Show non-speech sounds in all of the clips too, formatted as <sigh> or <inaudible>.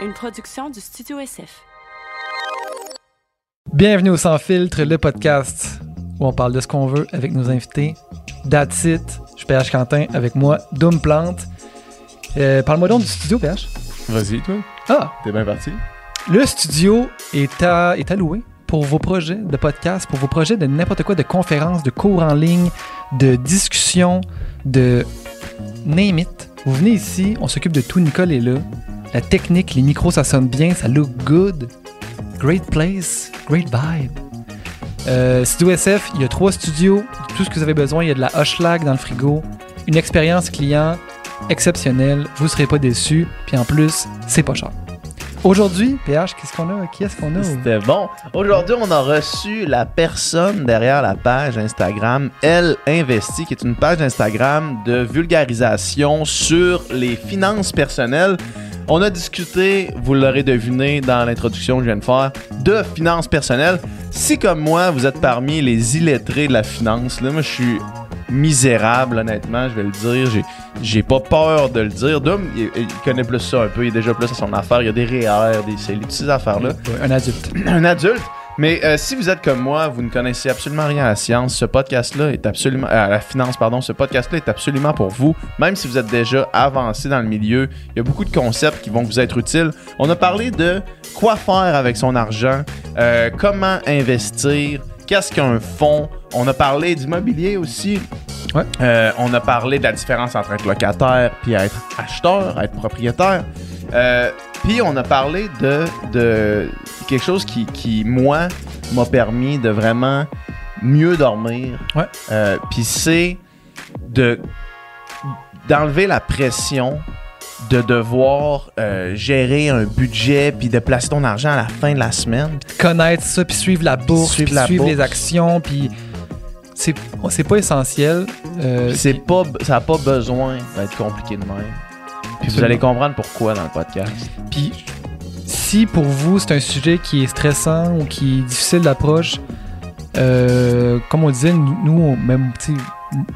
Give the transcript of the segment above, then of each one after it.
une production du Studio SF. Bienvenue au Sans Filtre, le podcast où on parle de ce qu'on veut avec nos invités. That's it. Je suis PH Quentin avec moi, Doom Plante. Euh, Parle-moi donc du studio, PH. Vas-y, toi. Ah, T'es bien parti. le studio est, à, est alloué pour vos projets de podcast, pour vos projets de n'importe quoi, de conférences, de cours en ligne, de discussions, de name it. Vous venez ici, on s'occupe de tout. Nicole est là. La technique, les micros, ça sonne bien, ça look good. Great place, great vibe. Euh, Studio SF, il y a trois studios, tout ce que vous avez besoin. Il y a de la Hushlag dans le frigo, une expérience client exceptionnelle. Vous ne serez pas déçus. Puis en plus, c'est pas cher. Aujourd'hui, PH, qu'est-ce qu'on a? Qui est-ce qu'on a? C'était bon. Aujourd'hui, on a reçu la personne derrière la page Instagram, Elle Investit, qui est une page Instagram de vulgarisation sur les finances personnelles. On a discuté, vous l'aurez deviné dans l'introduction que je viens de faire, de finances personnelles. Si comme moi, vous êtes parmi les illettrés de la finance, là, moi je suis misérable, honnêtement, je vais le dire. J'ai, j'ai pas peur de le dire. Dom, il, il connaît plus ça un peu, il est déjà plus à son affaire. Il y a des REER, des CELI, toutes ces affaires-là. Un adulte. Un adulte? Mais euh, si vous êtes comme moi, vous ne connaissez absolument rien à la science, ce podcast-là est absolument euh, à la finance, pardon, ce podcast-là est absolument pour vous. Même si vous êtes déjà avancé dans le milieu, il y a beaucoup de concepts qui vont vous être utiles. On a parlé de quoi faire avec son argent, euh, comment investir, qu'est-ce qu'un fonds? On a parlé d'immobilier aussi. Ouais. Euh, on a parlé de la différence entre être locataire puis être acheteur, être propriétaire. Euh, puis on a parlé de, de quelque chose qui, qui moi, m'a permis de vraiment mieux dormir. Ouais. Euh, puis c'est de d'enlever la pression de devoir euh, gérer un budget puis de placer ton argent à la fin de la semaine. Connaître ça, puis suivre la bourse, Suivre puis les actions, puis c'est c'est pas essentiel. Euh, C'est pas, ça n'a pas besoin d'être compliqué de même. Puis vous allez comprendre pourquoi dans le podcast. Puis si pour vous c'est un sujet qui est stressant ou qui est difficile d'approche, euh, comme on disait, nous, nous, même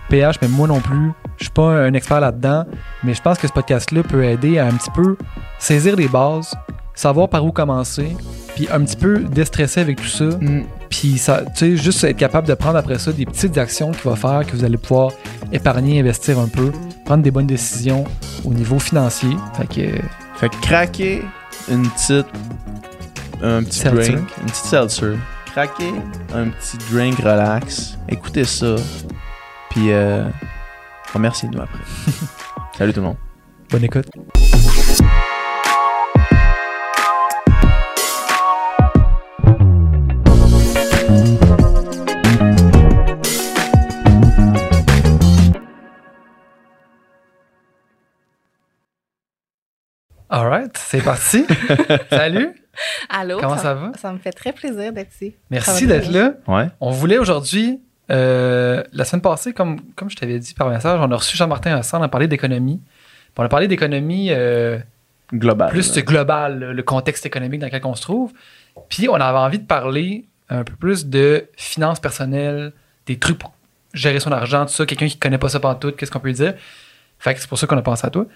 PH, mais moi non plus, je suis pas un expert là-dedans, mais je pense que ce podcast-là peut aider à un petit peu saisir les bases, savoir par où commencer, puis un petit peu déstresser avec tout ça, puis ça, tu sais, juste être capable de prendre après ça des petites actions qui va faire que vous allez pouvoir épargner, investir un peu, prendre des bonnes décisions au niveau financier. Fait que Fait que craquer une petite. Un petit Seltzer. drink. Une petite seltzer. Craquer un petit drink relax. Écoutez ça. Puis euh, remerciez-nous <laughs> après. Salut tout le monde. bonne écoute. Alright, c'est parti. <laughs> Salut, Allô? comment ça va? Ça me fait très plaisir d'être ici. Ça Merci d'être là. Ouais. On voulait aujourd'hui, euh, la semaine passée, comme, comme je t'avais dit par message, on a reçu Jean-Martin Hassan, on a parlé d'économie. Puis On a parlé d'économie euh, plus là. global, le- contexte économique dans lequel on se trouve. Puis on avait envie de parler un peu plus de finances personnelles, des trucs pour gérer son argent, tout ça. Quelqu'un qui connaît pas ça tout, qu'est-ce qu'on peut dire? Fait que c'est pour ça qu'on a pensé à toi.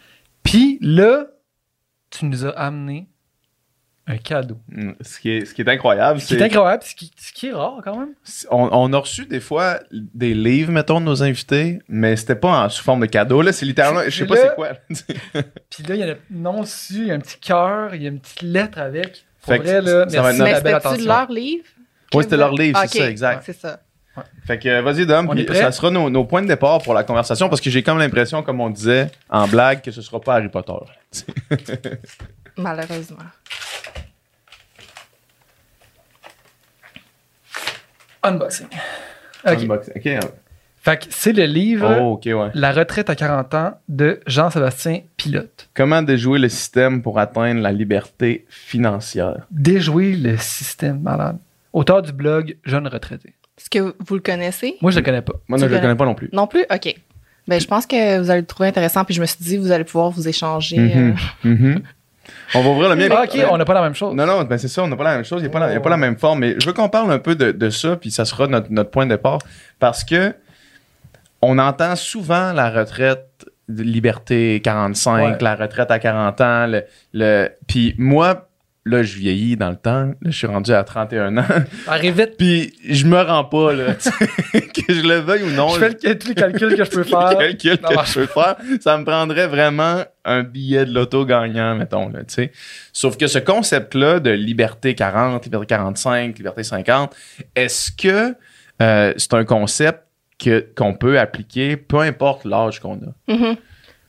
Puis là, tu nous as amené un cadeau. Mm, Ce qui est, ce qui est incroyable, Ce qui est c'est. incroyable, ce qui, ce qui est rare quand même. On, on a reçu des fois des livres, mettons, de nos invités, mais c'était pas en, sous forme de cadeau. Là, c'est littéralement. Je sais pas c'est quoi. <laughs> Puis là, il y a le nom dessus, il y a un petit cœur, il y a une petite lettre avec. Pour Fait vrai, là, ça va merci être c'était-tu attention. de leur livre? Ouais, c'était leur livre, c'est ça, exact. C'est ça. Fait que euh, vas-y Dom, On puis est prêt? ça sera nos, nos points de départ pour la conversation parce que j'ai comme l'impression, comme on disait en blague, que ce sera pas Harry Potter. <laughs> Malheureusement. Unboxing. OK. Unboxing. Ok. Fait que c'est le livre Oh, ouais. La retraite à 40 ans de Jean-Sébastien Pilote. Comment déjouer le système pour atteindre la liberté financière? Déjouer le système malade. Auteur du blog Jeune retraité. Est-ce que vous le connaissez? Moi, je le connais pas. Moi, non, je le connais- connais pas non plus. Non plus? OK. Ben, je pense que vous allez le trouver intéressant. Puis je me suis dit, vous allez pouvoir vous échanger. Mhm. euh, Mhm. On va ouvrir le mien. Ah, ok, on n'a pas la même chose. Non, non, ben c'est ça, on n'a pas la même chose, il n'y a, a pas la même forme. Mais je veux qu'on parle un peu de, de ça, puis ça sera notre, notre point de départ. Parce que on entend souvent la retraite de liberté 45, Ouais. la retraite à 40 ans. Le, le... Puis moi, là, je vieillis dans le temps. Là, je suis rendu à 31 ans. Arrive vite. Puis je me rends pas, là. <laughs> que je le veuille ou non. Je fais le- tous les calculs que je peux <laughs> faire. le calcul Ça que je peux faire, ça me prendrait vraiment un billet de loto gagnant, mettons, là, tu sais. Sauf que ce concept-là de liberté 40, liberté 45, liberté 50, est-ce que euh, c'est un concept que, qu'on peut appliquer peu importe l'âge qu'on a? Mhm.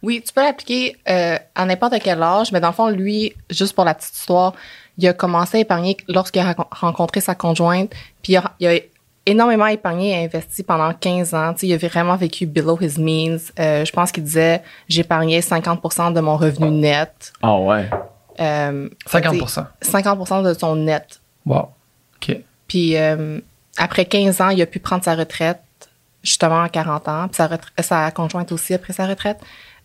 Oui, tu peux l'appliquer euh, à n'importe quel âge, mais dans le fond, lui, juste pour la petite histoire, il a commencé à épargner lorsqu'il a rencontré sa conjointe, puis il a, il a énormément épargné et investi pendant 15 ans. Il a vraiment vécu below his means. Euh, je pense qu'il disait, j'épargnais 50% de mon revenu net. Ah ouais. Euh, 50% 50% de son net. Wow. OK. Puis euh, après 15 ans, il a pu prendre sa retraite, justement à 40 ans. Puis sa, sa conjointe aussi après sa retraite.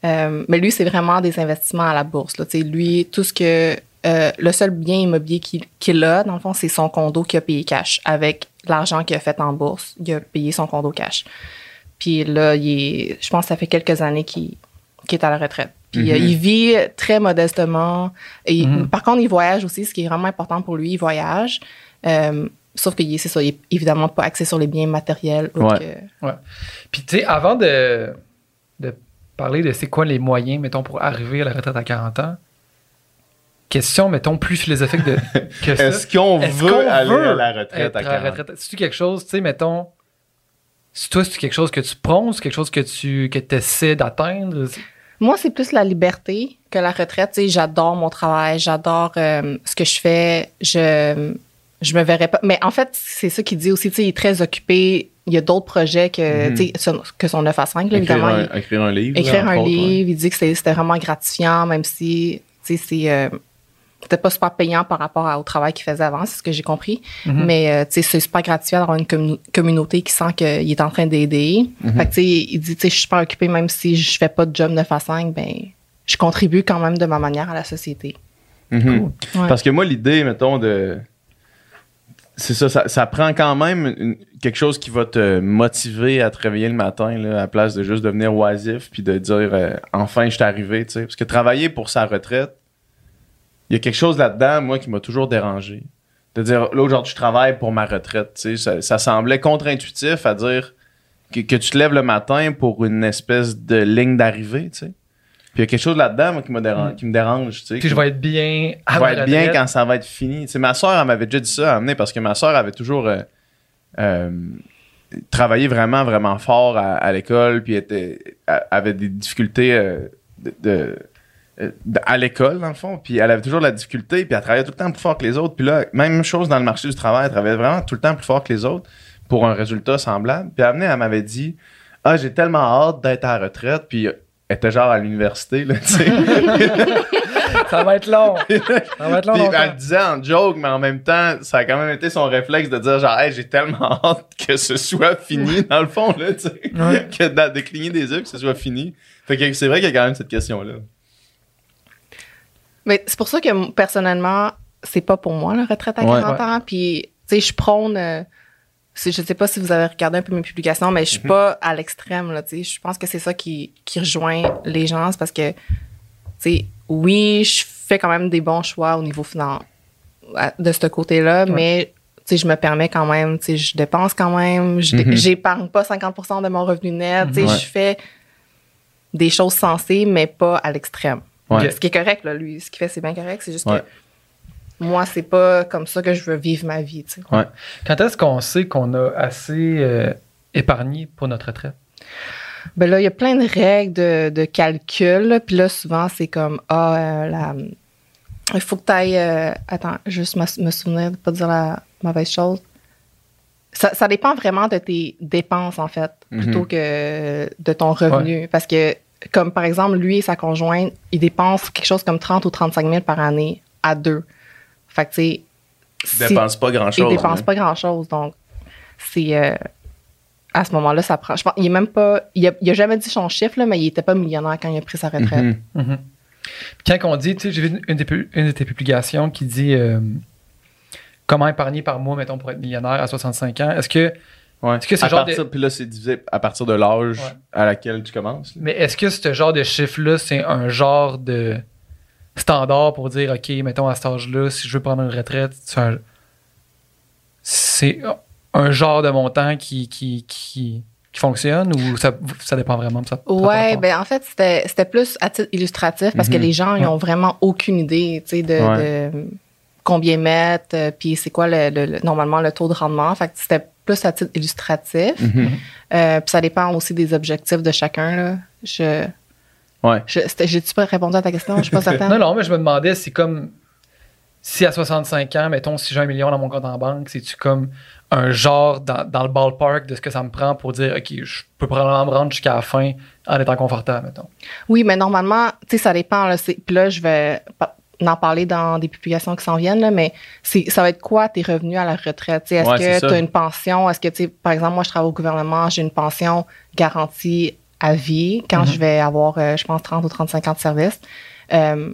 Euh, mais lui, c'est vraiment des investissements à la bourse. Là. Tu sais, Lui, tout ce que. euh, le seul bien immobilier qu'il qu'il a, dans le fond, c'est son condo qu'il a payé cash. Avec l'argent qu'il a fait en bourse, il a payé son condo cash. Puis là, il est, je pense que ça fait quelques années qu'il qu'il est à la retraite. Puis euh, Mhm. il vit très modestement. Et, Mhm. Par contre, il voyage aussi, ce qui est vraiment important pour lui. Il voyage. Euh, sauf que c'est ça, il est évidemment pas axé sur les biens matériels. Ouais. que- Puis, tu sais, avant de parler de c'est quoi les moyens, mettons, pour arriver à la retraite à 40 ans, question, mettons, plus philosophique de, <laughs> que ça. Est-ce qu'on Est-ce veut qu'on aller veut à la retraite à à 40 la retraite? C'est-tu quelque chose, tu sais, mettons, c'est toi, c'est quelque chose que tu prônes, c'est quelque chose que tu que essaies d'atteindre? Moi, c'est plus la liberté que la retraite. Tu sais, j'adore mon travail, j'adore euh, ce que je fais. Je je me verrais pas. Mais en fait, c'est ça qu'il dit aussi. Tu sais, il est très occupé. Il y a d'autres projets que, Mhm. son- que son 9 à 5, là, Écrire, évidemment. un, il- écrire un livre. écrire là, un ouais. livre, il dit que c'était vraiment gratifiant, même si, tu sais, c'est. euh, c'était pas super payant par rapport à- au travail qu'il faisait avant, c'est ce que j'ai compris. Mhm. Mais, euh, tu sais, c'est super gratifiant d'avoir une commu- communauté qui sent qu'il est en train d'aider. Mhm. Fait que, tu sais, il dit, tu sais, je suis super occupé, même si je fais pas de job 9 à 5, ben, je contribue quand même de ma manière à la société. Mhm. Ouais. Parce que moi, l'idée, mettons, de. C'est ça, ça, ça prend quand même une- quelque chose qui va te motiver à te réveiller le matin, là, à la place de juste devenir oisif puis de dire euh, enfin, je suis arrivé, tu sais. Parce que travailler pour sa retraite, il y a quelque chose là-dedans, moi, qui m'a toujours dérangé. De dire, là, aujourd'hui, je travaille pour ma retraite, tu sais. Ça, ça semblait contre-intuitif à dire que tu te lèves le matin pour une espèce de ligne d'arrivée, tu sais. Puis il y a quelque chose là-dedans, moi, qui, m'a dérange, Mm. qui me dérange, tu sais. Puis je vais être bien à je vais être bien quand ça va être fini. Tu sais, ma soeur, elle m'avait déjà dit ça à amener parce que ma soeur avait toujours euh, euh, travaillé vraiment, vraiment fort à, à l'école, puis était, avait des difficultés euh, de, de- euh, de- à l'école, dans le fond. Puis elle avait toujours de la difficulté, puis elle travaillait tout le temps plus fort que les autres. Puis là, même chose dans le marché du travail, elle travaillait vraiment tout le temps plus fort que les autres pour un résultat semblable. Puis à amener, elle m'avait dit Ah, j'ai tellement hâte d'être à la retraite, puis elle était genre à l'université, là, tu sais. <laughs> Ça va être long. Ça va être long. Puis longtemps. elle le disait en joke, mais en même temps, ça a quand même été son réflexe de dire genre, hey, j'ai tellement <laughs> hâte que ce soit fini, dans le fond, là, tu sais. Ouais. <laughs> que de, de cligner des yeux, que ce soit fini. Fait que c'est vrai qu'il y a quand même cette question-là. Mais c'est pour ça que personnellement, c'est pas pour moi la retraite à Ouais. 40 ans. Puis, tu sais, je prône. euh, je sais pas si vous avez regardé un peu mes publications, mais je suis pas à l'extrême, là, tu sais. Je pense que c'est ça qui, qui rejoint les gens. C'est parce que, tu sais, oui, je fais quand même des bons choix au niveau financier de ce côté-là, mais, tu sais, je me permets quand même, tu sais, je dépense quand même, Mhm. j'épargne pas 50% de mon revenu net, tu sais, Mhm. Ouais. je fais des choses sensées, mais pas à l'extrême. Ouais. Ce qui est correct, là, lui. Ce qu'il fait, c'est bien correct. C'est juste que moi, c'est pas comme ça que je veux vivre ma vie, tu sais. Quand est-ce qu'on sait qu'on a assez euh, épargné pour notre retraite? Ben là, il y a plein de règles de, de calcul. là. Puis là, souvent, c'est comme, ah, euh, la... il faut que tu ailles... attends, juste me, me souvenir de pas dire la mauvaise chose. Ça, ça dépend vraiment de tes dépenses, en fait, plutôt Mhm. que de ton revenu. Parce que, comme par exemple, lui et sa conjointe, ils dépensent quelque chose comme 30 ou 35 000 par année à deux. Fait que, tu sais... Dépenses pas grand-chose. il dépense hein. pas grand chose donc c'est euh, à ce moment-là ça prend je pense il est même pas il a, il a jamais dit son chiffre là, mais il était pas millionnaire quand il a pris sa retraite Mhm. Mhm. Puis Quand on dit, tu sais, j'ai vu une, de tes publications qui dit euh, comment épargner par mois, mettons, pour être millionnaire à 65 ans. Est-ce que Ouais. Est-ce que c'est à genre partir, de- Puis là, c'est divisé à partir de l'âge Ouais. à laquelle tu commences. là. Mais est-ce que ce genre de chiffre-là, c'est un genre de standard pour dire, OK, mettons à cet âge-là, si je veux prendre une retraite, c'est un, genre de montant qui, qui, qui, qui fonctionne ou ça, ça dépend vraiment de ça? pas? ben en fait, c'était plus à titre illustratif parce que Mhm. les gens, ils ont vraiment aucune idée, de, Ouais. de combien mettre, euh, puis c'est quoi le, le- le- normalement le taux de rendement. Fait que c'était plus à titre illustratif. Mhm. Euh, puis ça dépend aussi des objectifs de chacun, là. Je... Ouais. J'ai-tu pas répondu à ta question? Je suis pas certaine. <laughs> Non, non, mais je me demandais, c'est comme si à 65 ans, mettons, si j'ai un million dans mon compte en banque, c'est-tu comme un genre dans, dans le ballpark de ce que ça me prend pour dire, OK, je peux probablement me rendre jusqu'à la fin en étant confortable, mettons? Oui, mais normalement, tu sais, ça dépend. Là, puis là, je vais en parler dans des publications qui s'en viennent, là, mais ça va être quoi tes revenus à la retraite? Est-ce Ouais, que tu as une pension? Est-ce que, par exemple, moi, je travaille au gouvernement, j'ai une pension garantie à vie quand Mhm. je vais avoir, euh, je pense, 30 ou 35 ans de service. Euh,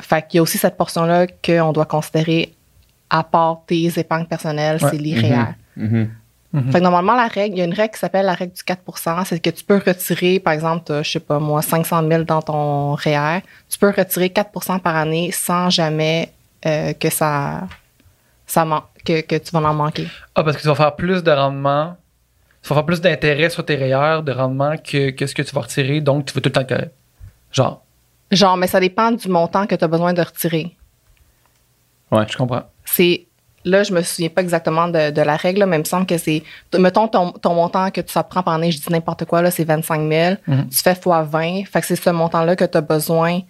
fait qu'il y a aussi cette portion-là qu'on doit considérer à part tes épargnes personnelles, Ouais. c'est l'IREER. Mhm. Mhm. Fait que normalement, la règle, il y a une règle qui s'appelle la règle du 4% C'est que tu peux retirer, par exemple, je sais pas moi, 500 000 dans ton REER. Tu peux retirer 4% par année sans jamais euh, que ça, ça man- que, que tu vas en manquer. Ah, parce que tu vas faire plus de rendement, tu vas faire plus d'intérêt sur tes rayeurs de rendement que, que ce que tu vas retirer, donc tu vas tout le temps correct. Genre, Genre, mais ça dépend du montant que tu as besoin de retirer. je comprends. C'est là, je me souviens pas exactement de, de la règle, là, mais il me semble que c'est, mettons ton, ton montant que tu ça prend par année, je dis n'importe quoi, là, c'est 25 000. Mhm. Tu fais fois 20. Fait que c'est ce montant-là que tu as besoin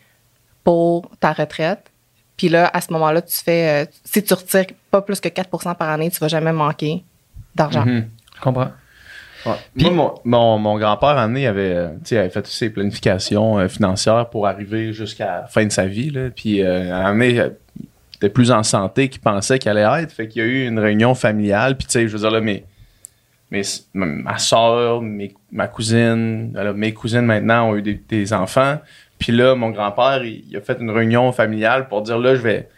pour ta retraite. Puis là, à ce moment-là, tu fais, euh, si tu retires pas plus que 4% par année, tu vas jamais manquer d'argent. Mhm. Je comprends. Ouais. Puis- Moi, mon, mon, mon grand-père, il avait, euh, avait fait toutes ses planifications euh, financières pour arriver jusqu'à la fin de sa vie. Là. Puis, euh, il était plus en santé qu'il pensait qu'il allait être. Fait qu'il y a eu une réunion familiale. Puis, tu sais, je veux dire, là, mes, mes, ma- ma soeur, mes, ma cousine, là, mes cousines maintenant ont eu des, des enfants. Puis là, mon grand-père, il, il a fait une réunion familiale pour dire, là, je vais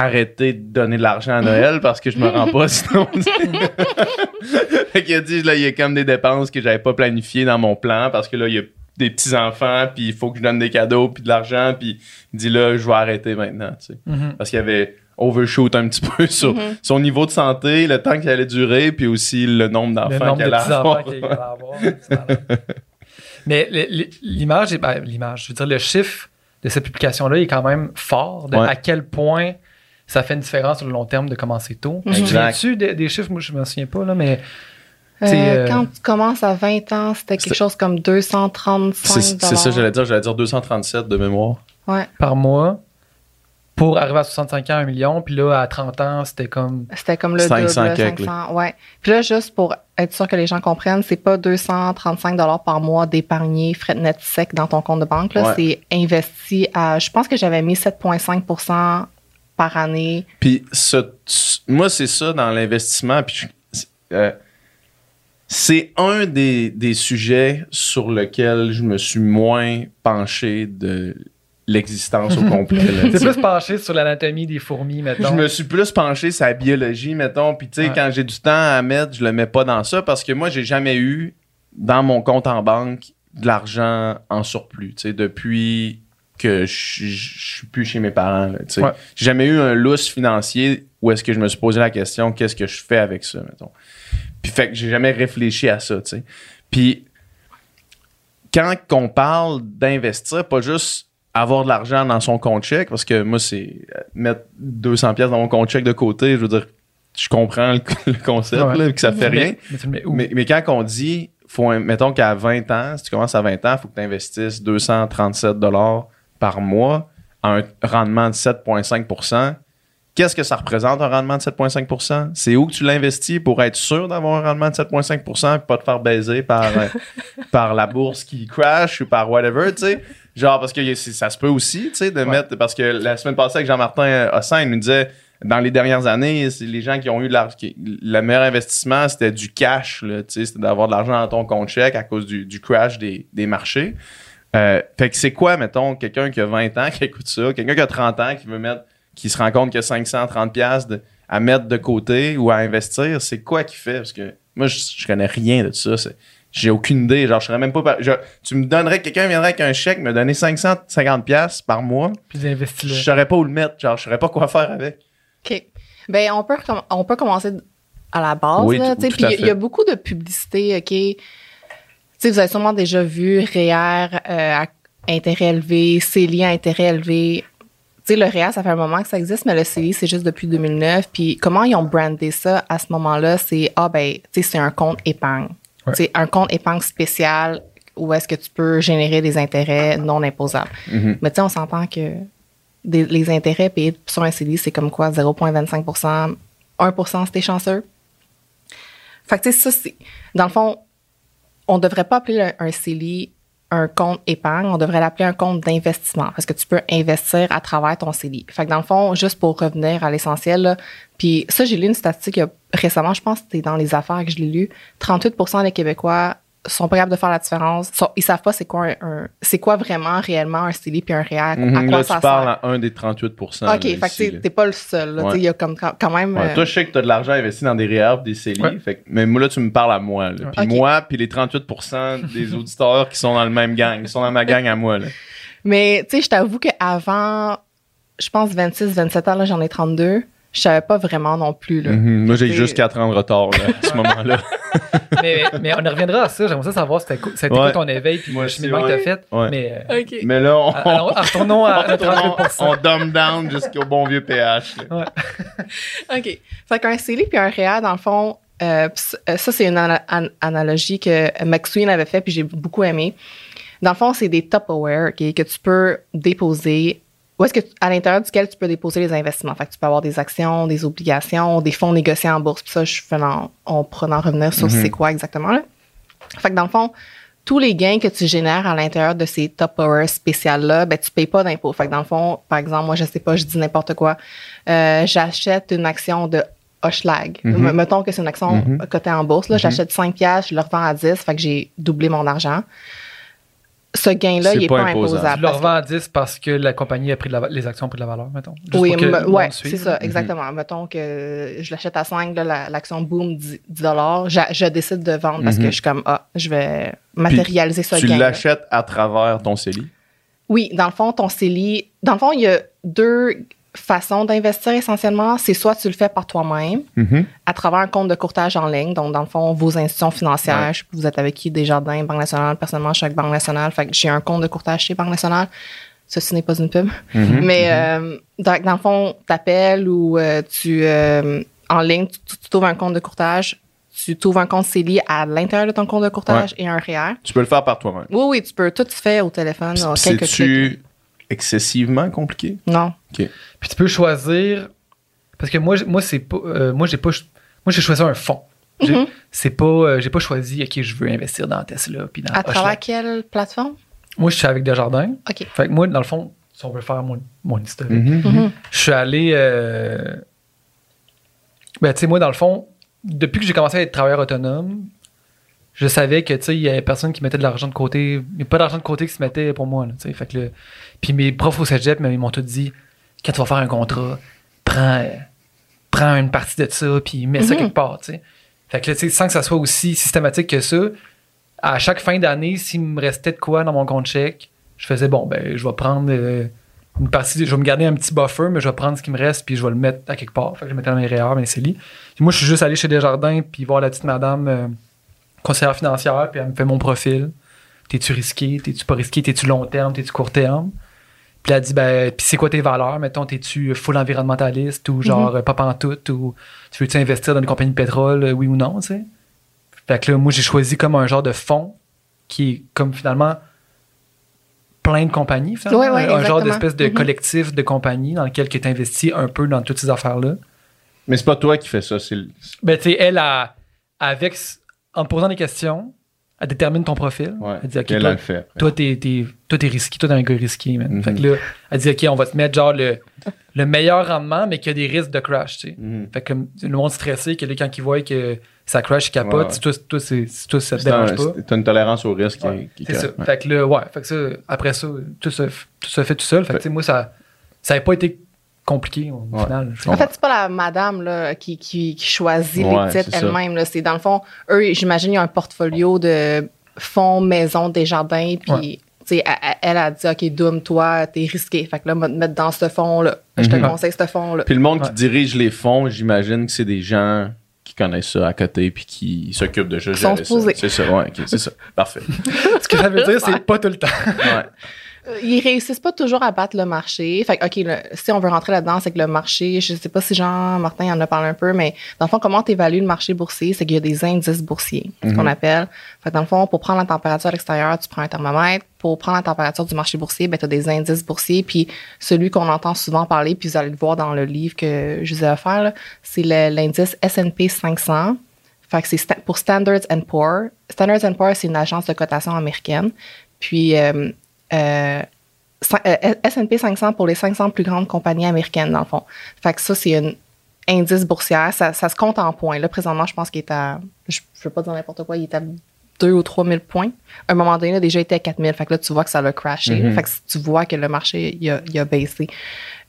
arrêter de donner de l'argent à Noël parce que je me rends pas sinon. <laughs> fait qu'il a dit, là, il y a comme des dépenses que j'avais pas planifiées dans mon plan parce que là, il y a des petits-enfants, puis il faut que je donne des cadeaux, puis de l'argent, puis il dit, là, je vais arrêter maintenant, tu sais. Mhm. Parce qu'il avait overshoot un petit <laughs> peu sur son niveau de santé, le temps qu'il allait durer, puis aussi le nombre d'enfants qu'il allait avoir. avoir. Mais l'image, ben, l'image, je veux dire, le chiffre de cette publication-là il est quand même fort. De Ouais. À quel point ça fait une différence sur le long terme de commencer tôt. Tu Exact. tu des, des chiffres? Moi, je me souviens pas, là, mais Euh, euh, Quand tu commences à 20 ans, c'était quelque C'est- chose comme 235 C'est c'est ça, j'allais dire, j'allais dire 237 de mémoire. Ouais. par mois pour arriver à 65 ans, 1 million. Puis là, à 30 ans, c'était comme. C'était comme le 500 double, quelques, 500. Ouais. Puis là, juste pour être sûr que les gens comprennent, c'est pas 235 dollars par mois d'épargner frais de net sec dans ton compte de banque. Là, Ouais. c'est investi à. Je pense que j'avais mis 7,5 par année. Puis ce- moi, c'est ça dans l'investissement. Puis euh, c'est un des, des sujets sur lequel je me suis moins penché de l'existence au <laughs> complet. C'est plus penché sur l'anatomie des fourmis, maintenant. Je me suis plus penché sur la biologie, mettons. Puis, tu sais, Ouais. quand j'ai du temps à mettre, je le mets pas dans ça parce que moi, j'ai jamais eu dans mon compte en banque de l'argent en surplus. Tu sais, depuis que je je suis plus chez mes parents. là. Ouais. J'ai jamais eu un lousse financier où est-ce que je me suis posé la question qu'est-ce que je fais avec ça, mettons. Puis, fait que j'ai jamais réfléchi à ça, tu sais. Puis, quand on parle d'investir, pas juste avoir de l'argent dans son compte chèque, parce que moi, c'est euh, mettre 200 pièces dans mon compte chèque de côté, je veux dire, je comprends le, <laughs> le concept, Ouais. là, que ça fait rien. Mais, quand on dit, faut, mettons qu'à 20 ans, si tu commences à 20 ans, il faut que tu investisses 237 dollars par mois à un rendement de 7,5% Qu'est-ce que ça représente un rendement de 7,5% C'est où que tu l'investis pour être sûr d'avoir un rendement de 7,5% et pas te faire baiser par, euh, <laughs> par la bourse qui crash ou par whatever, tu sais? Genre, parce que ça se peut aussi, tu sais, de Ouais. mettre. Parce que la semaine passée, avec Jean-Martin Hossin, il nous disait dans les dernières années, les gens qui ont eu de l'argent. qui- Le meilleur investissement, c'était du cash, là, tu sais, c'était d'avoir de l'argent dans ton compte chèque à cause du, du crash des, des marchés. Euh, fait que c'est quoi, mettons, quelqu'un qui a 20 ans qui écoute ça, quelqu'un qui a 30 ans qui veut mettre, qui se rend compte qu'il y a 530 pièces à mettre de côté ou à investir, c'est quoi qu'il fait? Parce que moi, je, je connais rien de ça. C'est- J'ai aucune idée. Genre, je serais même pas. par- je- tu me donnerais, quelqu'un viendrait avec un chèque, me donner 550$ piastres par mois. Puis d'investir Je saurais pas où le mettre. Genre, je saurais pas quoi faire avec. OK. Ben, on peut, on peut commencer à la base. Oui, là, tout- tu sais, tout Puis il y a- y, beaucoup de publicité, OK? Tu sais, vous avez sûrement déjà vu REER, euh, à intérêt élevé, CELI à intérêt élevé. Tu sais, le REER, ça fait un moment que ça existe, mais le CELI, c'est juste depuis 2009. Puis comment ils ont brandé ça à ce moment-là, c'est, ah ben, tu sais, c'est un compte épargne. Ouais. C'est un compte épargne spécial où est-ce que tu peux générer des intérêts non imposables. Mhm. Mais tu sais, on s'entend que des- les intérêts payés sur un CELI, c'est comme quoi 0,25% 1 si t'es chanceux. Fait que tu sais, ça, c'est. Dans le fond, on devrait pas appeler le- un CELI un compte épargne, on devrait l'appeler un compte d'investissement parce que tu peux investir à travers ton CELI. Fait que dans le fond, juste pour revenir à l'essentiel, puis ça, j'ai lu une statistique récemment, je pense que c'était dans les affaires que je l'ai lu, 38% des Québécois sont pas capables de faire la différence. Sont- ils savent pas c'est quoi un, un- c'est quoi vraiment réellement un CELI puis un REER, à Mhm, quoi là, ça tu parles à un des 38 OK, là, fait que ici, t'es- pas le seul. Ouais. Il y a comme quand même. Ouais, euh, toi, je sais que tu as de l'argent investi dans des REER des CELI. Ouais. Fait que- mais moi, là, tu me parles à moi. Puis moi, puis les 38% des <laughs> auditeurs qui sont dans le même gang. Ils sont dans ma gang à moi. Là. Mais tu sais, je t'avoue qu'avant, je pense 26, 27 ans, là, j'en ai 32, je savais pas vraiment non plus. Là. Mhm. Moi, j'ai juste 4 ans de retard là, à ce moment-là. <laughs> mais, mais on en reviendra à ça. J'aimerais ça savoir c'était quoi, c'était Ouais. quoi ton éveil puis Moi le cheminement que ouais. t'as fait. Ouais. Mais euh. Mais là, on, alors, <laughs> retournons à, on, 38 on dumb down jusqu'au bon vieux PH. <laughs> OK. Fait qu'un CELI puis un REER, dans le fond, euh, euh, ça, c'est une ana- an- analogie que McSween avait fait puis j'ai beaucoup aimé. Dans le fond, c'est des top aware OK, que tu peux déposer. Où est-ce que tu- à l'intérieur duquel tu peux déposer les investissements? Fait que tu peux avoir des actions, des obligations, des fonds négociés en bourse. Puis ça, je fais en, en revenir sur Mhm. c'est quoi exactement. Là. Fait que dans le fond, tous les gains que tu génères à l'intérieur de ces top hours spéciales-là, ben, tu payes pas d'impôt. Fait que dans le fond, par exemple, moi, je sais pas, je dis n'importe quoi. Euh, j'achète une action de Hochlag. Mhm. M- Mettons que c'est une action Mhm. cotée en bourse. Là, J'achète 5 piastres, je le revends à 10, fait que j'ai doublé mon argent. Ce gain-là, il est pas pas, imposable. Tu imposable. le 10 parce que la compagnie a pris de la, les actions ont pris de la valeur, mettons. Juste oui, ouais, c'est ça, exactement. Mettons que je l'achète à 5, là, la- l'action boom 10 dollars. Je, je décide de vendre parce Mhm. que je suis comme, ah, je vais matérialiser ce Tu gain. l'achètes à travers ton CELI? Oui, dans le fond, ton CELI, dans le fond, il y a deux façons d'investir essentiellement. C'est soit tu le fais par toi-même Mhm. à travers un compte de courtage en ligne. Donc, dans le fond, vos institutions financières, Ouais. je sais pas, vous êtes avec qui, Desjardins, Banque nationale. Personnellement, avec Banque nationale. Fait que j'ai un compte de courtage chez Banque nationale. Ceci n'est pas une pub. Mhm. <laughs> Mais euh, dans, dans le fond, tu appelles ou euh, tu euh, en ligne, tu, tu, tu trouves un compte de courtage, tu trouves un compte CELI à l'intérieur de ton compte de courtage et un REER. Tu peux le faire par toi-même. Oui, oui, tu peux tout se faire au téléphone. en quelques clics. Excessivement compliqué? Non. Puis tu peux choisir parce que moi j- moi c'est pas euh, moi j'ai pas moi j'ai choisi un fonds. J'ai- Mhm. C'est pas euh, j'ai pas choisi OK, je veux investir dans Tesla puis dans À travers quelle plateforme? Moi je suis avec Desjardins. OK. Fait que moi dans le fond, si on veut faire mon mon historique, Mhm. Mhm. je suis allé euh, ben tu sais moi dans le fond, depuis que j'ai commencé à être travailleur autonome, je savais que tu sais il y avait personne qui mettait de l'argent de côté, il n'y a pas d'argent de côté qui se mettait pour moi tu sais fait que le- puis mes profs au cégep mais ils m'ont tout dit quand tu vas faire un contrat, prends prends une partie de ça puis mets ça Mhm. quelque part, tu sais. Fait que là, tu sais sans que ça soit aussi systématique que ça, à chaque fin d'année, s'il me restait de quoi dans mon compte chèque, je faisais bon ben je vais prendre euh, une partie, je vais me garder un petit buffer, mais je vais prendre ce qui me reste puis je vais le mettre à quelque part. Fait que je le mettais dans mes REER, mes CELI. Puis moi, je suis juste allé chez Desjardins puis voir la petite madame euh, conseillère financière, puis elle me fait mon profil. T'es-tu risqué? T'es-tu pas risqué? T'es-tu long terme? T'es-tu court terme? Puis elle a dit, ben, puis c'est quoi tes valeurs? Mettons, t'es-tu full environnementaliste ou genre euh, pas pantoute ou tu veux-tu investir dans une compagnie de pétrole, euh, oui ou non, tu sais? Fait que là, moi, j'ai choisi comme un genre de fonds qui est comme finalement plein de compagnies, finalement. Ouais, ouais, un genre d'espèce de Mhm. collectif de compagnies dans lequel tu investis un peu dans toutes ces affaires-là. Mais c'est pas toi qui fais ça. C'est le- Ben, tu sais, elle, a, avec, en te posant des questions, elle détermine ton profil. Ouais. Elle dit, OK, Elle toi, fait. toi, t'es, t'es, toi, t'es risqué. Toi, t'es un gars risqué, man. Mhm. Fait que là, elle dit, OK, on va te mettre genre le, le meilleur rendement, mais qu'il y a des risques de crash, tu sais. Mhm. Fait que le monde stressé, que là, quand ils voient que ça crash, ils capotent, Ouais, ouais. si toi, toi, c'est, si toi, ça te C'est un- dérange pas. T'as une tolérance au risque. qui- qui- c'est ça. Fait que là, ouais. Fait que ça, après ça, tout se, tout se fait tout seul. Fait que, tu sais, moi, ça, ça pas été compliqué au Ouais. final. En fait, c'est pas la madame là, qui, qui, qui choisit Ouais, les titres elle-même. C'est dans le fond, eux, j'imagine, ils ont un portfolio de fonds, maisons, des jardins, puis Ouais. tu sais, elle, elle a dit, OK, Doom, toi, t'es risqué. Fait que là, on va te mettre dans ce fonds-là. Je te Mhm. conseille ce fonds-là. Puis le monde qui dirige les fonds, j'imagine que c'est des gens qui connaissent ça à côté puis qui s'occupent de supposés. C'est ça, ouais, ok, c'est ça. <laughs> Parfait. Ce que ça veut dire, c'est pas tout le temps. Ouais. Euh, Ils réussissent pas toujours à battre le marché. Fait que, OK, le- si on veut rentrer là-dedans, c'est que le marché, je sais pas si Jean-Martin en a parlé un peu, mais dans le fond, comment tu évalues le marché boursier? C'est qu'il y a des indices boursiers, ce qu'on appelle. Fait que dans le fond, pour prendre la température à l'extérieur, tu prends un thermomètre. Pour prendre la température du marché boursier, ben, tu as des indices boursiers. Puis celui qu'on entend souvent parler, puis vous allez le voir dans le livre que je vous ai offert, c'est l'indice S&P 500. Fait que c'est sta- pour Standards and Poor. Standards and Poor, c'est une agence de cotation américaine. Puis euh, euh, euh, S&P 500 pour les 500 plus grandes compagnies américaines, dans le fond. Fait que ça, c'est un indice boursière. Ça, ça se compte en points. Là, présentement, je pense qu'il est à... Je ne veux pas dire n'importe quoi. Il est à 2 ou 3 000 points. À un moment donné, il a déjà été à 4 000. Fait que là, tu vois que ça a crashé. Mhm. Fait que tu vois que le marché, il a, il a baissé.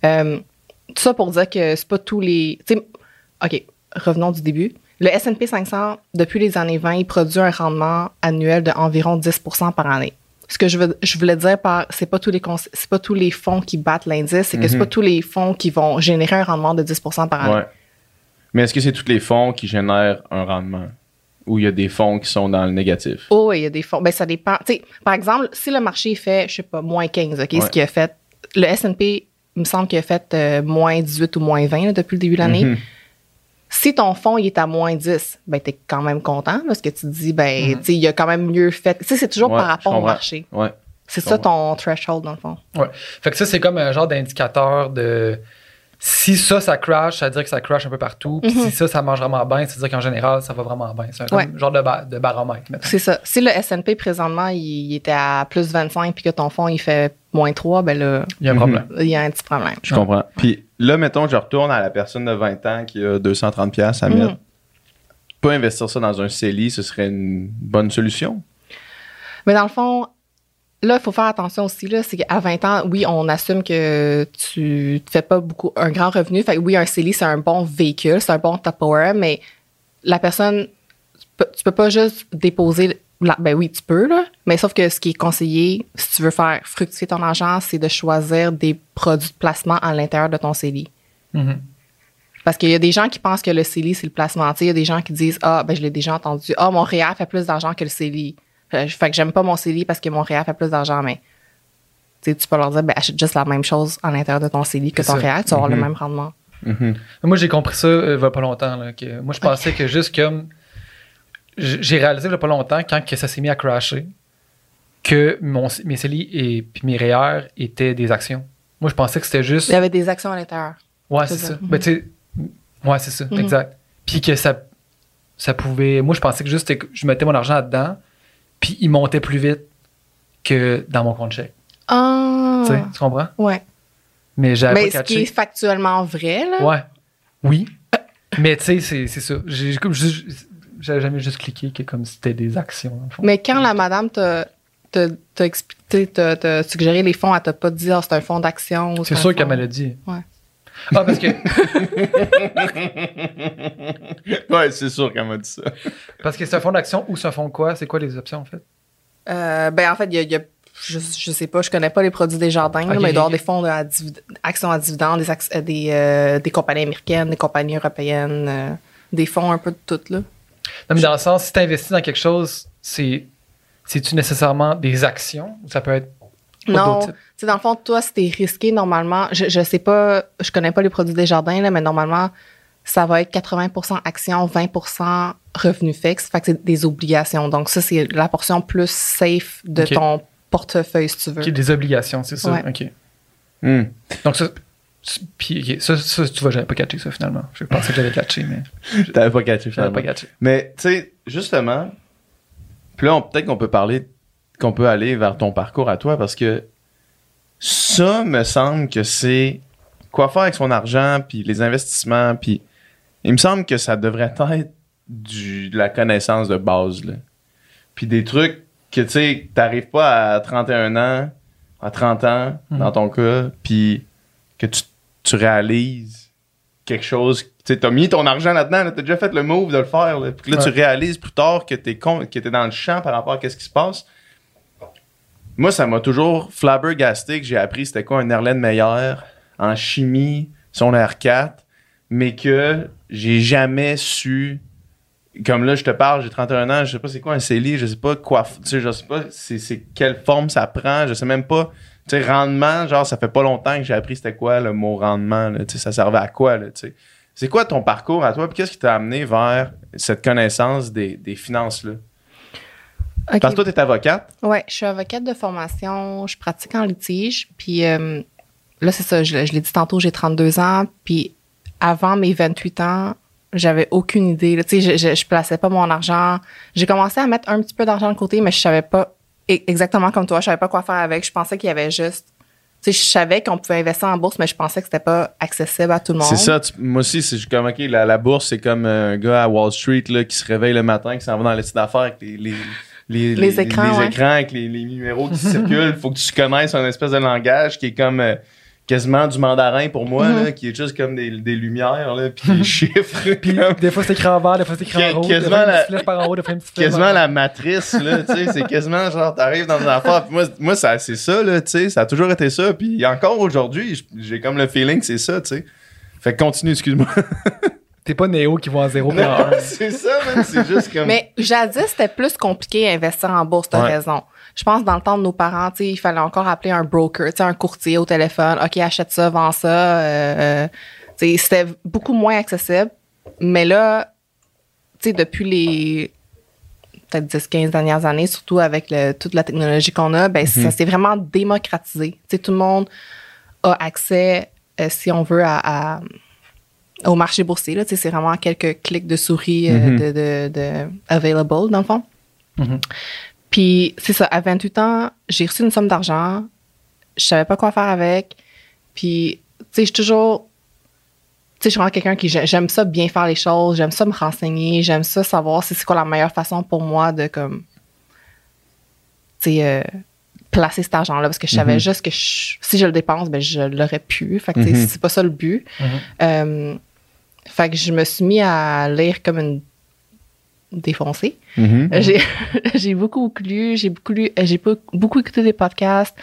Euh, tout ça pour dire que c'est pas tous les... OK, revenons du début. Le S&P 500, depuis les années 20, il produit un rendement annuel de environ 10% par année. Ce que je, veux, je voulais dire par, c'est pas tous les c'est pas tous les fonds qui battent l'indice, c'est que c'est Mhm. pas tous les fonds qui vont générer un rendement de 10 par année. Ouais. Mais est-ce que c'est tous les fonds qui génèrent un rendement? Ou il y a des fonds qui sont dans le négatif? Oh, oui, il y a des fonds. Ben, ça dépend. Par exemple, si le marché fait, je sais pas, moins 15, OK, Ouais. ce qui a fait, le S&P, il me semble qu'il a fait euh, moins 18 ou moins 20 là, depuis le début de l'année. Mhm. Si ton fonds il est à moins 10, ben, t'es quand même content parce que tu te dis, ben, tu sais, il a quand même mieux fait. Tu sais, c'est toujours Ouais, par rapport au marché. Ouais. C'est ça ton threshold, dans le fond. Ouais. Fait que ça, c'est comme un genre d'indicateur de. Si ça, ça crash, ça veut dire que ça crash un peu partout. Puis Mhm. si ça, ça mange vraiment bien, ça veut dire qu'en général, ça va vraiment bien. C'est un Ouais. genre de, ba- de baromètre. mettons. C'est ça. Si le S&P, présentement, il, était à plus 25 puis que ton fonds, il fait moins 3, ben là, Il y a un Mhm. problème. il y a un petit problème. Je comprends. Puis là, mettons, je retourne à la personne de 20 ans qui a 230$ piastres à Mhm. mettre. Pas investir ça dans un CELI, ce serait une bonne solution. Mais dans le fond, là, il faut faire attention aussi, là, c'est qu'à 20 ans, oui, on assume que tu ne fais pas beaucoup, un grand revenu. Fait que oui, un CELI, c'est un bon véhicule, c'est un bon top power, mais la personne, tu peux, tu peux pas juste déposer. Ben oui, tu peux, là, mais sauf que ce qui est conseillé, si tu veux faire fructifier ton argent, c'est de choisir des produits de placement à l'intérieur de ton CELI. Mhm. Parce qu'il y a des gens qui pensent que le CELI, c'est le placement. Tu sais, Il y a des gens qui disent Ah, ben je l'ai déjà entendu. Ah, mon REER fait plus d'argent que le CELI. Euh, Fait que j'aime pas mon CELI parce que mon REER fait plus d'argent. Mais tu sais, tu peux leur dire ben, achète juste la même chose à l'intérieur de ton CELI que C'est ton. REER, tu vas avoir le même rendement. Mhm. Moi, j'ai compris ça euh, il y a pas longtemps. là, que moi, je pensais que juste comme. J'ai réalisé il y a pas longtemps, quand que ça s'est mis à crasher, que mon, mes CELI et puis mes REER étaient des actions. Moi, je pensais que c'était juste. Il y avait des actions à l'intérieur. Ouais, C'est ça. ça. Ben, tu sais, ouais, c'est ça, Mhm. exact. Puis que ça, ça pouvait. Moi, je pensais que juste que je mettais mon argent là-dedans, puis il montait plus vite que dans mon compte chèque. Ah! Tu comprends? Ouais. Mais j'avais Mais ce qui est factuellement vrai, là? Ouais. Oui. Mais tu sais, c'est c'est ça. J'ai comme juste- J'avais jamais juste cliqué que comme c'était des actions. dans le fond. Mais quand la madame t'a t'a- t'a expliqué, t'a t'a suggéré les fonds, elle t'a pas dit Ah, c'est un fonds d'action. C'est sûr fonds- qu'elle me l'a dit. Ouais. Ah, parce que, <laughs> ouais, c'est sûr qu'elle m'a dit ça. parce que c'est un fonds d'action ou c'est un fonds de quoi? C'est quoi les options, en fait? Euh, ben, en fait, il y a, il y a- je, je sais pas, je connais pas les produits des jardins, mais il doit y avoir des fonds de divid- actions à dividendes, des, euh, des, euh, des compagnies américaines, des compagnies européennes, euh, des fonds un peu de tout, là. Non, mais dans le sens, si tu investis dans quelque chose, c'est. C'est-tu nécessairement des actions ou ça peut être. Non, tu dans le fond, toi, si t'es risqué, normalement, je, je sais pas, je connais pas les produits des jardins, là, mais normalement, ça va être 80% actions, 20% revenus fixes. Fait que c'est des obligations. Donc, ça, c'est la portion plus safe de ton portefeuille, si tu veux. Ok, des obligations, c'est ça. Ouais. OK. Hmm. Donc, ça. Puis, ça, ça, tu vois, j'avais pas catché ça finalement. Je pensais que j'avais catché, mais <laughs> T'avais pas catché j'avais finalement. pas catché. Mais, tu sais, justement, puis là, on- peut-être qu'on peut parler, qu'on peut aller vers ton parcours à toi parce que ça me semble que c'est quoi faire avec son argent, puis les investissements, puis il me semble que ça devrait être du, de la connaissance de base, là. Puis des trucs que, tu sais, t'arrives pas à 31 ans, à 30 ans, Mhm. dans ton cas, puis que tu, tu tu réalises quelque chose. Tu as mis ton argent là-dedans, là, tu as déjà fait le move de le faire. Là, puis là, tu réalises plus tard que tu es, dans le champ par rapport à ce qui se passe. Moi, ça m'a toujours flabbergasté que j'ai appris c'était quoi un Erlen Meyer en chimie, son R4, mais que j'ai jamais su. Comme là, je te parle, j'ai 31 ans, je sais pas c'est quoi un CELI, je sais pas quoi. Tu sais, je sais pas c'est, c'est quelle forme ça prend, je sais même pas. Tu sais, rendement, genre, ça fait pas longtemps que j'ai appris c'était quoi le mot rendement, là, tu sais, ça servait à quoi, là, tu sais? C'est quoi ton parcours à toi, puis qu'est-ce qui t'a amené vers cette connaissance des, des finances-là? OK. Parce que toi, t'es avocate. Ouais, je suis avocate de formation, je pratique en litige, puis euh, là, c'est ça, je, je l'ai dit tantôt, j'ai 32 ans, puis avant mes 28 ans, j'avais aucune idée. là. Tu sais, je, je, je plaçais pas mon argent. J'ai commencé à mettre un petit peu d'argent de côté, mais je savais pas exactement comme toi, je savais pas quoi faire avec. Je pensais qu'il y avait juste... Tu sais, je savais qu'on pouvait investir en bourse, mais je pensais que c'était pas accessible à tout le monde. C'est ça. tu- moi aussi, c'est comme, OK, la, la bourse, c'est comme un gars à Wall Street là, qui se réveille le matin, qui s'en va dans les sites d'affaires avec les, les, les, Les écrans, ouais. écrans avec les, les numéros qui circulent. faut que tu connaisses un espèce de langage qui est comme euh, quasiment du mandarin pour moi, Mhm. là, qui est juste comme des, des lumières, là, puis des <laughs> chiffres. Puis comme- des fois c'est écrit en vert, des fois c'est écrit en rouge, quasiment des fois une la- flèche par en haut, des fois une petite flèche quasiment en la matrice là tu sais c'est quasiment genre t'arrives dans une affaire puis moi moi ça c'est ça là tu sais ça a toujours été ça puis encore aujourd'hui j'ai comme le feeling que c'est ça tu sais fait que continue excuse-moi <laughs> T'es pas Néo qui va Non, un. <laughs> c'est ça man c'est juste comme Mais jadis, c'était plus compliqué à investir en bourse, t'as Ouais. raison. Je pense dans le temps de nos parents, il fallait encore appeler un broker, un courtier au téléphone. OK, achète ça, vends ça. euh, euh, c'était beaucoup moins accessible. Mais là, depuis les peut-être 10-15 dernières années, surtout avec le- toute la technologie qu'on a, ben, ça s'est vraiment démocratisé. Tout le monde a accès, euh, si on veut, à, à- au marché boursier. C'est vraiment quelques clics de souris euh, Mhm. de, de, de available, dans le fond. Mhm. Puis, c'est ça, à 28 ans, j'ai reçu une somme d'argent. Je savais pas quoi faire avec. Puis, tu sais, je suis toujours. Tu sais, je suis vraiment quelqu'un qui. j'ai- J'aime ça bien faire les choses. J'aime ça me renseigner. J'aime ça savoir si c'est quoi la meilleure façon pour moi de, comme. Tu sais, euh, placer cet argent-là. Parce que je savais Mhm. juste que je- si je le dépense, ben, je l'aurais pu. Fait que, Mhm. c'est pas ça le but. Mhm. Euh, fait que je me suis mis à lire comme une défoncée. Mhm. J'ai, <laughs> j'ai beaucoup lu, j'ai beaucoup lu, euh, j'ai beaucoup écouté des podcasts.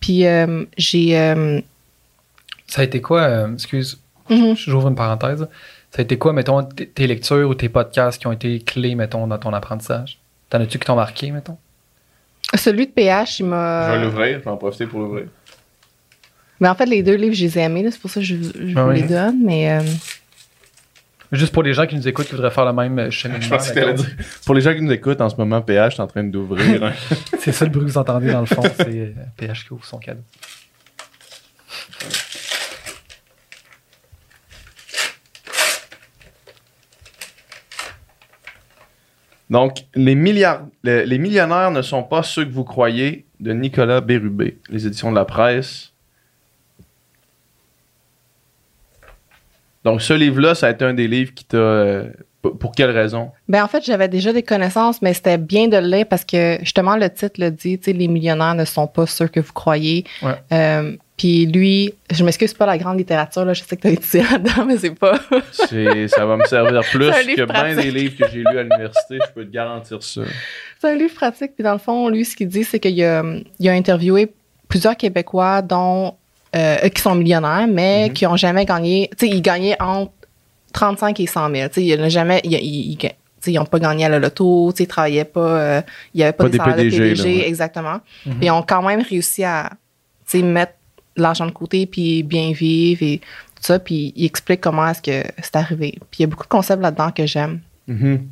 Puis euh, j'ai euh, Ça a été quoi, euh, excuse, mhm. j'ouvre une parenthèse. Ça a été quoi, mettons, tes lectures ou tes podcasts qui ont été clés, mettons, dans ton apprentissage? T'en as-tu qui t'ont marqué, mettons? celui de PH, il je m'a. vais l'ouvrir je vais en profiter pour l'ouvrir Mais en fait, les deux livres, je les ai aimés, là, c'est pour ça que je, je Ah vous oui. les donne. Mais euh, Juste pour les gens qui nous écoutent, qui voudraient faire le même euh, <laughs> cheminement. je pensais que t'allais mettons. dire pour les gens qui nous écoutent en ce moment PH est en train d'ouvrir <laughs> C'est ça le bruit que vous entendez dans le fond, c'est euh, PH qui ouvre son cadeau. Donc, les, les millionnaires ne sont pas ceux que vous croyez de Nicolas Bérubé, les éditions de la presse. Donc, ce livre-là, ça a été un des livres qui t'a. euh, pour- quelle raison? ben en fait, j'avais déjà des connaissances, mais c'était bien de le lire parce que justement, le titre le dit, tu sais, les millionnaires ne sont pas ceux que vous croyez. Ouais. Euh, puis lui, je m'excuse, pas la grande littérature, là, je sais que tu as étudié là-dedans, mais c'est pas. <laughs> Ça va me servir plus que bien des livres que j'ai lus à l'université, je peux te garantir ça. C'est un livre pratique. Puis dans le fond, lui, ce qu'il dit, c'est qu'il a, il a interviewé plusieurs Québécois, dont euh, qui sont millionnaires, mais Mhm. qui ont jamais gagné. Tu sais, ils gagnaient entre 35 et 100 000. Tu sais, il n'a jamais. il- il- il- tu sais, ils n'ont pas gagné à la loto, ils travaillaient pas, euh, il n'y avait pas, salaires PDG, de là, PDG, ouais. exactement. Mhm. Ils ont quand même réussi à mettre l'argent de côté, puis bien vivre et tout ça. Puis il explique comment est-ce que c'est arrivé. Puis il y a beaucoup de concepts là-dedans que j'aime. Mhm.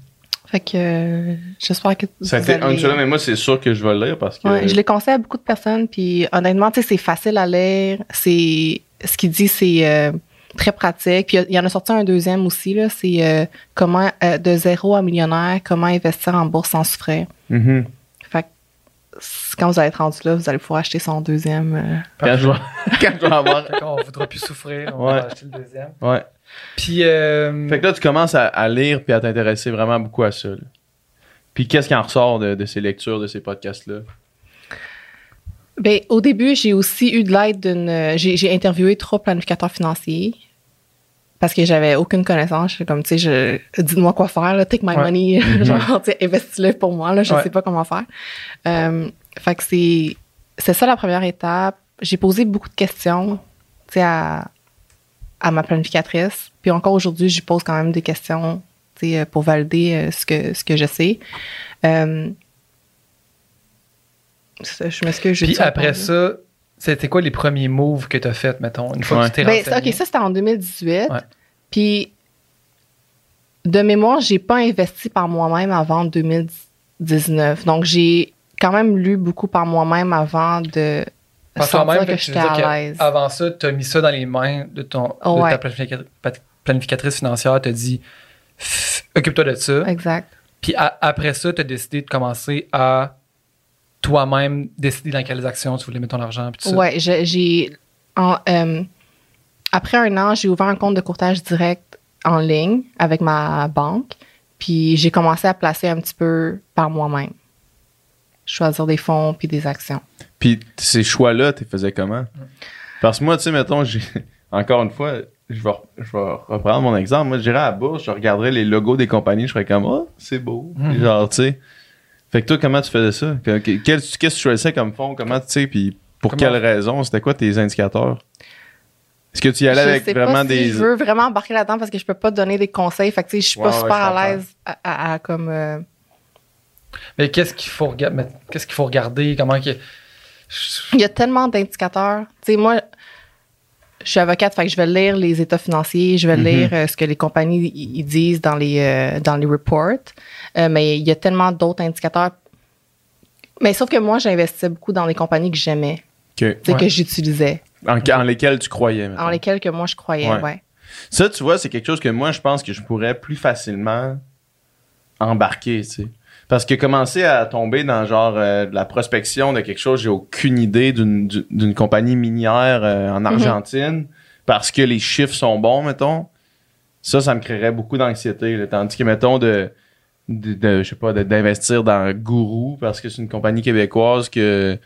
Fait que euh, j'espère que Ça été un ceux-là, mais moi, c'est sûr que je vais le lire parce que. Ouais, je les conseille à beaucoup de personnes, puis honnêtement, tu sais, c'est facile à lire. C'est ce qu'il dit, c'est euh, très pratique. Puis il y en a sorti un deuxième aussi là, c'est euh, comment euh, de zéro à millionnaire, comment investir en bourse sans souffrir. Mhm. Fait que quand vous allez être rendu là, vous allez pouvoir acheter son deuxième. euh. Quand, je vais, quand avoir. <laughs> Fait qu'on voudra plus souffrir, on Ouais. va acheter le deuxième. Ouais. Puis, euh, Fait que là, tu commences à, à lire puis à t'intéresser vraiment beaucoup à ça. là. Puis qu'est-ce qui en ressort de, de ces lectures, de ces podcasts-là? Ben, au début, j'ai aussi eu de l'aide d'une. euh, J'ai, j'ai interviewé trois planificateurs financiers parce que j'avais aucune connaissance. J'étais comme, tu sais, je, dites-moi quoi faire, là, take my Ouais. money, <laughs> genre, tu sais, investis-le pour moi, là, je Ouais. sais pas comment faire. Euh, fait que c'est, c'est ça la première étape. J'ai posé beaucoup de questions, tu sais, à, à ma planificatrice. Puis encore aujourd'hui, je lui pose quand même des questions, sais, pour valider euh, ce que, ce que je sais. Euh, je m'excuse. Puis après ça, c'était quoi les premiers moves que tu as fait, mettons, une fois Ouais. que tu t'es Ben, renseigné? OK, ça, c'était en 2018. Ouais. Puis, de mémoire, j'ai pas investi par moi-même avant 2019. Donc, j'ai quand même lu beaucoup par moi-même avant de Par toi-même, que à l'aise. Avant ça, tu as mis ça dans les mains de, ton, de Ouais. ta planificatrice financière, tu as dit occupe-toi de ça. Exact. Puis a- après ça, tu as décidé de commencer à toi-même décider dans quelles actions tu voulais mettre ton argent. Puis tout ça. Ouais, j'ai. euh, après un an, j'ai ouvert un compte de courtage direct en ligne avec ma banque. Puis j'ai commencé à placer un petit peu par moi-même. Choisir des fonds puis des actions. Puis ces choix-là, tu les faisais comment? Parce que moi, tu sais, mettons, j'ai. <laughs> Encore une fois, je vais, je vais reprendre mon exemple. Moi, j'irais à la bourse, je regarderais les logos des compagnies, je serais comme, oh, c'est beau. Mhm. Genre, tu sais. Fait que toi, comment tu faisais ça? Qu'est-ce que tu choisissais comme fond? Comment, tu sais, puis pour Comment- quelles raisons? C'était quoi tes indicateurs? Est-ce que tu y allais je avec sais vraiment pas si des. je veux vraiment embarquer là-dedans parce que je peux pas te donner des conseils. Fait que, tu sais, je suis Ouais, pas ouais, super à l'aise à, à- à comme. euh, Mais qu'est-ce qu'il faut, rega- regarder? Comment que. Il y a tellement d'indicateurs. Tu sais, moi, je suis avocate, fait que je vais lire les états financiers, je vais Mhm. lire euh, ce que les compagnies disent dans les, euh, dans les reports. Euh, mais il y a tellement d'autres indicateurs. Mais sauf que moi, j'investissais beaucoup dans les compagnies que j'aimais, que- tu sais, Ouais. que j'utilisais, en, en lesquelles tu croyais. mettons. en lesquelles que moi je croyais, Ouais. ouais. Ça, tu vois, c'est quelque chose que moi, je pense que je pourrais plus facilement embarquer, tu sais. Parce que commencer à tomber dans genre euh, de la prospection de quelque chose, j'ai aucune idée d'une compagnie minière euh, en Argentine parce que les chiffres sont bons, mettons. Ça, ça me créerait beaucoup d'anxiété. Tandis que, mettons, de, de, de- je sais pas, d'investir dans Guru parce que c'est une compagnie québécoise que,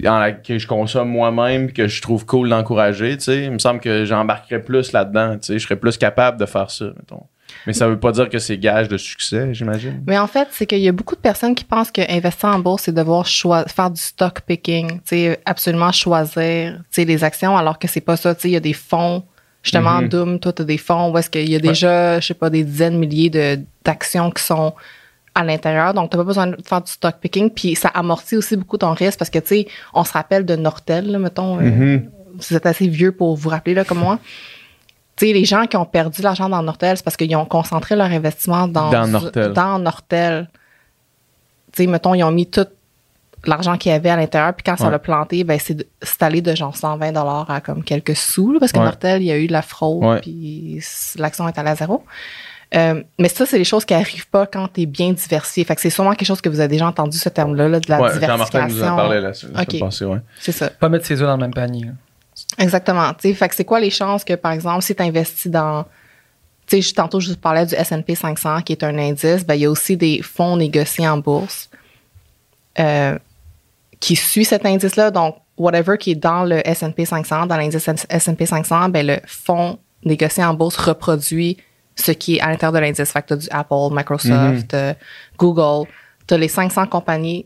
dans la- que je consomme moi-même que je trouve cool d'encourager, tu sais. Il me semble que j'embarquerais plus là-dedans, tu sais. Je serais plus capable de faire ça, mettons. Mais ça veut pas dire que c'est gage de succès, j'imagine. Mais en fait, c'est qu'il y a beaucoup de personnes qui pensent que investir en bourse, c'est devoir faire du stock picking, tu absolument choisir, tu les actions, alors que c'est pas ça, tu il y a des fonds, justement, Mhm. Doom, toi, t'as des fonds où est-ce qu'il y a déjà, je sais pas, des dizaines, milliers de, d'actions qui sont à l'intérieur, donc t'as pas besoin de faire du stock picking, puis ça amortit aussi beaucoup ton risque, parce que, tu sais, on se rappelle de Nortel, là, mettons, euh, Mhm. vous êtes assez vieux pour vous rappeler, là, comme moi. Les gens qui ont perdu l'argent dans Nortel, c'est parce qu'ils ont concentré leur investissement dans, Dans Nortel. Dans Nortel. Tu sais, mettons, ils ont mis tout l'argent qu'il y avait à l'intérieur, puis quand ça l'a planté, ben c'est allé de genre 120 dollars à comme quelques sous, là, parce que Ouais. Nortel, il y a eu de la fraude, Ouais. puis l'action est allée à zéro. Euh, mais ça, c'est des choses qui arrivent pas quand tu es bien diversifié. Fait que c'est sûrement quelque chose que vous avez déjà entendu, ce terme-là, là, de la Ouais, Jean-Martin nous en diversification. parlait la, la semaine Ok. passée, ouais. C'est ça. Pas mettre ses œufs dans le même panier. là. Exactement. Fait que c'est quoi les chances que, par exemple, si tu investis dans. Tu sais, tantôt, je vous parlais du SP 500, qui est un indice. Ben, il y a aussi des fonds négociés en bourse euh, qui suivent cet indice-là. Donc, whatever qui est dans le SP 500, dans l'indice SP 500, ben, le fonds négocié en bourse reproduit ce qui est à l'intérieur de l'indice. Fait que tu as du Apple, Microsoft, euh, Google. Tu as les 500 compagnies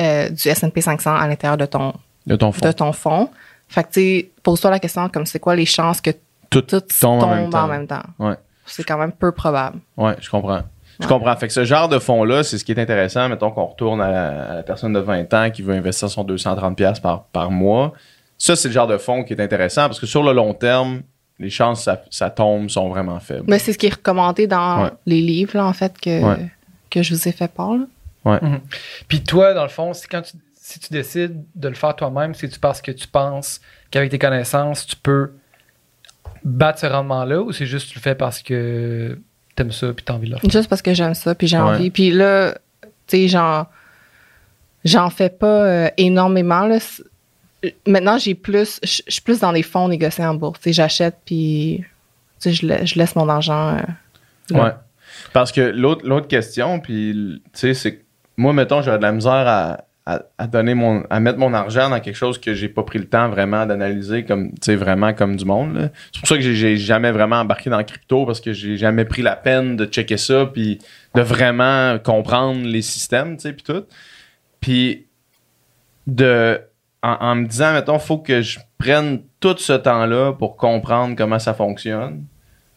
euh, du SP 500 à l'intérieur de ton, De ton fond. de ton fond. Fait que, tu sais, pose-toi la question comme c'est quoi les chances que Tout, tout tombe, tombe, en même temps? Ouais. C'est quand même peu probable. Ouais, je comprends. Je Ouais. comprends. Fait que ce genre de fonds-là, c'est ce qui est intéressant. Mettons qu'on retourne à la, à la personne de 20 ans qui veut investir son 230$ par, par mois. Ça, c'est le genre de fonds qui est intéressant parce que sur le long terme, les chances que ça, ça tombe sont vraiment faibles. Mais c'est ce qui est recommandé dans Ouais. les livres, là, en fait, que, Ouais. que je vous ai fait part. là. Puis toi, dans le fond, c'est quand tu, si tu décides de le faire toi-même, c'est-tu parce que tu penses qu'avec tes connaissances, tu peux battre ce rendement-là ou c'est juste que tu le fais parce que t'aimes ça puis t'as envie de le faire? Juste parce que j'aime ça, puis j'ai Ouais. envie. Puis là, tu sais, j'en, j'en fais pas euh, énormément. Là. C'est- Maintenant, j'ai plus, je suis plus dans les fonds négociés en bourse. Tu sais, j'achète, puis je, la- je laisse mon argent. euh. Ouais. Parce que l'autre l'autre question, puis tu sais, c'est que moi, mettons, j'aurais de la misère à, à, donner mon à mettre mon argent dans quelque chose que j'ai pas pris le temps vraiment d'analyser comme vraiment comme du monde c'est pour ça que j'ai jamais vraiment embarqué dans le crypto parce que j'ai jamais pris la peine de checker ça puis de vraiment comprendre les systèmes tu sais puis tout. Puis de en, en me disant mettons faut que je prenne tout ce temps là pour comprendre comment ça fonctionne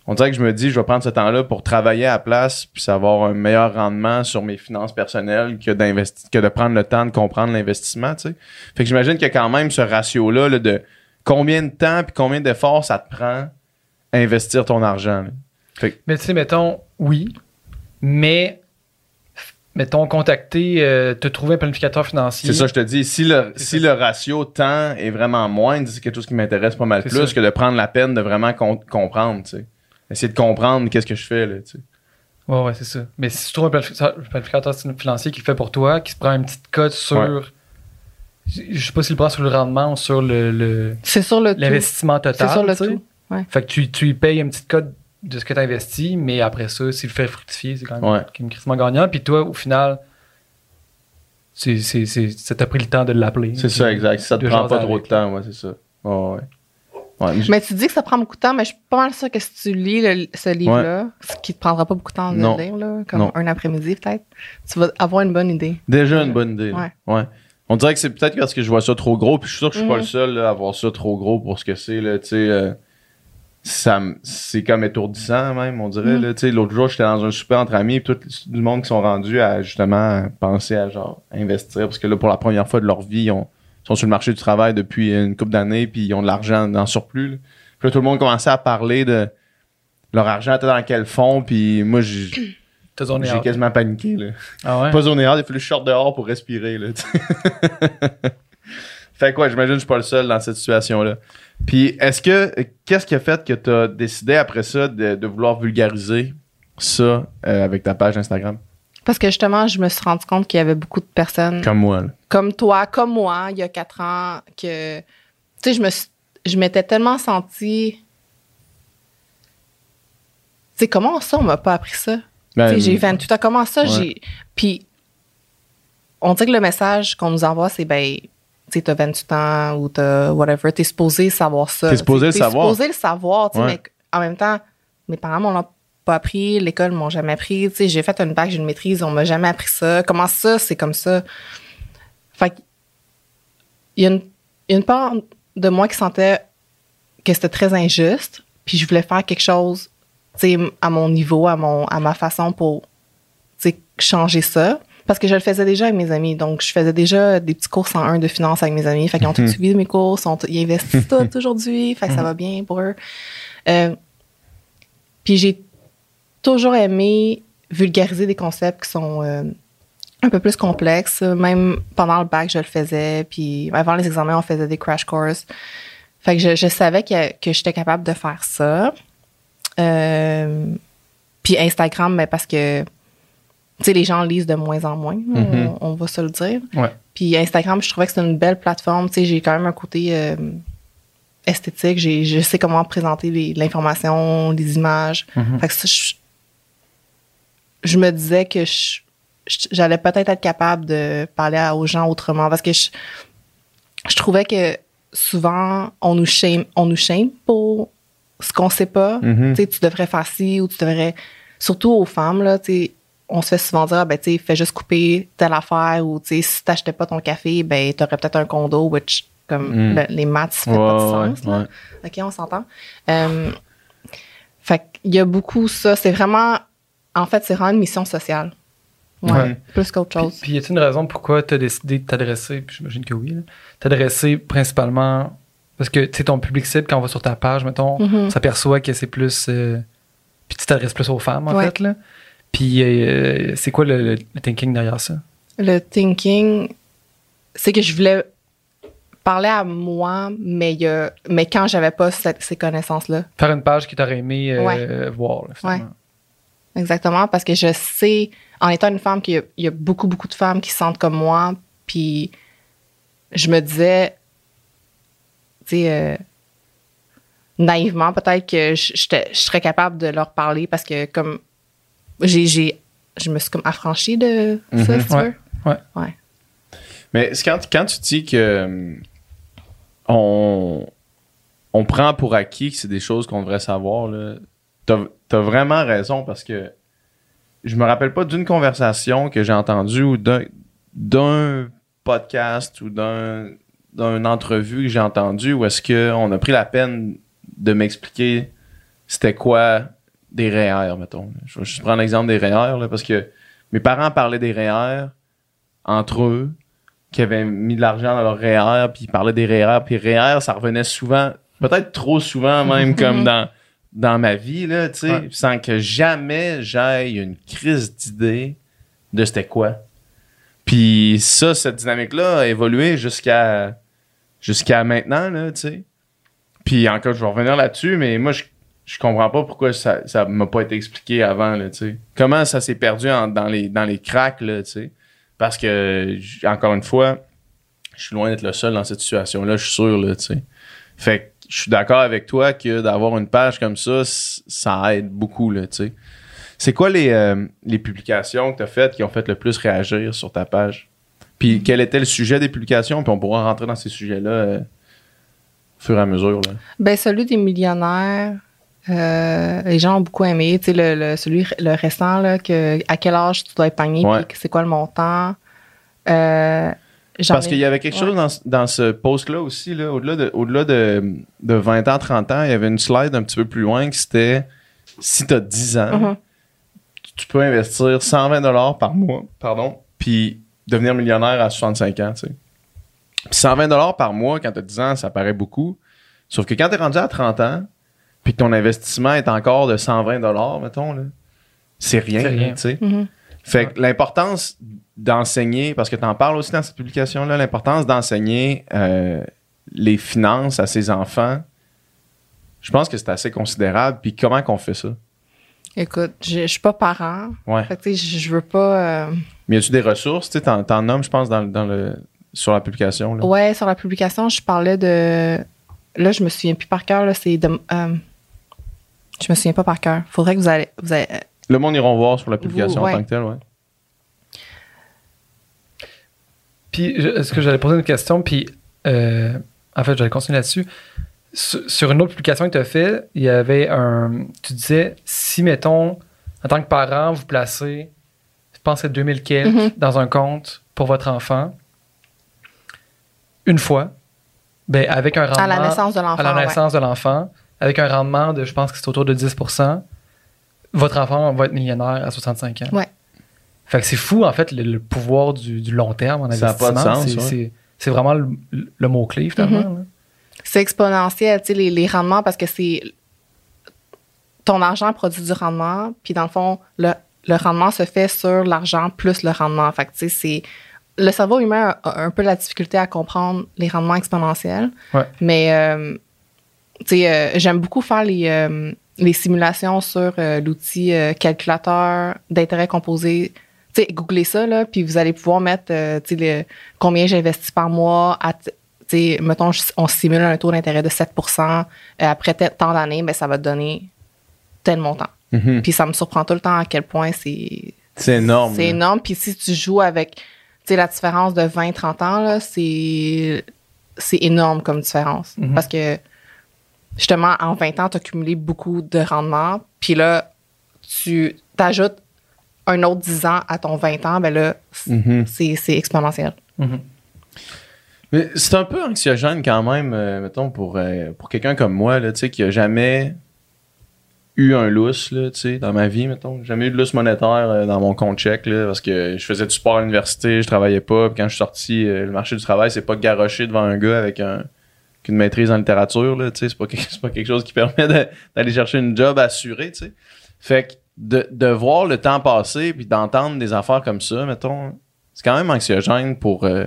on dirait que je me dis, je vais prendre ce temps-là pour travailler à la place puis avoir un meilleur rendement sur mes finances personnelles que, que de prendre le temps de comprendre l'investissement, tu sais. Fait que j'imagine a quand même ce ratio-là là, de combien de temps puis combien d'efforts ça te prend à investir ton argent. là. Mais tu sais, mettons, oui, mais mettons, contacter, euh, te trouver un planificateur financier. C'est ça, je te dis. Si le, si ça. le ratio temps est vraiment moindre, c'est quelque chose qui m'intéresse pas mal plus ça. que de prendre la peine de vraiment com- comprendre, tu sais. Essayer de comprendre qu'est-ce que je fais, là, tu sais. Ouais, ouais, c'est ça. Mais si tu trouves un planificateur, financier qui le fait pour toi, qui se prend une petite cote sur. Ouais. Je sais pas s'il le prend sur le rendement ou sur le- le- C'est sur le l'investissement total. C'est sur le tu sais. tout. ouais. Fait que tu, tu lui payes une petite cote de ce que tu as investi, mais après ça, s'il le fait fructifier, c'est quand même Ouais. même crissement gagnant. Puis toi, au final, c'est, c'est, c'est, ça t'a pris le temps de l'appeler. C'est ça, exact. Si ça te prend pas trop de temps, ouais, c'est ça. Ouais, ouais. Ouais, mais tu dis que ça prend beaucoup de temps, mais je suis pas mal sûre que si tu lis le- ce livre-là, ce qui te prendra pas beaucoup de temps de Non. le lire, là, comme Non. un après-midi peut-être, tu vas avoir une bonne idée. Déjà une bonne idée. Ouais. Ouais. On dirait que c'est peut-être parce que je vois ça trop gros, puis je suis sûr que je suis pas Mhm. le seul là, à voir ça trop gros pour ce que c'est. là, Tu sais, euh, ça c'est comme étourdissant même, on dirait. Mhm. là, tu sais, L'autre jour, j'étais dans un super entre amis, puis tout du monde qui sont rendus à justement penser à genre investir, parce que là, pour la première fois de leur vie, ils ont- sont sur le marché du travail depuis une couple d'années, puis ils ont de l'argent en surplus. là. Puis là, tout le monde commençait à parler de leur argent était dans quel fond, puis moi, j'ai <clears throat> T'as zoné j'ai out. quasiment paniqué. Là. Ah ouais? Pas zoné hard, il fallu que je sorte dehors pour respirer. Là, <laughs> fait quoi, j'imagine que je suis pas le seul dans cette situation-là. Puis, est-ce que, qu'est-ce qui a fait que tu as décidé après ça de, de vouloir vulgariser ça euh, avec ta page Instagram? Parce que justement, je me suis rendu compte qu'il y avait beaucoup de personnes Comme moi. Là. Comme toi, comme moi, il y a quatre ans, que, tu sais, je me je m'étais tellement sentie. Tu sais, comment ça, on m'a pas appris ça? Ben, Tu sais, j'ai 28 ans. Comment ça, Ouais. j'ai. Puis, on dit que le message qu'on nous envoie, c'est ben, tu sais, t'as 28 ans ou t'as whatever, t'es supposé savoir ça. T'es supposé le T'es savoir. supposé le savoir, tu sais, Ouais. mais en même temps, mes parents m'en ont pas appris, l'école m'ont jamais appris, tu sais, j'ai fait une bac, j'ai une maîtrise, on m'a jamais appris ça. Comment ça, c'est comme ça? Fait il y a une, part de moi qui sentait que c'était très injuste, puis je voulais faire quelque chose, tu sais, à mon niveau, à, mon, à ma façon pour, tu sais, changer ça. Parce que je le faisais déjà avec mes amis. Donc, je faisais déjà des petits cours en un de finance avec mes amis. Fait qu'ils ont tous suivi mes cours, sont, ils investissent <laughs> tout aujourd'hui. Fait que ça va bien pour eux. Euh, puis j'ai toujours aimé vulgariser des concepts qui sont euh, un peu plus complexes. Même pendant le bac, je le faisais. Puis avant les examens, on faisait des crash courses. Fait que je, je savais que, que j'étais capable de faire ça. Euh, puis Instagram, mais parce que tu sais, les gens lisent de moins en moins, Mhm. on, on va se le dire. Ouais. Puis Instagram, je trouvais que c'est une belle plateforme. Tu sais, j'ai quand même un côté euh, esthétique. J'ai, je sais comment présenter l'information, les images. Mhm. Fait que ça, je, je me disais que je- j'allais peut-être être capable de parler à- aux gens autrement parce que je, je trouvais que souvent on nous shame, on nous shame pour ce qu'on sait pas. Mhm. Tu sais, tu devrais faire ci ou tu devrais. Surtout aux femmes, là, tu sais, on se fait souvent dire, ah, ben, tu sais, fais juste couper telle affaire ou, tu sais, si t'achetais pas ton café, ben, t'aurais peut-être un condo, which, comme, Mm. le- les maths, ça fait pas de ouais, sens, là. ouais. OK, on s'entend. Euh, fait qu'il y a beaucoup ça. C'est vraiment, en fait, c'est vraiment une mission sociale. Ouais. Ouais. Plus qu'autre Puis, chose. puis y a-t-il une raison pourquoi tu as décidé de t'adresser, puis j'imagine que oui, t'adresser principalement. Parce que tu sais, ton public cible, quand on va sur ta page, mettons, Mhm. on s'aperçoit que c'est plus. euh, puis tu t'adresses plus aux femmes, en Ouais. fait. Là. Puis euh, c'est quoi le, thinking derrière ça? Le thinking, c'est que je voulais parler à moi, mais, a- mais quand j'avais pas cette- ces connaissances-là. Faire une page que tu aurais aimé euh, Ouais. voir, là, finalement. Exactement, parce que je sais, en étant une femme, qu'il y a- il y, a beaucoup, beaucoup de femmes qui se sentent comme moi. Puis je me disais, tu sais, euh, naïvement, peut-être que je, serais capable de leur parler parce que comme j'ai, j'ai- je me suis comme affranchie de ça, Mhm. si tu Ouais, veux. ouais. Ouais. Mais quand, quand tu dis que hum, on, on prend pour acquis que c'est des choses qu'on devrait savoir, là, t'as, t'as vraiment raison parce que je me rappelle pas d'une conversation que j'ai entendue ou d'un, podcast ou d'un, d'une entrevue que j'ai entendue où est-ce qu'on a pris la peine de m'expliquer c'était quoi des REER, mettons. Je vais juste prendre l'exemple des REER, là, parce que mes parents parlaient des REER entre eux, qui avaient mis de l'argent dans leur REER, puis ils parlaient des REER, puis REER, ça revenait souvent, peut-être trop souvent même, comme <laughs> dans, dans ma vie, là, tu sais, Ouais. sans que jamais j'aille une crise d'idée de c'était quoi. Puis ça, cette dynamique-là a évolué jusqu'à jusqu'à maintenant, là, tu sais. Puis encore, je vais revenir là-dessus, mais moi, je, je comprends pas pourquoi ça, ça m'a pas été expliqué avant, là, tu sais. Comment ça s'est perdu en- dans, les, dans les cracks, là, tu sais. Parce que, encore une fois, je suis loin d'être le seul dans cette situation-là, je suis sûr, là, tu sais. Fait que je suis d'accord avec toi que d'avoir une page comme ça, ça aide beaucoup, là, tu sais. C'est quoi les, euh, les publications que tu as faites qui ont fait le plus réagir sur ta page? Puis quel était le sujet des publications? Puis on pourra rentrer dans ces sujets-là euh, au fur et à mesure. Là. Ben, celui des millionnaires, euh, les gens ont beaucoup aimé. Tu sais, le, le- celui, le récent, là, que, à quel âge tu dois épargner, Ouais. puis c'est quoi le montant. Euh, Parce qu'il y avait quelque ouais. chose dans, ce- dans ce post-là aussi, là, au-delà, de, au-delà de, de 20 ans, 30 ans, il y avait une slide un petit peu plus loin qui c'était si tu as 10 ans, tu- peux investir 120 par mois, pardon, puis devenir millionnaire à 65 ans, tu sais. Puis 120 par mois, quand tu as 10 ans, ça paraît beaucoup. Sauf que quand tu es rendu à 30 ans, puis que ton investissement est encore de 120 mettons, là, c'est rien, C'est rien. tu sais. Mhm. Fait que l'importance d'enseigner, parce que tu en parles aussi dans cette publication-là, l'importance d'enseigner euh, les finances à ses enfants, je pense que c'est assez considérable. Puis comment qu'on fait ça? Écoute, je suis pas parent. Ouais. Fait que, tu sais, je veux pas. euh, Mais y a-tu des ressources? Tu sais, t'en, t'en nommes, je pense, dans, dans le, sur la publication. Là. Ouais, sur la publication, je parlais de. Là, je me souviens plus par cœur. Là, c'est de. euh, je me souviens pas par cœur. Faudrait que vous allez. Vous allez Le monde iront voir sur la publication Vous, ouais. en tant que tel, ouais. Puis, est-ce que j'allais poser une question? Puis, euh, en fait, j'allais continuer là-dessus. Sur, sur une autre publication que tu as fait, il y avait un. Tu disais, si, mettons, en tant que parent, vous placez, je pense que c'est 2000 quelques Mhm. dans un compte pour votre enfant, une fois, ben, avec un rendement. à la naissance de l'enfant. à la ouais. naissance de l'enfant, avec un rendement de, je pense que c'est autour de 10 votre enfant va être millionnaire à 65 ans. Ouais. Fait que c'est fou, en fait, le, le pouvoir du, du long terme en Ça a pas de investissement. sens, C'est- ouais. vraiment le, le mot-clé, finalement. Mhm. C'est exponentiel, tu sais, les, les rendements, parce que c'est. Ton argent produit du rendement, puis dans le fond, le, le rendement se fait sur l'argent plus le rendement. Fait que, tu sais, c'est. Le cerveau humain a, a un peu la difficulté à comprendre les rendements exponentiels. Ouais. Mais, euh, tu sais, euh, j'aime beaucoup faire les, euh, les simulations sur euh, l'outil euh, calculateur d'intérêt composé. Tu sais, googlez ça, là, puis vous allez pouvoir mettre, euh, le- combien j'investis par mois à, mettons, on simule un taux d'intérêt de 7% euh, après tant d'années, ben, ça va te donner tel montant. Mhm. Puis ça me surprend tout le temps à quel point c'est C'est énorme. c'est énorme. Puis si tu joues avec, la différence de 20-30 ans, là, c'est énorme comme différence. Mhm. Parce que, justement, en 20 ans, tu as cumulé beaucoup de rendement. Puis là, tu t'ajoutes un autre 10 ans à ton 20 ans, ben là, Mhm. c'est c'est exponentiel. Mhm. Mais c'est un peu anxiogène quand même, euh, mettons, pour, euh, pour quelqu'un comme moi, là, tu sais, qui a jamais eu un lousse, là, tu sais, dans ma vie, mettons. Jamais eu de lousse monétaire euh, dans mon compte chèque, là, parce que je faisais du sport à l'université, je travaillais pas, puis quand je suis sorti, euh, le marché du travail, c'est pas garocher devant un gars avec un qu'une maîtrise en littérature, là, tu sais, c'est pas, <laughs> pas quelque chose qui permet d'aller chercher une job assurée, tu sais. Fait que de, de voir le temps passer, puis d'entendre des affaires comme ça, mettons, c'est quand même anxiogène pour, euh,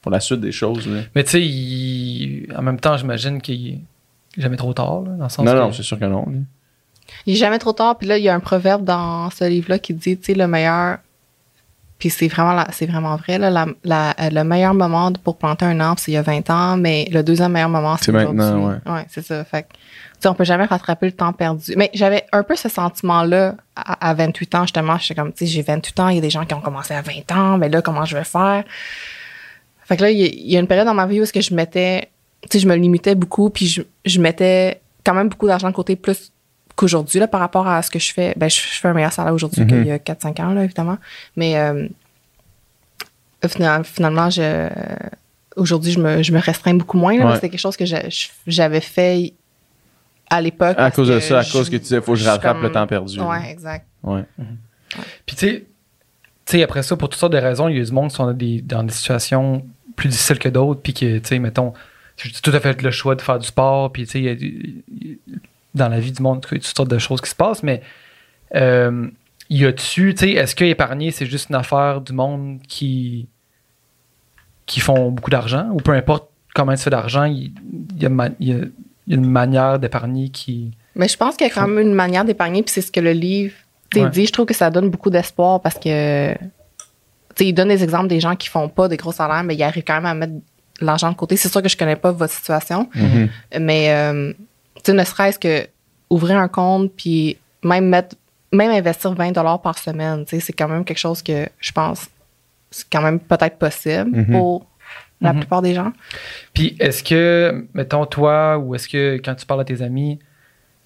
pour la suite des choses, là. Mais tu sais, il- en même temps, j'imagine qu'il est jamais trop tard, là, dans le sens Non, que- non, c'est sûr que non. là. Il est jamais trop tard. Puis là, il y a un proverbe dans ce livre-là qui dit, tu sais, le meilleur. Puis c'est vraiment, c'est vraiment vrai, là, la- la- euh, le meilleur moment pour planter un arbre, c'est il y a 20 ans, mais le deuxième meilleur moment, c'est C'est maintenant, aujourd'hui. Ouais, c'est ça. Fait que, tu sais, on peut jamais rattraper le temps perdu. Mais j'avais un peu ce sentiment-là à, à 28 ans, justement. J'étais comme, tu sais, j'ai 28 ans, il y a des gens qui ont commencé à 20 ans, mais là, comment je vais faire? Fait que là, il y, a- il y a une période dans ma vie où est-ce que je mettais, tu sais, je me limitais beaucoup, puis je, je mettais quand même beaucoup d'argent de côté plus qu'aujourd'hui, là, par rapport à ce que je fais. Ben, je, je fais un meilleur salaire aujourd'hui Mhm. qu'il y a 4-5 ans, là, évidemment. Mais euh, final- finalement, je, aujourd'hui, je me, je me restreins beaucoup moins. Ouais. C'était quelque chose que j'avais fait à l'époque. À cause de ça, à je- cause que tu disais, faut que je rattrape comme- le temps perdu. Ouais, exact. Ouais. Puis tu sais, tu sais, après ça, pour toutes sortes de raisons, il y a du monde qui sont dans des, dans des situations plus difficiles que d'autres, puis que, tu sais, mettons, tu as tout à fait le choix de faire du sport, puis tu sais, dans la vie du monde, il y a toutes sortes de choses qui se passent, mais euh, y a-tu, tu sais, est-ce que épargner, c'est juste une affaire du monde qui, qui font beaucoup d'argent, ou peu importe comment tu fais d'argent, il il y, a y y une manière d'épargner qui. Mais je pense qu'il y a quand même une manière d'épargner, puis c'est ce que le livre Ouais. dit. Je trouve que ça donne beaucoup d'espoir parce que, tu sais, il donne des exemples des gens qui font pas des gros salaires, mais ils arrivent quand même à mettre l'argent de côté. C'est sûr que je connais pas votre situation, Mhm. mais, euh, tu sais, ne serait-ce que ouvrir un compte, puis même mettre, même investir 20 dollars par semaine, tu sais, c'est quand même quelque chose que je pense, c'est quand même peut-être possible Mhm. pour la Mhm. plupart des gens. Puis est-ce que, mettons, toi, ou est-ce que quand tu parles à tes amis,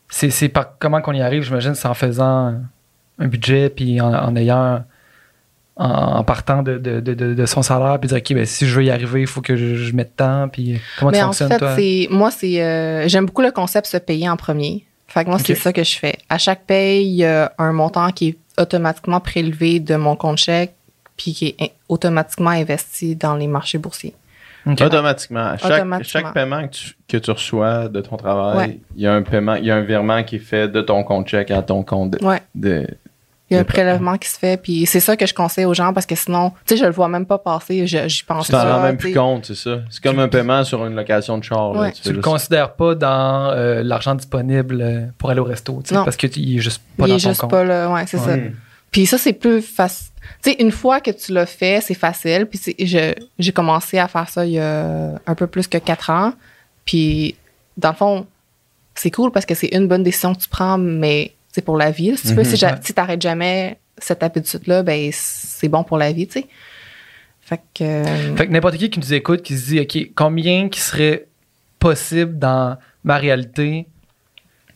c'est, c'est par comment qu'on y arrive, j'imagine, c'est en faisant un budget, puis en, en ayant, en, en partant de, de, de, de- de son salaire, puis dire, OK, ben, si je veux y arriver, il faut que je, je mette tant, puis comment Mais tu en fonctionnes, fait, toi? c'est moi, c'est euh, j'aime beaucoup le concept se payer en premier. Fait que moi, c'est ça que je fais. À chaque paye, il y a un montant qui est automatiquement prélevé de mon compte chèque, puis qui est automatiquement investi dans les marchés boursiers. Automatiquement. À chaque, Automatiquement. chaque paiement que tu, que tu reçois de ton travail, Ouais. il y a un paiement, il y a un virement qui est fait de ton compte chèque à ton compte de. Ouais. de- Il y a un prélèvement qui se fait, puis c'est ça que je conseille aux gens parce que sinon, tu sais, je le vois même pas passer, je- j'y pense Tu t'en pas. rends même plus compte, c'est ça. C'est comme un paiement sur une location de char. là. Tu le juste- considères pas dans euh, l'argent disponible euh, pour aller au resto, tu sais, parce qu'il est juste pas Il dans est ton juste compte. pas là, ouais, c'est ça. Puis ça, c'est plus facile. Tu sais, une fois que tu l'as fait, c'est facile. Puis c'est- je- j'ai commencé à faire ça il y a un peu plus que quatre ans. Puis, dans le fond, c'est cool parce que c'est une bonne décision que tu prends, mais c'est pour la vie. là, si tu veux, Mhm. si t'arrêtes jamais cette habitude-là, ben c'est bon pour la vie, tu sais. Fait que... euh, Fait que n'importe qui qui nous écoute, qui se dit, OK, combien qui serait possible dans ma réalité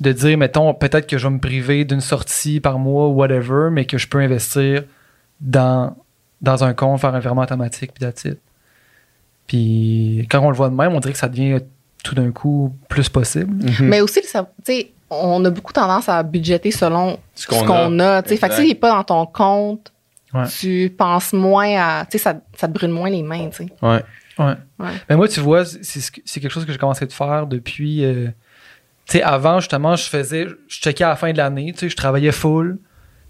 de dire, mettons, peut-être que je vais me priver d'une sortie par mois ou whatever, mais que je peux investir dans, dans un compte, faire un virement automatique, puis that's it. Puis quand on le voit de même, on dirait que ça devient tout d'un coup plus possible. Mhm. Mais aussi, tu sais, on a beaucoup tendance à budgéter selon Ce ce qu'on a. a. tu sais. Fait que s'il n'est pas dans ton compte, Ouais. tu penses moins à. Tu sais, ça, ça te brûle moins les mains, tu sais. Ouais. Ouais. Ouais. Mais moi, tu vois, c'est quelque chose que j'ai commencé de faire depuis. euh, tu sais, avant, justement, je faisais. Je checkais à la fin de l'année, tu sais, je travaillais full.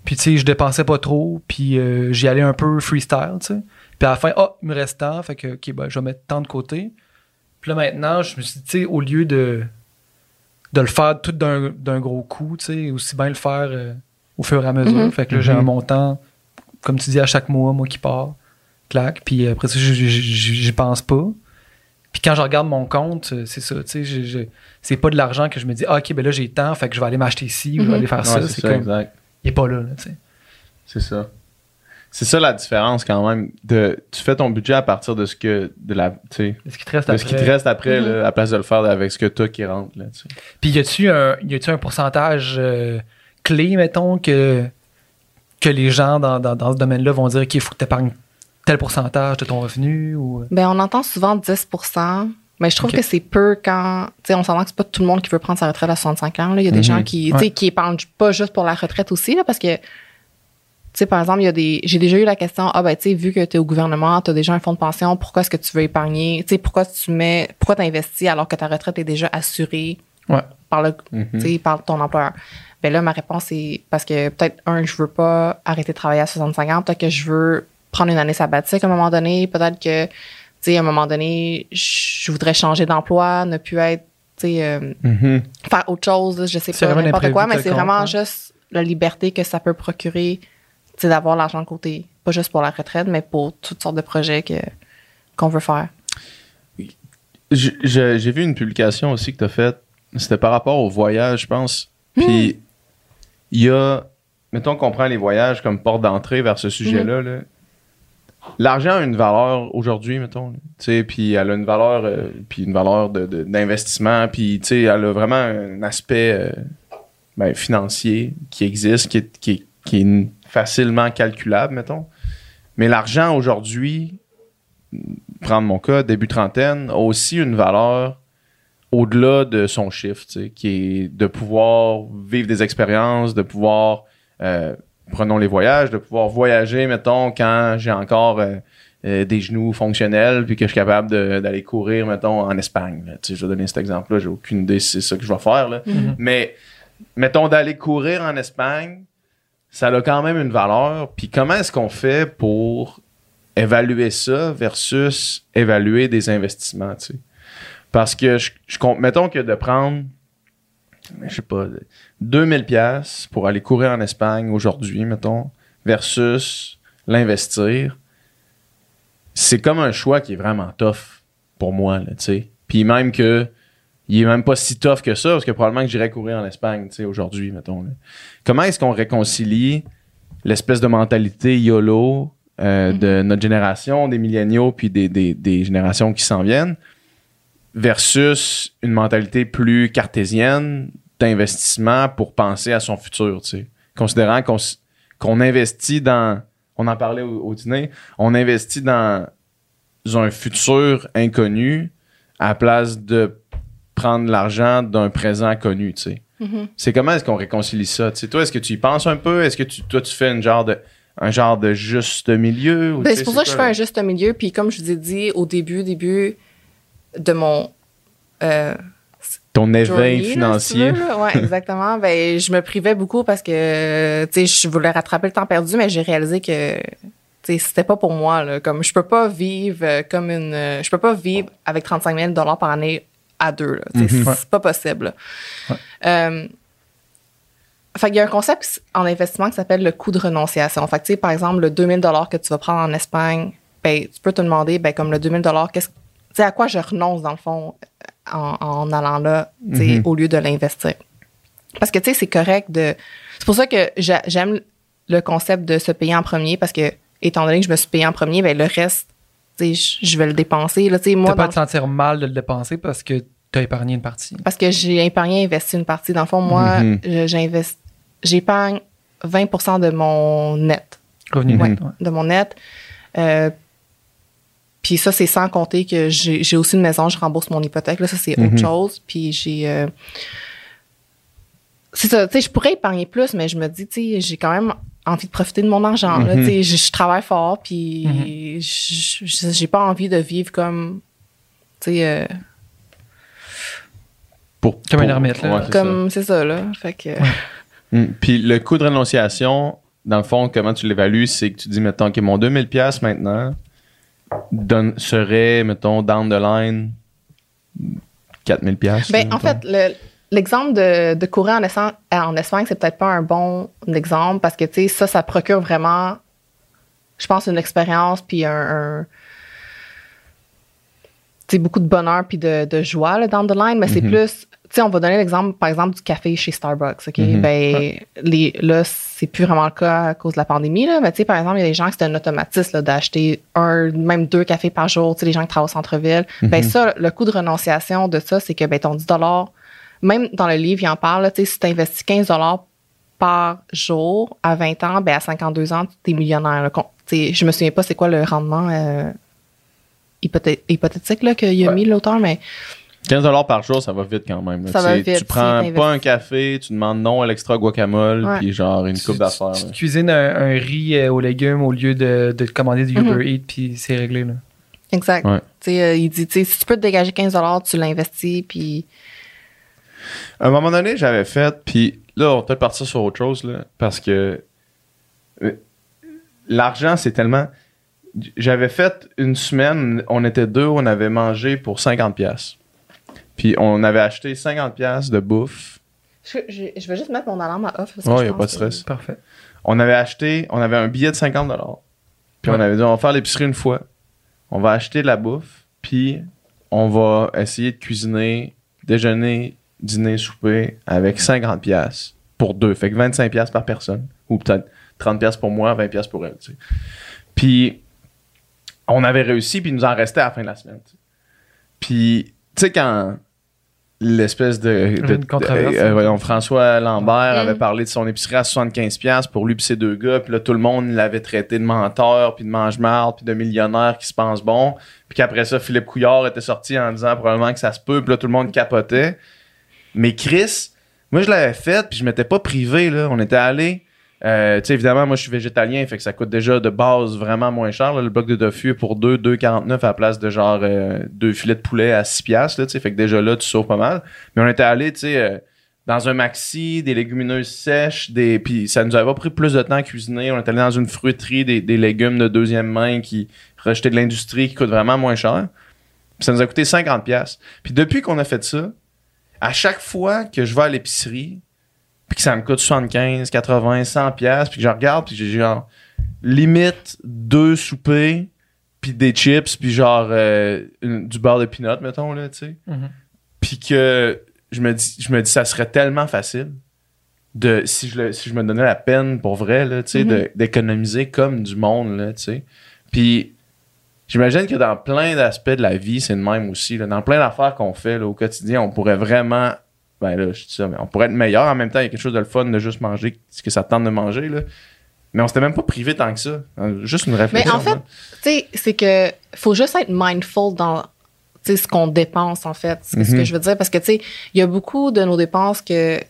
Puis, tu sais, je dépensais pas trop. Puis, euh, j'y allais un peu freestyle, tu sais. Puis, à la fin, oh, il me reste tant. Fait que, OK, ben, je vais mettre tant de côté. Puis là, maintenant, je me suis dit, tu sais, au lieu de, de le faire tout d'un d'un gros coup, tu sais, aussi bien le faire euh, au fur et à mesure. Mhm. Fait que là, j'ai un Mhm. montant, comme tu dis, à chaque mois, moi qui part, clac. Puis après ça, j'y pense pas. Puis quand je regarde mon compte, euh, c'est ça, tu sais, c'est pas de l'argent que je me dis, ah, ok, ben là, j'ai tant, fait que je vais aller m'acheter ci ou je vais Mhm. aller faire Ouais, ça. c'est C'est ça, comme, exact. il est pas là, là, tu sais. C'est ça. C'est ça la différence quand même. De, tu fais ton budget à partir de ce que de la, tu sais, Ce qui te reste de ce qui te après. reste après, Mhm. là, à la place de le faire avec ce que toi qui rentre. Là, tu sais. Puis y a-tu un, y a-tu un pourcentage euh, clé, mettons, que, que les gens dans, dans, dans ce domaine-là vont dire, OK, il faut que tu épargnes tel pourcentage de ton revenu ou. Ben, on entend souvent 10% mais je trouve que c'est peu quand. Tu sais, on s'entend que c'est pas tout le monde qui veut prendre sa retraite à 65 ans. là. Il y a des Mhm. gens qui, tu sais, Ouais. qui épargnent pas juste pour la retraite aussi, là, parce que. Tu sais, par exemple, il y a des. J'ai déjà eu la question Ah, ben, tu sais, vu que tu es au gouvernement, tu as déjà un fonds de pension, pourquoi est-ce que tu veux épargner? Tu sais, pourquoi tu mets. Pourquoi tu investis alors que ta retraite est déjà assurée Ouais. par, le, tu sais, par ton employeur? Ben là, ma réponse est parce que peut-être, un, je veux pas arrêter de travailler à 65 ans, peut-être que je veux prendre une année sabbatique à un moment donné, peut-être que, tu sais, à un moment donné, je voudrais changer d'emploi, ne plus être, tu sais, euh, Mhm. faire autre chose, je sais C'est pas, vraiment n'importe quoi, mais c'est vraiment hein. juste la liberté que ça peut procurer, sais, d'avoir l'argent de côté. Pas juste pour la retraite, mais pour toutes sortes de projets que, qu'on veut faire. J'ai vu une publication aussi que tu as faite. C'était par rapport au voyage, je pense. Puis, il y a. Mettons qu'on prend les voyages comme porte d'entrée vers ce sujet-là. là. l'argent a une valeur aujourd'hui, mettons. là. Tu sais, puis elle a une valeur, euh, puis une valeur de- de- d'investissement, puis tu sais, elle a vraiment un aspect euh, ben, financier qui existe, qui est, qui qui est facilement calculable, mettons. Mais l'argent aujourd'hui, prendre mon cas, début trentaine, a aussi une valeur au-delà de son chiffre, tu sais, qui est de pouvoir vivre des expériences, de pouvoir, euh, prenons les voyages, de pouvoir voyager, mettons, quand j'ai encore euh, euh, des genoux fonctionnels, puis que je suis capable d'aller courir, mettons, en Espagne. là. Tu sais, je vais donner cet exemple-là, j'ai aucune idée si c'est ça que je vais faire, là. Mhm. Mais, mettons, d'aller courir en Espagne, ça a quand même une valeur. Puis comment est-ce qu'on fait pour évaluer ça versus évaluer des investissements, tu sais? Parce que je, compte, mettons que de prendre, je sais pas, 2000 pièces pour aller courir en Espagne aujourd'hui, mettons, versus l'investir, c'est comme un choix qui est vraiment tough pour moi, tu sais? Puis même que il est même pas si tough que ça, parce que probablement que j'irais courir en Espagne, tu sais, aujourd'hui, mettons. là. Comment est-ce qu'on réconcilie l'espèce de mentalité YOLO euh, de notre génération, des milléniaux, puis des, des- des générations qui s'en viennent, versus une mentalité plus cartésienne d'investissement pour penser à son futur, tu sais? Considérant qu'on investit dans, on en parlait au, au dîner, on investit dans un futur inconnu à la place de prendre l'argent d'un présent connu, tu sais. Mhm. C'est comment est-ce qu'on réconcilie ça? Tu sais, toi, est-ce que tu y penses un peu? Est-ce que tu, toi, tu fais une genre de, un genre de juste milieu? Ben, c'est pour ça que je fais un juste milieu. Puis comme je vous ai dit au début, début de mon euh, Ton éveil si financier. Ouais, <laughs> exactement. ben, je me privais beaucoup parce que tu sais, je voulais rattraper le temps perdu, mais j'ai réalisé que tu sais, c'était pas pour moi. Là. Comme je peux pas vivre euh, comme une, euh, je peux pas vivre avec 35 000 dollars par année à deux. Mhm. C'est pas possible. là. Euh, fait qu'il y a un concept en investissement qui s'appelle le coût de renonciation. Fait que, par exemple, le 2000 dollars que tu vas prendre en Espagne, ben, tu peux te demander, ben, comme le 2000 dollars, qu'est-ce, à quoi je renonce dans le fond en, en allant là, Mhm. au lieu de l'investir. Parce que, tu sais, c'est correct de. C'est pour ça que j'a- j'aime le concept de se payer en premier parce que, étant donné que je me suis payé en premier, ben, le reste, je je vais le dépenser. Là, tu moi, T'as pas dans te sentir mal de le dépenser parce que t'as épargné une partie? parce que j'ai épargné investi une partie. Dans le fond, moi, Mhm. je- j'investis, j'épargne 20% de mon net. Revenu Mhm. net, ouais. De mon net. Euh, puis ça, c'est sans compter que j'ai j'ai aussi une maison, je rembourse mon hypothèque. Là, ça, c'est Mhm. autre chose. Puis j'ai. euh, c'est ça, tu sais, je pourrais épargner plus, mais je me dis, tu sais, j'ai quand même envie de profiter de mon argent. là. Mhm. Je, je travaille fort, puis je- je- j'ai pas envie de vivre comme. Tu sais. euh, Pour, Comme un pour- ermite, là. ouais, comme c'est ça là fait que. <laughs> Mm. Puis le coût de renonciation, dans le fond, comment tu l'évalues, c'est que tu dis, mettons, que mon 2000 pièces maintenant donne, serait, mettons, down the line, 4000 pièces. Ben, en fait, le- l'exemple de, de courir en, Espan- en Espagne, c'est peut-être pas un bon exemple parce que, tu sais, ça, ça procure vraiment, je pense, une expérience puis un. un- tu sais, beaucoup de bonheur puis de, de joie, là, down the line, mais c'est Mhm. plus. Tu sais, on va donner l'exemple, par exemple, du café chez Starbucks, OK? Mhm. Ben, les, là, c'est plus vraiment le cas à cause de la pandémie, là, mais tu sais, par exemple, il y a des gens qui c'est un automatisme, d'acheter un, même deux cafés par jour, tu sais, les gens qui travaillent au centre-ville. Ben, Mhm. ça, le coût de renonciation de ça, c'est que, ben, ton 10 même dans le livre, il en parle, tu sais, si tu investis 15 par jour à 20 ans, ben, à 52 ans, tu es millionnaire. sais, je me souviens pas c'est quoi le rendement euh, hypothé- hypothétique là, qu'il a Ouais. mis l'auteur, mais 15 par jour, ça va vite quand même. Ça Tu va vite, Tu prends si pas un café, tu demandes non à l'extra guacamole, Ouais. puis genre une Tu- coupe d'affaires. Tu, cuisines un, un riz euh, aux légumes au lieu de, de te commander du Uber Mhm. Eats, puis c'est réglé. Là. exact. Ouais. Tu sais, euh, il dit, tu sais, si tu peux te dégager 15 tu l'investis, puis À un moment donné, j'avais fait, puis là, on va peut-être partir sur autre chose, là, parce que euh, l'argent, c'est tellement. J'avais fait une semaine, on était deux, on avait mangé pour 50$. pièces. Puis on avait acheté 50$ piastres de bouffe. je, je, je vais juste mettre mon alarme à off. parce que Ouais, je y a pas de que- stress. Parfait. On avait acheté, on avait un billet de 50$. Puis on avait dit, on va faire l'épicerie une fois. On va acheter de la bouffe, puis on va essayer de cuisiner, déjeuner, dîner, souper avec 50$ piastres pour deux. Fait que 25$ piastres par personne. Ou peut-être 30$ piastres pour moi, 20$ piastres pour elle. tu sais. Puis on avait réussi, puis il nous en restait à la fin de la semaine. Puis, tu sais, quand l'espèce de. euh, voyons, François Lambert Mm. avait parlé de son épicerie à 75$ pour lui et ses deux gars, puis là, tout le monde l'avait traité de menteur, puis de mange-marde, puis de millionnaire qui se pense bon. Puis qu'après ça, Philippe Couillard était sorti en disant probablement que ça se peut, puis là, tout le monde capotait. Mais Chris, moi, je l'avais fait, puis je m'étais pas privé, là. On était allé. Euh, tu sais, évidemment, moi, je suis végétalien, fait que ça coûte déjà de base vraiment moins cher. le bloc de tofu pour 2, 2,49 à la place de genre euh, deux filets de poulet à 6 piastres, tu sais. Fait que déjà là, tu sauves pas mal. Mais on était allé, tu sais, euh, dans un maxi, des légumineuses sèches, des puis ça nous avait pas pris plus de temps à cuisiner. On est allé dans une fruiterie, des, légumes de deuxième main qui rejetaient de l'industrie, qui coûtent vraiment moins cher. Ça nous a coûté 50 pièces. Puis depuis qu'on a fait ça, à chaque fois que je vais à l'épicerie, puis que ça me coûte 75, 80, 100 pièces, puis que je regarde, puis j'ai genre limite deux soupers, puis des chips, puis genre euh, une- du beurre de peanut, mettons là, tu sais. Mhm. puis que je me dis je me dis ça serait tellement facile de si je le- si je me donnais la peine pour vrai là tu sais de- d'économiser comme du monde là tu sais. Puis j'imagine que dans plein d'aspects de la vie c'est le même aussi là. dans plein d'affaires qu'on fait là, au quotidien on pourrait vraiment ben là je dis ça mais on pourrait être meilleur en même temps il y a quelque chose de le fun de juste manger ce que ça te tente de manger là mais on s'était même pas privé tant que ça juste une réflexion en fait. Tu sais, c'est que faut juste être mindful dans ce qu'on dépense, en fait. C'est ce Mhm. que je veux dire. Parce que, tu sais, il y a beaucoup de nos dépenses que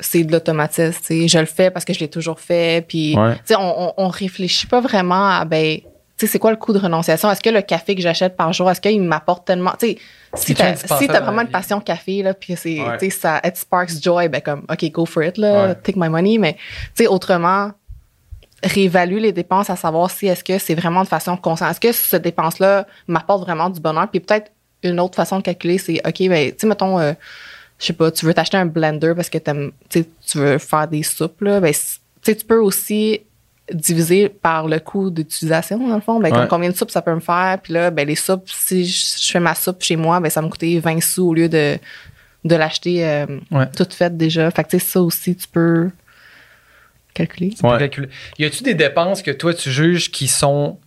c'est de l'automatisme. Je le fais parce que je l'ai toujours fait. Puis, Ouais. tu sais, on, on, on réfléchit pas vraiment à, ben, sais, c'est quoi le coût de renonciation? Est-ce que le café que j'achète par jour, est-ce qu'il m'apporte tellement? Tu sais, si t'as si vraiment une passion café, là, puis c'est, Ouais. tu sais, ça, it sparks joy, ben, comme, OK, go for it, là, Ouais. take my money. Mais, tu sais, autrement, réévaluer les dépenses à savoir si est-ce que c'est vraiment de façon consciente. Est-ce que cette dépense-là m'apporte vraiment du bonheur? Puis peut-être une autre façon de calculer, c'est OK, ben, tu sais, mettons, euh, je sais pas, tu veux t'acheter un blender parce que t'aimes- tu veux faire des soupes, là, ben, c- tu sais, tu peux aussi diviser par le coût d'utilisation, dans le fond. Ben, Ouais. combien de soupes ça peut me faire? Puis là, ben, les soupes, si je, je fais ma soupe chez moi, ben, ça me coûter 20 sous au lieu de, de l'acheter euh, Ouais. toute faite déjà. Fait que, tu sais, ça aussi, tu peux calculer. Ouais. calculer. Y a-tu des dépenses que toi tu juges qui sont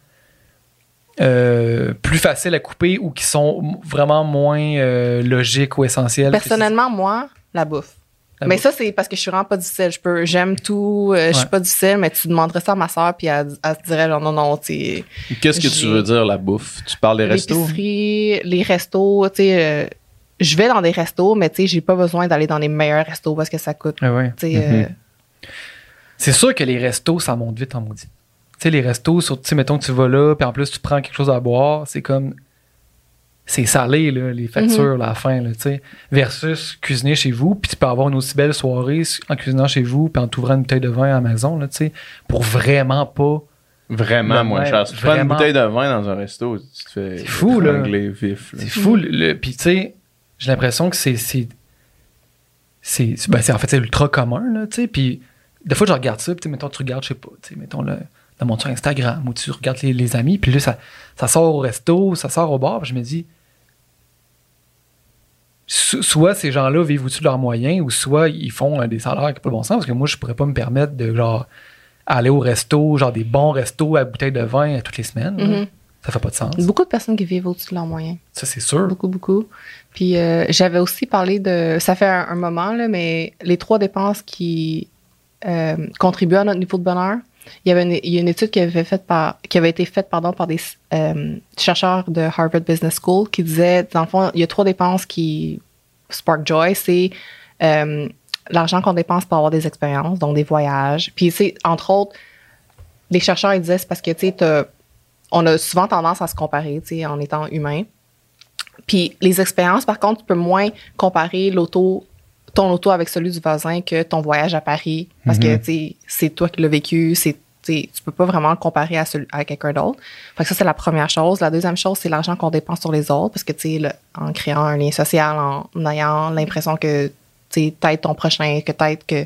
euh, plus faciles à couper ou qui sont vraiment moins euh, logiques ou essentielles? Personnellement, moi, la bouffe. La mais ça, c'est parce que je suis vraiment pas difficile. Je peux, j'aime tout. euh, Je suis Ouais. pas difficile, mais tu demanderais ça à ma soeur, puis elle, elle se dirait, genre, non, non, tu qu'est-ce que tu veux dire la bouffe? Tu parles des restos? Les restos, tu sais, euh, je vais dans des restos, mais tu sais, j'ai pas besoin d'aller dans les meilleurs restos parce que ça coûte, Ah ouais. euh, Mhm. C'est sûr que les restos, ça monte vite en maudit. Tu sais, les restos, sur- tu sais, mettons que tu vas là, puis en plus tu prends quelque chose à boire, c'est comme. C'est salé, là, les factures, là, à la fin, là, tu sais. Versus cuisiner chez vous, puis tu peux avoir une aussi belle soirée en cuisinant chez vous, puis en t'ouvrant une bouteille de vin à la maison, là, tu sais, pour vraiment pas. Vraiment moins même, cher. Si tu prends une bouteille de vin dans un resto, tu te fais C'est fou, là. vif. C'est fou. le- le- Puis, tu sais, j'ai l'impression que c'est. C'est, ben, c'est- en fait, c'est ultra commun, là, tu sais. Puis, des fois, je regarde ça, puis, tu sais, mettons, tu regardes, je sais pas, tu sais, mettons, le, dans mon Instagram, où tu regardes les, les amis, puis là, ça, ça sort au resto, ça sort au bar, puis je me dis. So- Soit ces gens-là vivent au-dessus de leurs moyens, ou soit ils font euh, des salaires qui n'ont pas de bon sens, parce que moi, je pourrais pas me permettre de, genre, aller au resto, genre des bons restos à bouteille de vin euh, toutes les semaines. mhm. Ça fait pas de sens. beaucoup de personnes qui vivent au-dessus de leurs moyens. Ça, c'est sûr. Beaucoup, beaucoup. Puis euh, j'avais aussi parlé de. Ça fait un, un moment, là, mais les trois dépenses qui euh, contribuent à notre niveau de bonheur. Il y avait une, il y a une étude qui avait, été faite pardon, par des euh, chercheurs de Harvard Business School qui disaient, dans le fond, il y a trois dépenses qui spark joy. C'est euh, l'argent qu'on dépense pour avoir des expériences, donc des voyages. Puis, c'est entre autres, les chercheurs ils disaient, c'est parce que, tu sais, on a souvent tendance à se comparer, tu sais, en étant humain. Puis les expériences, par contre, tu peux moins comparer l'auto, ton auto avec celui du voisin que ton voyage à Paris. Parce que, Mhm. c'est toi qui l'as vécu, c'est, tu peux pas vraiment le comparer à, celui, à quelqu'un d'autre. Fait que ça, c'est la première chose. La deuxième chose, c'est l'argent qu'on dépense sur les autres. Parce que, tu sais, en créant un lien social, en ayant l'impression que, tu sais, t'aides ton prochain, que t'aides que,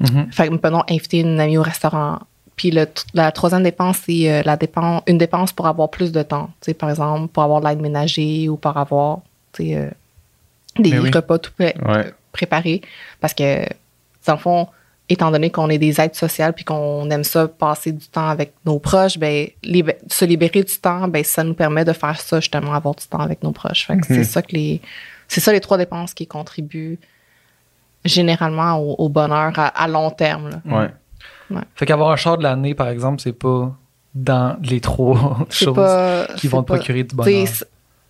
Mhm. fait que, inviter une amie au restaurant. Puis le, la troisième dépense, c'est euh, la dépense, une dépense pour avoir plus de temps. Tu sais, par exemple, pour avoir de l'aide ménager ou pour avoir tu sais, euh, des oui. repas tout Ouais. Préparés. Parce que, dans le fond, étant donné qu'on est des êtres sociales puis qu'on aime ça passer du temps avec nos proches, ben lib- se libérer du temps, ben ça nous permet de faire ça justement, avoir du temps avec nos proches. Fait que c'est ça que les c'est ça les trois dépenses qui contribuent généralement au, au bonheur à, à long terme. là. Ouais. Fait qu'avoir un char de l'année, par exemple, c'est pas dans les trois <laughs> choses pas- qui vont te pas- procurer du bonheur.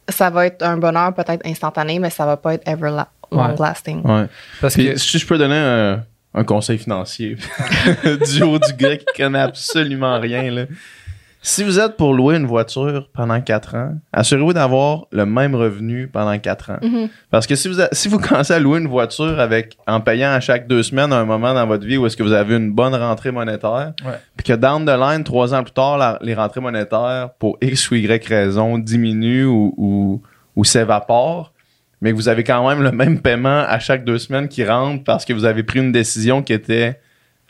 ça va être un bonheur peut-être instantané, mais ça va pas être ever la- long lasting. Ouais. Parce Puis, que si je peux donner un, un conseil financier <laughs> du haut du gars qui connaît absolument rien, là. Si vous êtes pour louer une voiture pendant 4 ans, assurez-vous d'avoir le même revenu pendant 4 ans. Mhm. Parce que si vous, a- si vous <laughs> commencez à louer une voiture avec en payant à chaque deux semaines un moment dans votre vie où est-ce que vous avez une bonne rentrée monétaire, puis que down the line, trois ans plus tard, la- les rentrées monétaires, pour X ou Y raison, diminuent ou, ou, ou s'évaporent, mais que vous avez quand même le même paiement à chaque deux semaines qui rentre parce que vous avez pris une décision qui était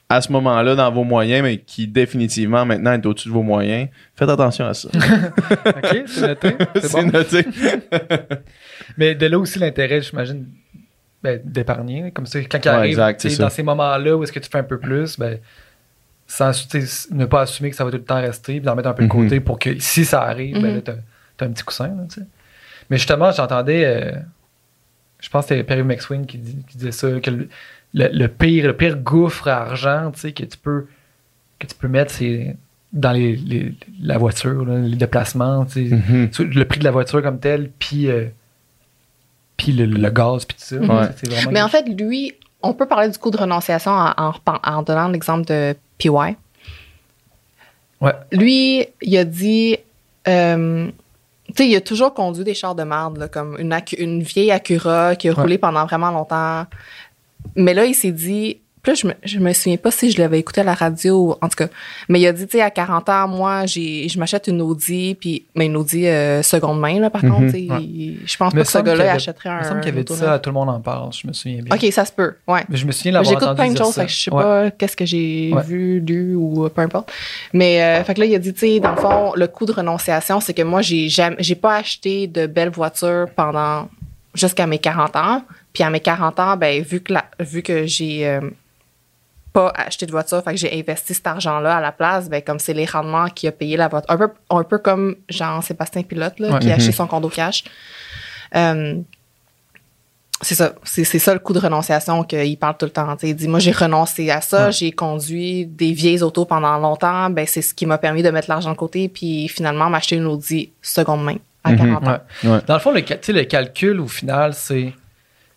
à ce moment-là dans vos moyens, mais qui définitivement maintenant est au-dessus de vos moyens. Faites attention à ça. <laughs> OK, c'est noté. <laughs> C'est bon. noté. <laughs> Mais de là aussi l'intérêt, j'imagine, ben, d'épargner. Comme ça, quand il Ouais, arrive, exact, tu dans ces moments-là où est-ce que tu fais un peu plus, ben, sans tu ne pas assumer que ça va tout le temps rester, puis d'en mettre un peu de Mhm. côté pour que si ça arrive, ben, Mhm. là, t'as, t'as un petit coussin. Là, tu sais. Mais justement, j'entendais, euh, je pense que c'était Perry McSween qui, dit- qui disait ça, que le, le- le pire, le pire gouffre à argent tu sais, que tu peux que tu peux mettre, c'est dans les, les- la voiture, là, les déplacements, tu sais, Mhm. sur le prix de la voiture comme tel, puis euh, puis le, le gaz, puis tout ça. Ouais. C'est vraiment Mais en fait, lui, on peut parler du coût de renonciation en, en repen- en donnant l'exemple de PY. Ouais. Lui, il a dit, euh, tu sais, il a toujours conduit des chars de marde, là, comme une, vieille Acura qui a Ouais. roulé pendant vraiment longtemps. Mais là, il s'est dit, puis là, je me, je me souviens pas si je l'avais écouté à la radio, en tout cas. Mais il a dit, tu sais, à 40 ans, moi, j'ai, je m'achète une Audi, puis, mais une Audi euh, seconde main, là, par Mhm. contre, Ouais. il- je pense pas que ce gars-là achèterait un. Il me semble qu'il avait dit ça tout le monde en parle, je me souviens bien. Ok, ça se peut, ouais. Mais je me souviens l'avoir J'écoute plein de choses, fait que je sais Ouais. pas qu'est-ce que j'ai Ouais. vu, lu ou peu importe. Mais euh, fait que là, il a dit, tu sais, dans le fond, le coût de renonciation, c'est que moi, j'ai jamais, j'ai pas acheté de belles voitures pendant jusqu'à mes 40 ans. Puis à mes 40 ans, ben vu que la, vu que j'ai euh, pas acheté de voiture, fait que j'ai investi cet argent-là à la place, ben comme c'est les rendements qui a payé la voiture. Un peu, un peu comme Jean-Sébastien Pilote, là, Ouais. qui a acheté Mhm. son condo cash. Euh, c'est ça, c'est c'est ça le coût de renonciation qu'il parle tout le temps. tu sais. Il dit, moi, j'ai renoncé à ça, Ouais. j'ai conduit des vieilles autos pendant longtemps, ben c'est ce qui m'a permis de mettre l'argent de côté, puis finalement m'acheter une Audi seconde main à Mhm. 40 ans. Ouais. Ouais. Dans le fond, le, le calcul, au final, c'est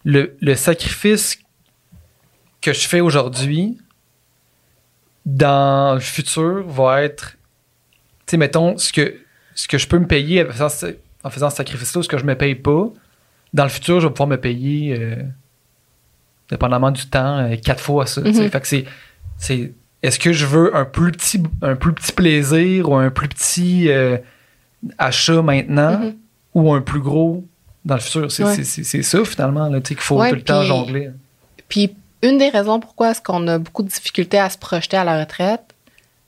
le, le sacrifice que je fais aujourd'hui dans le futur va être, tu sais, mettons, ce que, ce que je peux me payer en faisant, ce- en faisant ce sacrifice-là, ce que je me paye pas, dans le futur, je vais pouvoir me payer, euh, dépendamment du temps, euh, quatre fois ça. Mhm. Fait que c'est, c'est, est-ce que je veux un plus petit, un plus petit plaisir ou un plus petit euh, achat maintenant? Mhm. ou un plus gros dans le futur? C'est Ouais. ça, finalement, qu'il faut Ouais, tout le temps jongler. Puis une des raisons pourquoi est-ce qu'on a beaucoup de difficultés à se projeter à la retraite,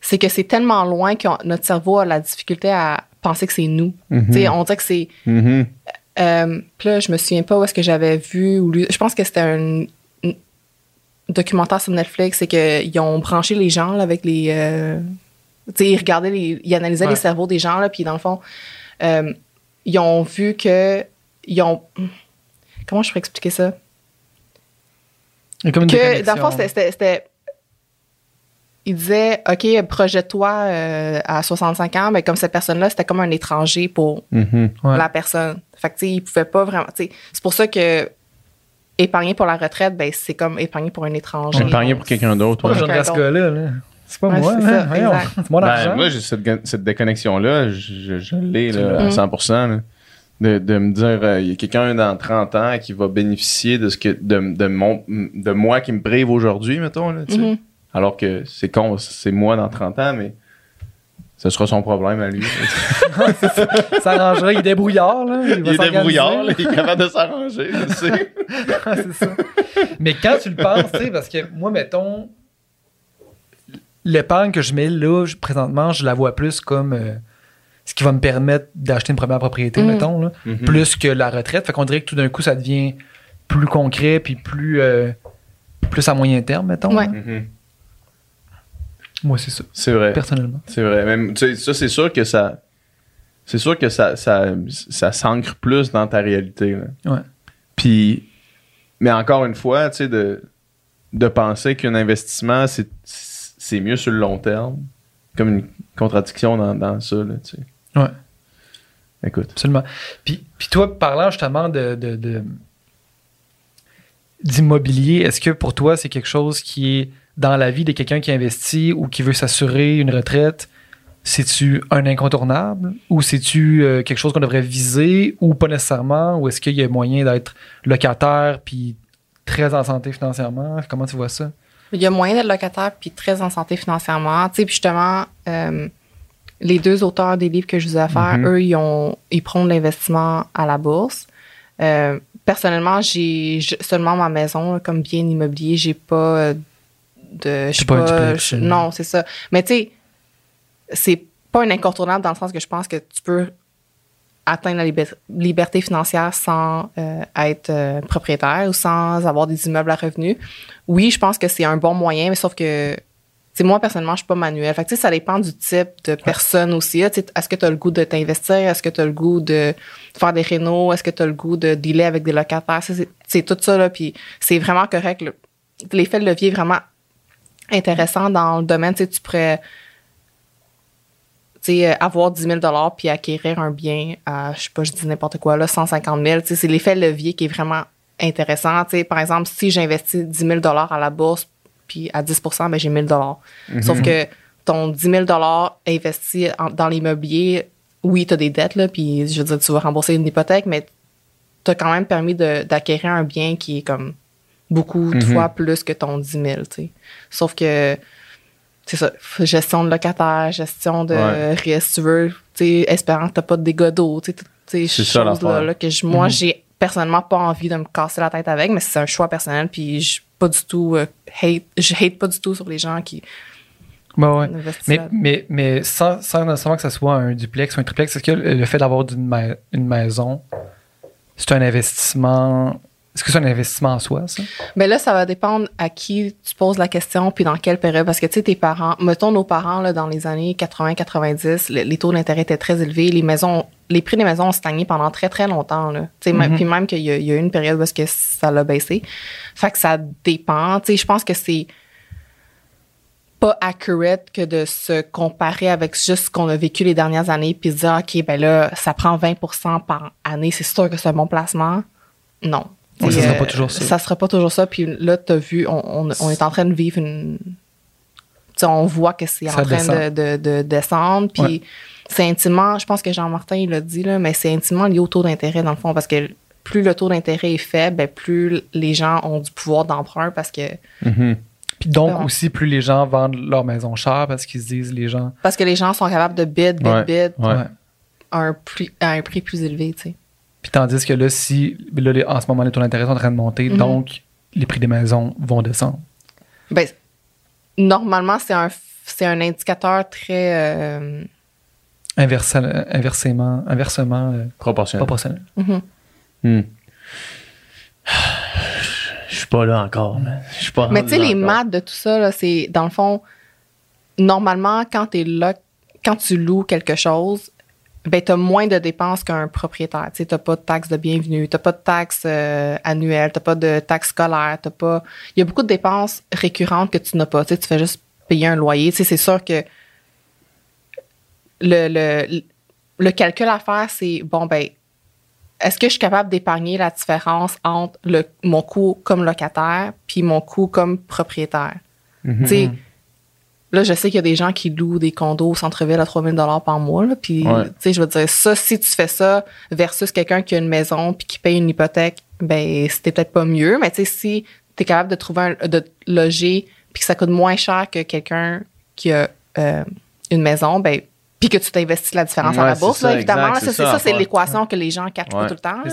c'est que c'est tellement loin que notre cerveau a la difficulté à penser que c'est nous. Mhm. On dirait que c'est. Euh, puis là, je me souviens pas où est-ce que j'avais vu ou lu. Je pense que c'était un, un documentaire sur Netflix, c'est qu'ils ont branché les gens là, avec les. euh, tu sais, ils regardaient les, ils analysaient Ouais. les cerveaux des gens là, puis dans le fond, euh, ils ont vu que ils ont. Comment je pourrais expliquer ça? Comme Que dans le fond, c'était- Il disait, OK, projette-toi euh, à 65 ans, mais comme cette personne-là, c'était comme un étranger pour Mhm. Ouais. la personne. Fait que, tu sais, il pouvait pas vraiment. tu sais, C'est pour ça que épargner pour la retraite, ben, c'est comme épargner pour un étranger. Épargner pour quelqu'un d'autre. Moi, je à ce gars-là. là. C'est pas Ouais, moi, c'est là. C'est mon Ben, argent. moi, j'ai cette, déconnexion-là, je, je, je l'ai l'as. à Mm. 100%. là. De, de me dire, euh, il y a quelqu'un dans 30 ans qui va bénéficier de ce que de, de, mon, de moi qui me prive aujourd'hui, mettons. Là, tu. Mhm. Alors que c'est con, c'est moi dans 30 ans, mais ce sera son problème à lui. <laughs> Ça arrangerait, il est débrouillard. Là. Il, est débrouillard, là, il est capable de s'arranger. je sais. <laughs> c'est ça. Mais quand tu le penses, tu sais, parce que moi, mettons, l'épargne que je mets là, je- présentement, je la vois plus comme euh, ce qui va me permettre d'acheter une première propriété, Mhm. mettons, là, Mhm. plus que la retraite. Fait qu'on dirait que tout d'un coup, ça devient plus concret puis plus, euh, plus à moyen terme, mettons. Ouais. Mhm. Moi, c'est ça, C'est vrai. personnellement. C'est vrai. Même, tu sais, ça, c'est sûr que ça. C'est sûr que ça, ça, ça s'ancre plus dans ta réalité. là. Ouais. Puis, mais encore une fois, tu sais, de, de penser qu'un investissement, c'est, c'est mieux sur le long terme. Comme une contradiction dans, dans ça, là, tu sais. Ouais. Écoute. Absolument. Puis, puis toi, parlant justement de, de- de- d'immobilier, est-ce que pour toi, c'est quelque chose qui est dans la vie de quelqu'un qui investit ou qui veut s'assurer une retraite? C'est-tu un incontournable ou c'est-tu euh, quelque chose qu'on devrait viser ou pas nécessairement? Ou est-ce qu'il y a moyen d'être locataire puis très en santé financièrement? Comment tu vois ça? Il y a moyen d'être locataire puis très en santé financièrement. Tu sais, puis justement, euh, les deux auteurs des livres que je vous ai offerts, Mhm. eux, ils, ont, ils l'investissement à la bourse. Euh, personnellement, j'ai seulement ma maison comme bien immobilier. J'ai pas euh, de. Je pas pas. je- non, c'est ça. Mais tu sais, c'est pas un incontournable dans le sens que je pense que tu peux atteindre la liber- liberté financière sans euh, être euh, propriétaire ou sans avoir des immeubles à revenus. Oui, je pense que c'est un bon moyen, mais sauf que sais, moi, personnellement, je suis pas manuel. Fait que, ça dépend du type de personne aussi. Est-ce que tu as le goût de t'investir? Est-ce que tu as le goût de faire des rénaux? Est-ce que tu as le goût de dealer avec des locataires? C'est tout ça. Là, puis c'est vraiment correct. L'effet de levier est vraiment intéressant dans le domaine. Tu pourrais euh, avoir 10 000 puis acquérir un bien à, je sais pas, je dis n'importe quoi, là, 150 000. Tu sais, C'est l'effet levier qui est vraiment intéressant. Par exemple, si j'investis 10 000 à la bourse, puis à 10% ben, j'ai 1 000 Sauf que ton 10 000 investi en- dans l'immobilier, oui, tu as des dettes, là, puis je veux dire, tu vas rembourser une hypothèque, mais tu as quand même permis de- d'acquérir un bien qui est comme beaucoup de Mhm. fois plus que ton 10 000. tu sais. Sauf que c'est ça, gestion de locataire, gestion de Ouais. risque, tu veux, tu espérant que t'as pas de dégâts d'eau, tu sais, choses-là là, que je- moi, Mhm. j'ai personnellement pas envie de me casser la tête avec, mais c'est un choix personnel, puis je pas du tout euh, hate, je hate pas du tout sur les gens qui ouais. investissent Mais, mais, mais sans, sans nécessairement que ce soit un duplex ou un triplex, est-ce que le fait d'avoir ma- une maison, c'est un investissement. Est-ce que c'est un investissement en soi, ça? Mais là, ça va dépendre à qui tu poses la question puis dans quelle période. Parce que, tu sais, tes parents, mettons nos parents, là, dans les années 80-90, le- les taux d'intérêt étaient très élevés. Les maisons, les prix des maisons ont stagné pendant très, très longtemps, là. Tu sais, Mhm. Puis même qu'il y, a- il y a eu une période où est-ce que ça l'a baissé. Fait que ça dépend. Tu sais, je pense que c'est pas accurate que de se comparer avec juste ce qu'on a vécu les dernières années puis se dire, OK, ben là, ça prend 20% par année. C'est sûr que c'est un bon placement. Non. Ouais, ça Et, sera euh, pas toujours ça. Ça sera pas toujours ça. Puis là, tu as vu, on, on- on est en train de vivre une. On voit que c'est en train descend. de, de- de descendre. Puis Ouais. c'est intimement, je pense que Jean-Martin, il l'a dit, là, mais c'est intimement lié au taux d'intérêt, dans le fond, parce que plus le taux d'intérêt est faible, ben, plus les gens ont du pouvoir d'emprunt parce que, Puis donc aussi, plus les gens vendent leur maison chère parce qu'ils se disent, les gens. parce que les gens sont capables de bid, bid, Ouais. bid à, un prix, à un prix plus élevé, tu sais. Puis tandis que là, si là, les- en ce moment, les taux d'intérêt sont en train de monter, Mhm. donc les prix des maisons vont descendre. Ben, normalement, c'est un, c'est un indicateur très. euh, Inversa- inversément, inversement euh, Proportionnel. proportionnel. Hmm. Je suis pas là encore, mais je suis pas Mais tu sais, les encore. maths de tout ça, là, c'est dans le fond, normalement, quand tu là, quand tu loues quelque chose, ben, tu as moins de dépenses qu'un propriétaire. Tu n'as pas de taxes de bienvenue, tu pas de taxes euh, annuelles, tu pas de taxes scolaires, t'as pas. Il y a beaucoup de dépenses récurrentes que tu n'as pas. Tu tu fais juste payer un loyer. Tu c'est sûr que le, le, le calcul à faire, c'est bon, ben, est-ce que je suis capable d'épargner la différence entre le, mon coût comme locataire puis mon coût comme propriétaire? Mhm. Tu là, je sais qu'il y a des gens qui louent des condos au centre-ville à 3000 par mois. Là, puis, Ouais. tu sais, je veux dire, ça, si tu fais ça versus quelqu'un qui a une maison puis qui paye une hypothèque, ben, c'était peut-être pas mieux. Mais tu sais, si tu es capable de trouver un, de loger puis que ça coûte moins cher que quelqu'un qui a euh, une maison, ben, puis que tu t'investis la différence à la bourse, c'est là, ça, évidemment. ça, c'est ça, ça, c'est l'équation que les gens Ouais. tout le temps.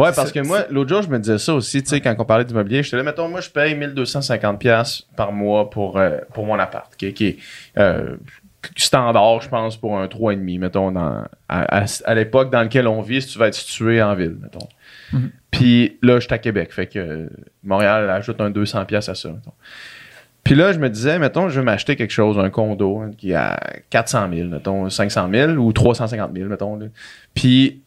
Là. Ouais. Parce que moi, l'autre jour, je me disais ça aussi, tu sais, quand on parlait d'immobilier, je te disais, mettons, moi, je paye 1250$ piastres par mois pour, euh, pour mon appart, qui, qui est euh, standard, je pense, pour un 3,5, mettons, dans, à, à, à l'époque dans laquelle on vit, si tu vas être situé en ville, mettons. Mhm. Puis là, je suis à Québec, fait que Montréal ajoute un 200$ piastres à ça, mettons. Puis là, je me disais, mettons, je veux m'acheter quelque chose, un condo hein, qui est à 400 000, mettons, 500 000 ou 350 000, mettons. là. Puis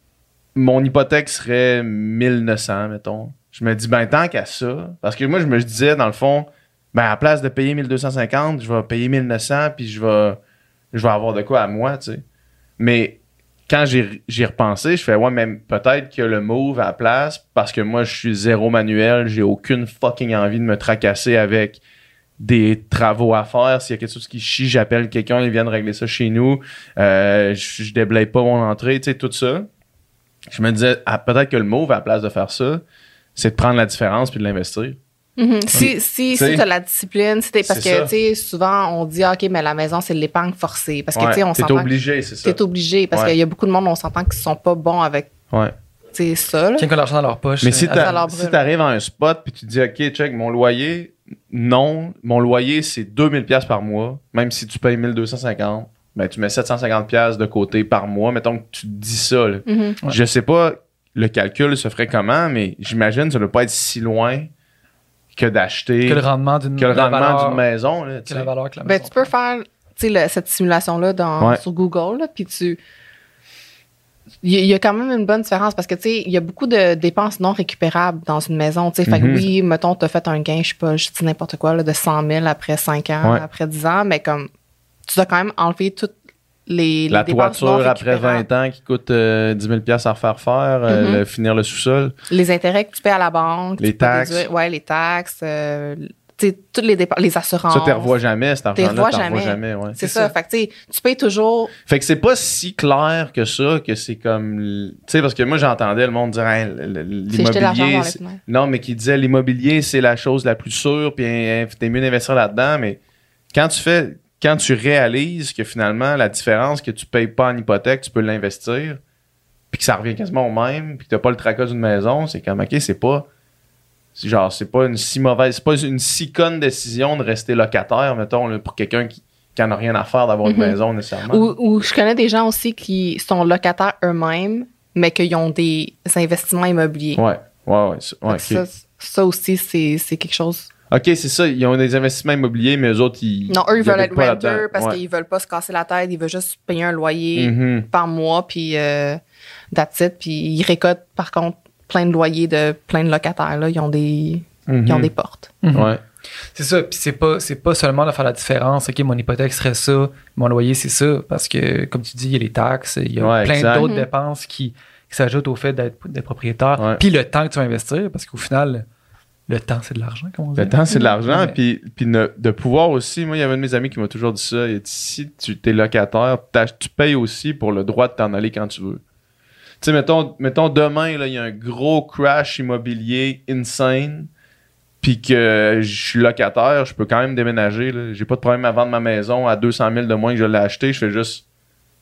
mon hypothèque serait 1900, mettons. Je me dis, ben, tant qu'à ça, parce que moi, je me disais, dans le fond, ben, à la place de payer 1250, je vais payer 1900, puis je vais, avoir de quoi à moi, tu sais. Mais quand j'y repensé, je fais, ouais, mais peut-être que le move à la place, parce que moi, je suis zéro manuel, j'ai aucune fucking envie de me tracasser avec des travaux à faire. S'il y a quelque chose qui chie, j'appelle quelqu'un, ils viennent régler ça chez nous. Euh, je, je déblaye pas mon entrée, tu sais, tout ça. Je me disais, ah, peut-être que le move, à la place de faire ça, c'est de prendre la différence puis de l'investir. Mhm. Si, si, si t'as la discipline, si t'es- parce c'est que, tu souvent, on dit, ah, OK, mais la maison, c'est de l'épargne forcée. Parce que, tu sais, on t'es obligé, c'est ça. T'es obligé. Parce Ouais. qu'il y a beaucoup de monde, on s'entend, qui sont pas bons avec, Ouais. tu ça, là. Qui ont l'argent dans leur poche. Mais euh, si brûle. si t'arrives à un spot puis tu dis OK, check mon loyer, non, mon loyer c'est 2000 pièces par mois, même si tu payes 1250, ben tu mets 750 pièces de côté par mois, mettons que tu te dis ça. là. Mhm. Ouais. Je sais pas le calcul se ferait comment, mais j'imagine que ça ne doit pas être si loin que d'acheter que le rendement d'une que le la rendement valeur- d'une maison là, tu que la valeur que la Ben, maison tu peux faire, tu le- cette simulation-là dans, Ouais. sur Google, puis tu. Il y, a- il y a quand même une bonne différence parce que, tu sais, il y a beaucoup de dépenses non récupérables dans une maison, tu sais. Fait que Mhm. oui, mettons, t'as fait un gain, je sais pas, je dis n'importe quoi, là, de 100 000 après 5 ans, Ouais. après 10 ans, mais comme, tu dois quand même enlever toutes les, les La toiture après récupérables. 20 ans qui coûte euh, 10 000 pièces à refaire faire, euh, Mhm. le- finir le sous-sol. Les intérêts que tu payes à la banque. Les taxes. déduire- ouais, les taxes, euh, tu sais, toutes les dépenses, les assurances. Ça, tu revois jamais cet argent-là, tu revois jamais. jamais. ouais. C'est ça. ça. Fait que, tu sais, tu payes toujours. Fait que c'est pas si clair que ça, que c'est comme. Tu sais, parce que moi, j'entendais le monde dire Hey, l'immobilier. Non, mais qui disait l'immobilier, c'est la chose la plus sûre, puis hein, t'es mieux d'investir là-dedans. Mais quand tu fais. Quand tu réalises que finalement, la différence que tu payes pas en hypothèque, tu peux l'investir, puis que ça revient quasiment au même, puis que t'as pas le tracas d'une maison, c'est comme, OK, c'est pas. c'est Genre, c'est pas une si mauvaise. C'est pas une si conne décision de rester locataire, mettons, là, pour quelqu'un qui, qui en a rien à faire d'avoir une Mhm. maison nécessairement. Ou, ou je connais des gens aussi qui sont locataires eux-mêmes, mais qui ont des investissements immobiliers. Ouais, ouais, ouais. ça- ouais, aussi, c'est c'est quelque chose. Ok, c'est ça. Ils ont des investissements immobiliers, mais eux autres, ils. Non, eux, ils veulent être pas renter là-dedans. parce Ouais. qu'ils veulent pas se casser la tête. Ils veulent juste payer un loyer Mhm. par mois, puis euh, that's it. Puis ils récoltent, par contre, plein de loyers de plein de locataires. Là. Ils, ont des, ils ont des portes. Mhm. Ouais. C'est ça, puis c'est pas, c'est pas seulement de faire la différence, ok, mon hypothèque serait ça, mon loyer c'est ça, parce que, comme tu dis, il y a les taxes, il y a Ouais, plein d'autres Mhm. dépenses qui, qui s'ajoutent au fait d'être, propriétaire, puis le temps que tu vas investir, parce qu'au final, le temps c'est de l'argent, comme on dit. Le temps, c'est de l'argent. Ouais. Puis, puis ne- de pouvoir aussi. Moi, il y avait un de mes amis qui m'a toujours dit ça. Il a dit si tu es locataire, tu payes aussi pour le droit de t'en aller quand tu veux. Tu sais, mettons, mettons demain, là, il y a un gros crash immobilier insane. Puis que je suis locataire, je peux quand même déménager. là. J'ai pas de problème à vendre ma maison à 200 000 de moins que je l'ai acheté. Je fais juste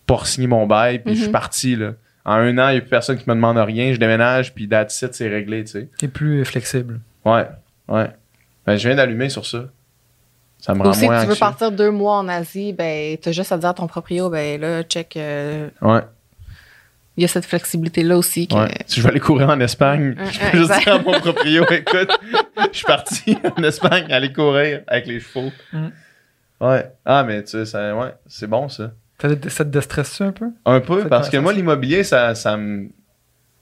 pas signer mon bail, puis je suis Mhm. parti. Là. En un an, il n'y a plus personne qui me demande rien. Je déménage, puis that's it, c'est réglé. Tu sais. C'est plus flexible. Ouais, ouais. Ben, je viens d'allumer sur ça. Ça me rend Aussi, moins tu veux partir deux mois en Asie, ben, t'as juste à dire à ton proprio, ben là, check, euh, Ouais, il y a cette flexibilité-là aussi. Que, ouais. Si je veux aller courir en Espagne, je peux juste dire à mon proprio, écoute, je suis parti <laughs> en Espagne aller courir avec les chevaux. Mm. Ouais. Ah, mais tu sais, ça- ouais, c'est bon ça. Ça te, déstresse un peu? Un peu, parce que moi, l'immobilier, ça, ça me.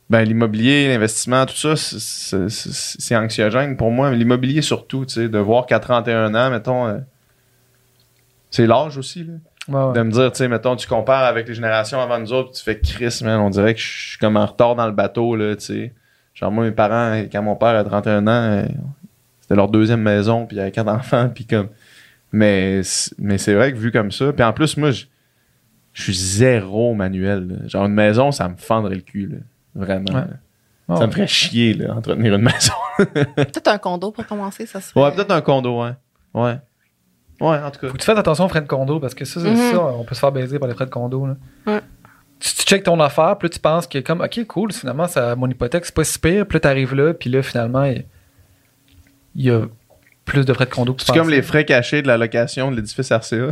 Ben, l'immobilier, l'investissement, tout ça, c'est- anxiogène pour moi. Mais l'immobilier, surtout, tu sais, de voir qu'à 31 ans, mettons. euh, c'est l'âge aussi, là. Ouais, ouais. De me dire, tu sais, mettons, tu compares avec les générations avant nous autres, tu fais Chris, man, on dirait que je suis comme en retard dans le bateau, là, tu sais. Genre, moi, mes parents, quand mon père a 31 ans, euh, c'était leur deuxième maison, puis il y avait quatre enfants, puis comme. Mais, mais c'est vrai que vu comme ça, puis en plus, moi, je je suis zéro manuel. là. Genre, une maison, ça me fendrait le cul, là. Vraiment. Ouais. ça me ferait chier, là, entretenir une maison. <laughs> Peut-être un condo pour commencer, ça serait. ouais, peut-être un condo, ouais. Ouais. Ouais, en tout cas. Faut que tu fasses attention aux frais de condo parce que ça, c'est Mhm. ça, on peut se faire baiser par les frais de condo. Là. Ouais. Tu, tu checkes ton affaire, puis là, tu penses que comme, ok, cool, finalement, ça, mon hypothèque, c'est pas si pire, puis là, t'arrives là, puis là, finalement, il il y a plus de frais de condo que C'est comme les frais cachés de la location de l'édifice RCA.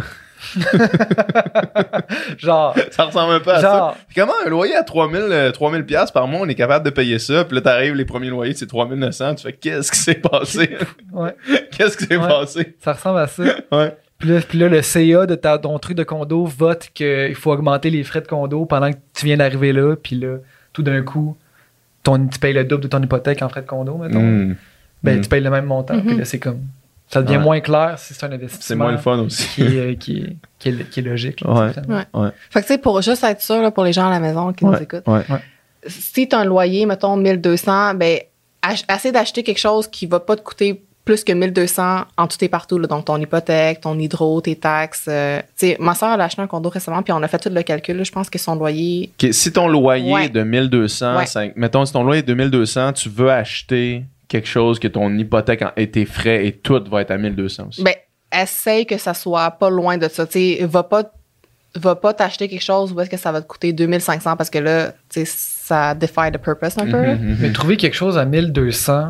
<laughs> Genre, Ça ressemble un peu à ça. genre, Puis comment un loyer à 3000 euh, 3000 pièces par mois, on est capable de payer ça, puis là t'arrives les premiers loyers c'est 3900, tu fais qu'est-ce qui s'est passé? <laughs> Ouais, <laughs> Qu'est-ce qui s'est Ouais. passé? Ça ressemble à ça. Ouais. Puis là, puis là, le CA de ta, ton truc de condo vote qu'il faut augmenter les frais de condo pendant que tu viens d'arriver là. Puis là, tout d'un coup, ton, tu payes le double de ton hypothèque en frais de condo, mettons. Hmm. Ben, Mm. tu payes le même montant. Mhm. Puis là, c'est comme. Ça devient Ouais. moins clair si c'est un investissement. C'est moins le fun aussi. Qui est, qui est, qui est, qui est logique. là, Ouais. Fait que, tu sais, pour juste être sûr, là, pour les gens à la maison qui nous écoutent, Ouais. si tu as un loyer, mettons 1200, ben, essaie d'acheter quelque chose qui va pas te coûter plus que 1200 en tout et partout. là. donc, ton hypothèque, ton hydro, tes taxes. euh, tu sais, ma soeur, elle a acheté un condo récemment, puis on a fait tout le calcul. là. Je pense que son loyer. Si ton loyer Ouais. est de 1200, Ouais. cinq- mettons si ton loyer est de 1200, tu veux acheter quelque chose que ton hypothèque en- et tes frais et tout va être à 1200 aussi. Ben, essaye que ça soit pas loin de ça. Tu sais, va pas va pas t'acheter quelque chose où est-ce que ça va te coûter 2500 parce que là, tu sais, ça defy the purpose un peu. là. Mhm, mhm. Mais trouver quelque chose à 1200,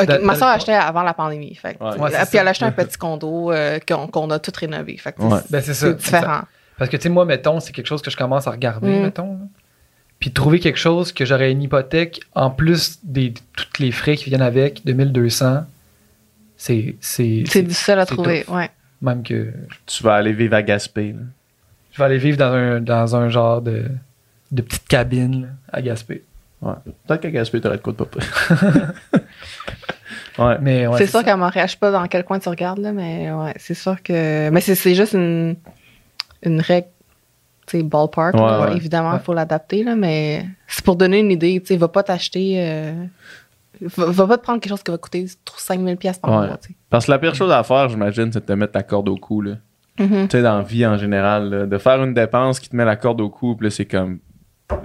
Ok, ma soeur achetait avant la pandémie. Fait, Ouais. Ouais, puis ça. elle a acheté un petit <laughs> condo euh, qu'on qu'on a tout rénové. Fait Ouais. ben c'est ça. c'est différent. Parce que, tu sais, moi, mettons, c'est quelque chose que je commence à regarder, Mm. mettons. Puis trouver quelque chose que j'aurais une hypothèque en plus des tous les frais qui viennent avec de 1200, c'est c'est C'est difficile à trouver. tough. Ouais. même que Tu vas aller vivre à Gaspé. là. je vais aller vivre dans un dans un genre de de petite cabine là, à Gaspé. Peut-être qu'à Gaspé, t'aurais de quoi de pas <laughs> ouais. Mais ouais, c'est sûr qu'à Montréal, je sais pas dans quel coin tu regardes, là, mais ouais, c'est sûr que. Mais c'est c'est juste une, une règle, sais, ballpark. Ouais, là. ouais. Évidemment, il Ouais. faut l'adapter, là, mais c'est pour donner une idée. Tu sais, va pas t'acheter. euh, va, va pas te prendre quelque chose qui va coûter 5000 pièces par Ouais. mois. Parce que la pire chose à faire, j'imagine, c'est de te mettre la corde au cou. Là. Mhm. Tu sais, dans la vie en général, là, de faire une dépense qui te met la corde au cou, puis là, c'est comme,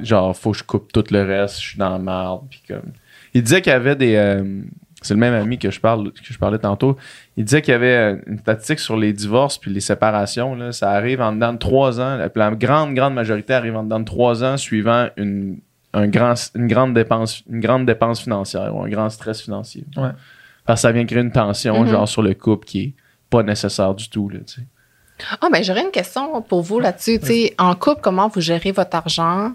genre, faut que je coupe tout le reste, je suis dans la merde, puis comme... Il disait qu'il y avait des... euh, c'est le même ami que je, parle, que je parlais tantôt. Il disait qu'il y avait euh, une statistique sur les divorces puis les séparations. Là, ça arrive en dedans de trois ans. La, la grande, grande majorité arrive en dedans de trois ans suivant une, un grand, une, grande dépense, une grande dépense financière ou un grand stress financier. Ouais. Parce que ça vient créer une tension, Mhm. genre, sur le couple qui est pas nécessaire du tout. Là, tu sais. Ah, ben, j'aurais une question pour vous là-dessus. Tu sais, en couple, comment vous gérez votre argent?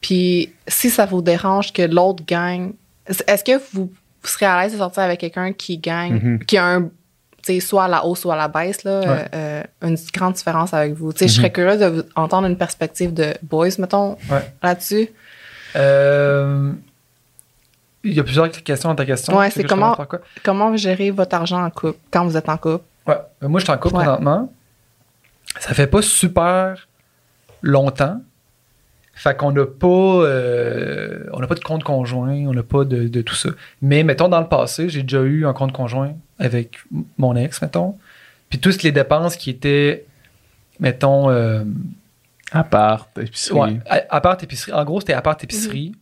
Puis, si ça vous dérange que l'autre gagne, est-ce que vous, vous serez à l'aise de sortir avec quelqu'un qui gagne, Mhm. qui a un, soit à la hausse ou à la baisse, là, Ouais. euh, une grande différence avec vous? Je serais curieuse de vous entendre une perspective de boys, mettons, Ouais. là-dessus. Euh, il y a plusieurs questions dans ta question. Ouais, c'est comment-? Comment gérez votre argent en couple, quand vous êtes en couple? Ouais. Euh, Moi, je suis en couple présentement. Ça fait pas super longtemps. Fait qu'on n'a pas, euh, on n'a pas de compte conjoint, on n'a pas de, de tout ça. Mais mettons dans le passé, j'ai déjà eu un compte conjoint avec mon ex, mettons. Puis toutes les dépenses qui étaient, mettons, euh, Appart, épicerie, ouais, à, à part épicerie. En gros, c'était à part épicerie.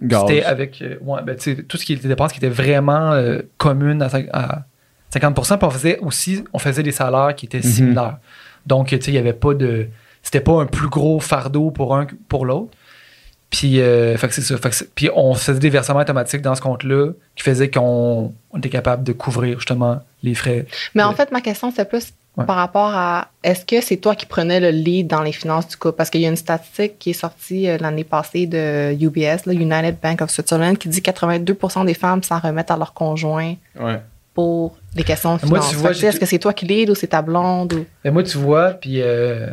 gaz. C'était avec euh, ouais, ben, tu sais, tout ce qui était dépenses qui étaient vraiment euh, communes à, à 50%. Puis on faisait aussi, on faisait des salaires qui étaient Mhm. similaires. Donc, tu sais, il y avait pas de. C'était pas un plus gros fardeau pour un que pour l'autre. Puis, euh, fait que c'est ça. Fait que c'est- puis on faisait des versements automatiques dans ce compte-là qui faisait qu'on on était capable de couvrir justement les frais. Mais en fait, ma question, c'est plus Ouais. par rapport à est-ce que c'est toi qui prenais le lead dans les finances du couple? Parce qu'il y a une statistique qui est sortie euh, l'année passée de UBS, là, United Bank of Switzerland, qui dit que 82% des femmes s'en remettent à leur conjoint Ouais. pour des questions de Moi, finances. tu vois, Est-ce que c'est toi qui lead ou c'est ta blonde? Ou... Mais moi, tu vois, puis euh,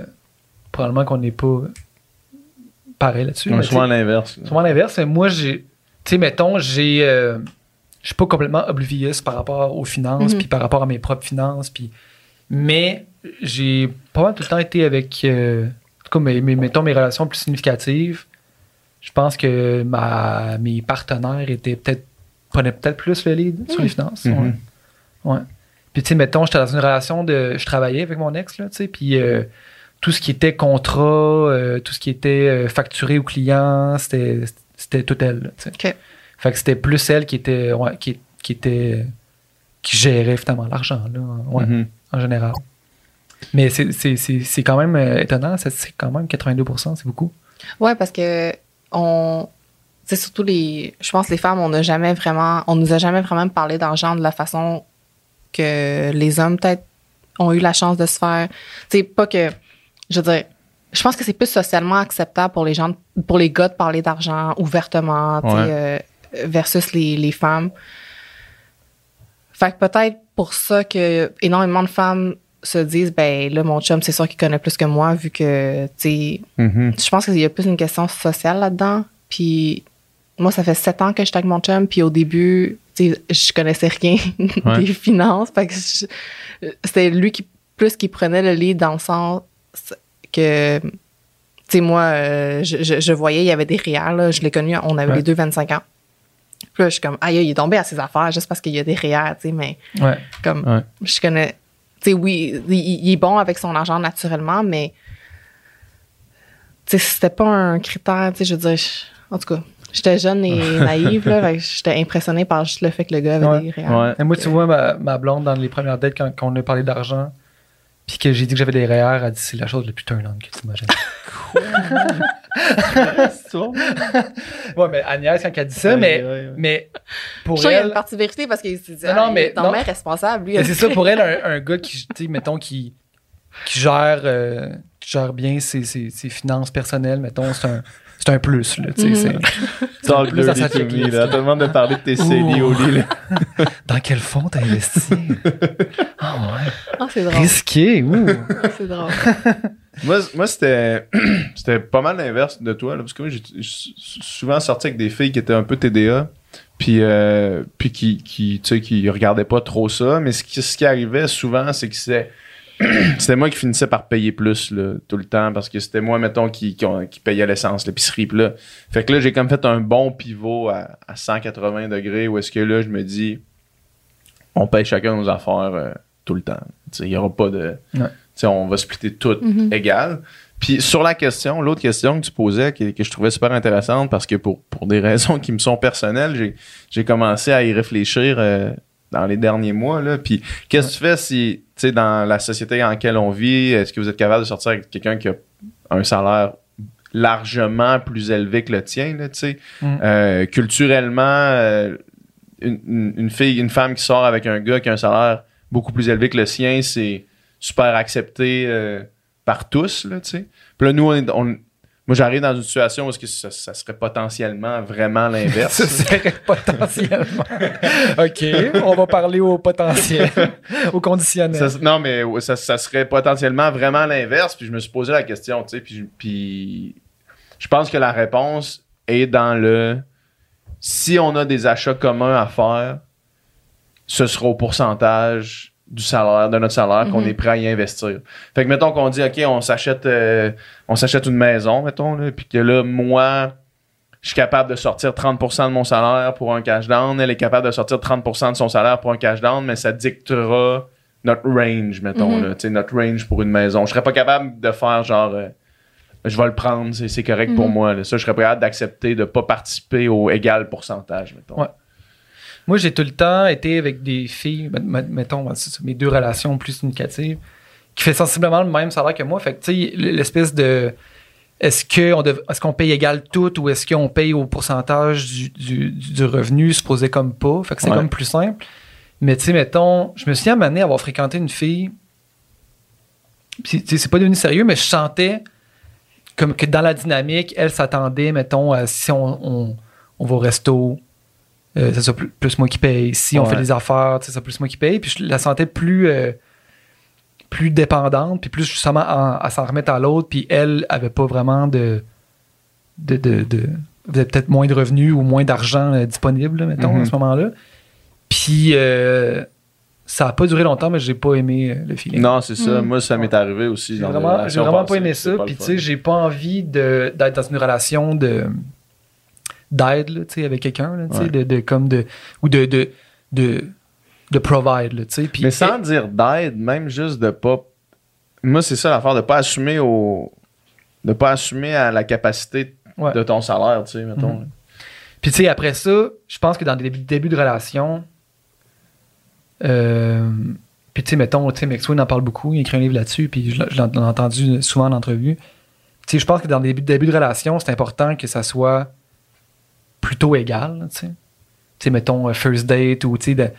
probablement qu'on n'est pas pareil là-dessus. Souvent l'inverse. Souvent l'inverse, mais moi, j'ai. Tu sais, mettons, j'ai. euh, je suis pas complètement oblivious par rapport aux finances, Mhm. puis par rapport à mes propres finances, puis. Mais j'ai pas mal tout le temps été avec. euh, en tout cas, mes, mes- mettons, mes relations plus significatives. Je pense que ma, mes partenaires étaient peut-être. prenaient peut-être plus le lead sur les finances. Mhm. ouais. Ouais. Puis, tu sais, mettons, j'étais dans une relation de. Je travaillais avec mon ex, là, tu sais, puis. euh, tout ce qui était contrat, euh, tout ce qui était euh, facturé au client, c'était c'était tout elle. là, tu sais. OK. Fait que c'était plus elle qui était ouais, qui, qui était qui gérait finalement l'argent là, en- ouais, Mhm. en général. Mais c'est- c'est c'est- c'est quand même euh, étonnant, ça, c'est quand même 82%, c'est beaucoup. Ouais, parce que on. C'est surtout les. Je pense que les femmes, on n'a jamais vraiment. On nous a jamais vraiment parlé d'argent de la façon que les hommes, peut-être, ont eu la chance de se faire. Tu sais, pas que. Je veux dire, je pense que c'est plus socialement acceptable pour les gens, pour les gars de parler d'argent ouvertement, Ouais. euh, versus les, les femmes. Fait que peut-être pour ça que énormément de femmes se disent, ben là, mon chum, c'est sûr qu'il connaît plus que moi, vu que, tu sais, Mhm. je pense qu'il y a plus une question sociale là-dedans. Puis moi, ça fait sept ans que je suis avec mon chum, puis au début, tu sais, je connaissais rien <laughs> Ouais. des finances. Fait que je- c'était lui qui plus qui prenait le lead dans le sens que, tu sais, moi, euh, je, je- je voyais, il y avait des REER, là, je l'ai connu, on avait Ouais. les deux 25 ans. Puis là, je suis comme, aïe, il est tombé à ses affaires juste parce qu'il y a des REER, tu sais, mais Ouais. comme, Ouais. je connais. Tu sais, oui, il, il est bon avec son argent naturellement, mais. Tu sais, c'était pas un critère, tu sais, je veux dire. je- en tout cas, j'étais jeune et naïve, là. J'étais impressionnée par juste le fait que le gars avait Ouais. des réels. Ouais. Et moi, tu vois, ma, ma blonde, dans les premières dates, quand, quand on a parlé d'argent, puis que j'ai dit que j'avais des REER, elle a dit c'est la chose le plus turn on que tu imagines. <laughs> ouais, mais Agnès, quand elle dit ça, mais, mais pour Je sûre qu'il y a une elle. partie vérité parce qu'il s'est dit, Non, non, mais- il est non. tombé responsable, lui. mais c'est ça, pour elle, un, un gars qui, tu sais, mettons, qui, qui gère, euh, qui gère bien ses, ses, ses finances personnelles, mettons, c'est un, c'est un plus, là, tu sais. Mhm. c'est- <laughs> Talk Plus to me, demande de parler de tes CELI au lit, là. <laughs> Dans quel fonds t'as investi? <laughs> Ah ouais. Ah, c'est drôle. Risqué, ouh. Ah, c'est drôle. Moi, moi c'était <clears throat> c'était pas mal l'inverse de toi là, parce que moi j'ai j'ai souvent sorti avec des filles qui étaient un peu TDA puis euh, puis qui qui tu sais qui regardaient pas trop ça mais ce qui, ce qui arrivait souvent c'est que c'était <clears throat> c'était moi qui finissais par payer plus là, tout le temps parce que c'était moi mettons qui qui, qui payait l'essence l'épicerie là fait que là j'ai comme fait un bon pivot à, à 180 degrés où est-ce que là je me dis on paye chacun nos affaires euh, tout le temps il y aura pas de Ouais. tu sais, on va splitter tout Mhm. égal. Puis sur la question, l'autre question que tu posais, que, que je trouvais super intéressante, parce que pour, pour des <laughs> raisons qui me sont personnelles, j'ai, j'ai commencé à y réfléchir euh, dans les derniers mois. Là. Puis qu'est-ce que tu fais si, sais, dans la société dans laquelle on vit, est-ce que vous êtes capable de sortir avec quelqu'un qui a un salaire largement plus élevé que le tien, là, tu sais? Mm. Euh, culturellement, euh, une, fille, une femme qui sort avec un gars qui a un salaire beaucoup plus élevé que le sien, c'est super accepté euh, par tous, là, tu sais? Puis là, nous, on, est- on- moi, j'arrive dans une situation où que ça, ça serait potentiellement vraiment l'inverse. <laughs> Ça serait potentiellement. <laughs> OK, on va parler au potentiel, au conditionnel. Ça- non, mais ça, ça serait potentiellement vraiment l'inverse. Puis je me suis posé la question, tu sais. Puis, puis je pense que la réponse est dans le si on a des achats communs à faire, ce sera au pourcentage du salaire, de notre salaire qu'on Mhm. est prêt à y investir. Fait que mettons qu'on dit OK, on s'achète euh, on s'achète une maison, mettons, là, puis que là, moi, je suis capable de sortir 30% de mon salaire pour un cash down. Elle est capable de sortir 30% de son salaire pour un cash down, mais ça dictera notre range, mettons, là, tu sais, notre range pour une maison. Je serais pas capable de faire genre, euh, je vais le prendre, c'est, correct pour Mhm. moi. là. Ça, je serais pas capable d'accepter de pas participer au égal pourcentage, mettons. Ouais. Moi, j'ai tout le temps été avec des filles, met- met- mettons, ça, mes deux relations plus significatives, qui fait sensiblement le même salaire que moi. Fait que, tu sais, l'espèce de. Est-ce qu'on est qu'on paye égal tout ou est-ce qu'on paye au pourcentage du, du, du revenu supposé comme pas? Fait que c'est Ouais. comme plus simple. Mais tu sais, mettons, je me suis amené à avoir fréquenté une fille. Puis, tu sais, c'est pas devenu sérieux, mais je sentais comme que dans la dynamique, elle s'attendait, mettons, à si on, on, on va au resto, euh, c'est ça, plus, plus moi qui paye. Si on fait des affaires, c'est ça, plus moi qui paye. Puis je la sentais plus, euh, plus dépendante, puis plus justement en- à s'en remettre à l'autre. Puis elle avait pas vraiment de. de, de, peut-être moins de revenus ou moins d'argent euh, disponible, mettons, Mhm. à ce moment-là. Puis euh, ça a pas duré longtemps, mais j'ai pas aimé le feeling. Non, c'est ça. Mhm. Moi, ça m'est arrivé aussi. J'ai dans vraiment, j'ai relations vraiment pas aimé ça. Puis, tu sais, j'ai pas envie de- d'être dans une relation de d'aide, avec quelqu'un, Ouais. de, de, comme de, ou de, de, de, de provide, là, Mais sans dire d'aide, même juste de pas. Moi, c'est ça l'affaire, de pas assumer au. de pas assumer à la capacité Ouais. de ton salaire, tu sais, mettons. Mhm. Puis, tu sais, après ça, je pense que dans des débuts, de relation, euh, puis, tu sais, mettons, tu sais, Maxwell en parle beaucoup, il a écrit un livre là-dessus, puis je l'ai entendu souvent en entrevue. Tu sais, je pense que dans des débuts, débuts de relation, c'est important que ça soit plutôt égal, là, tu sais. Tu sais, mettons, euh, first date ou, tu sais, de-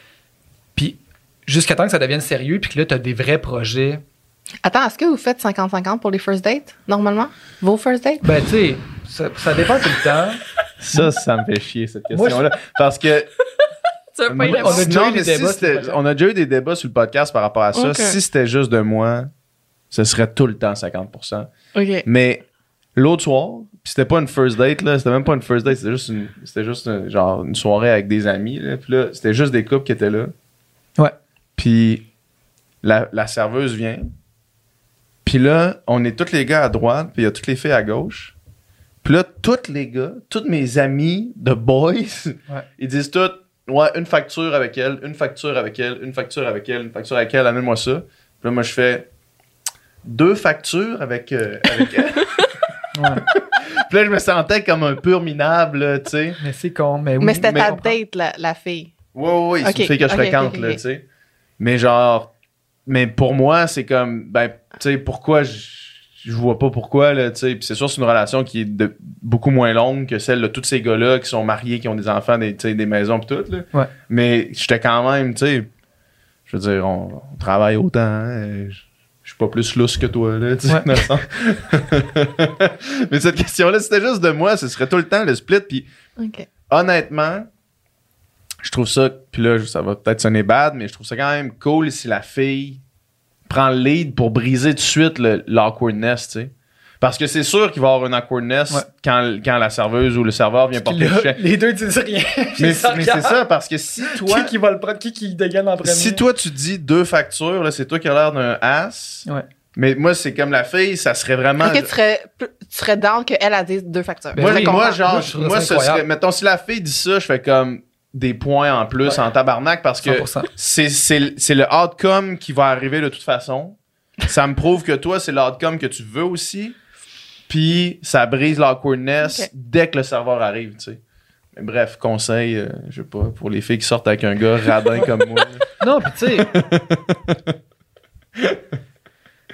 puis jusqu'à temps que ça devienne sérieux, puis que là, tu as des vrais projets. Attends, est-ce que vous faites 50-50 pour les first dates, normalement? Vos first dates? Ben, tu sais, ça, ça dépend tout le temps. Ça, ça me fait chier, cette question-là. Parce que <laughs> Tu veux pas y Moi, répondre? On a déjà eu des si débats sur le podcast. on a déjà eu des débats sur le podcast par rapport à ça. Si c'était juste de moi, ce serait tout le temps 50%. OK. Mais l'autre soir, c'était pas une first date, là, c'était même pas une first date, c'était juste, une, c'était juste une- genre une soirée avec des amis. Là, puis là, c'était juste des couples qui étaient là. Ouais. Puis la, la serveuse vient. Puis là, on est tous les gars à droite, puis il y a toutes les filles à gauche. Puis là, tous les gars, tous mes amis de boys, <laughs> ils disent tous, ouais, une facture avec elle, une facture avec elle, une facture avec elle, une facture avec elle, amène-moi ça. Puis là, moi, je fais deux factures avec, euh, avec elle. <laughs> Ouais. Puis là, je me sentais comme un pur minable, là, tu sais. Mais c'est con. Mais, oui, Mais c'était ta date, la, la fille. Ouais, ouais, ouais, c'est Ok, une fille que je fréquente, là, tu sais. Mais genre, mais pour moi, c'est comme, ben, tu sais, pourquoi je, je vois pas pourquoi, là, tu sais. Puis c'est sûr, c'est une relation qui est de, beaucoup moins longue que celle de tous ces gars-là qui sont mariés, qui ont des enfants, des, tu sais, des maisons, pis tout, là. Ouais. Mais j'étais quand même, tu sais, je veux dire, on, on travaille autant, hein, suis pas plus lousse que toi, là, tu sais, Ouais. <laughs> Mais cette question-là, c'était juste de moi, ce serait tout le temps le split, puis honnêtement, je trouve ça, puis là, ça va peut-être sonner bad, mais je trouve ça quand même cool si la fille prend le lead pour briser tout de suite le- l'awkwardness, tu sais. Parce que c'est sûr qu'il va y avoir une awkwardness Ouais. quand, quand la serveuse ou le serveur vient porter le chèque. les deux disent rien. <laughs> Mais, c'est ça, parce que si toi, Qui, qui va le prendre? Qui qui dégaine en premier? si toi tu dis deux factures, c'est toi qui as l'air d'un. Ouais. Mais moi, c'est comme la fille, ça serait vraiment. OK, tu serais, tu serais down qu'elle a dit deux factures. Ben moi, oui, moi, genre, Moi, ce serait. Mettons, si la fille dit ça, je fais comme des points en plus Ouais. en tabarnak parce que 100%. c'est, c'est, c'est le outcome qui va arriver de toute façon. Ça me prouve que toi, c'est l'outcome que tu veux aussi. Puis ça brise l'awkwardness Ok. dès que le serveur arrive, tu sais. Mais bref, conseil, euh, je sais pas, pour les filles qui sortent avec un gars radin <laughs> comme moi. Non, puis tu sais.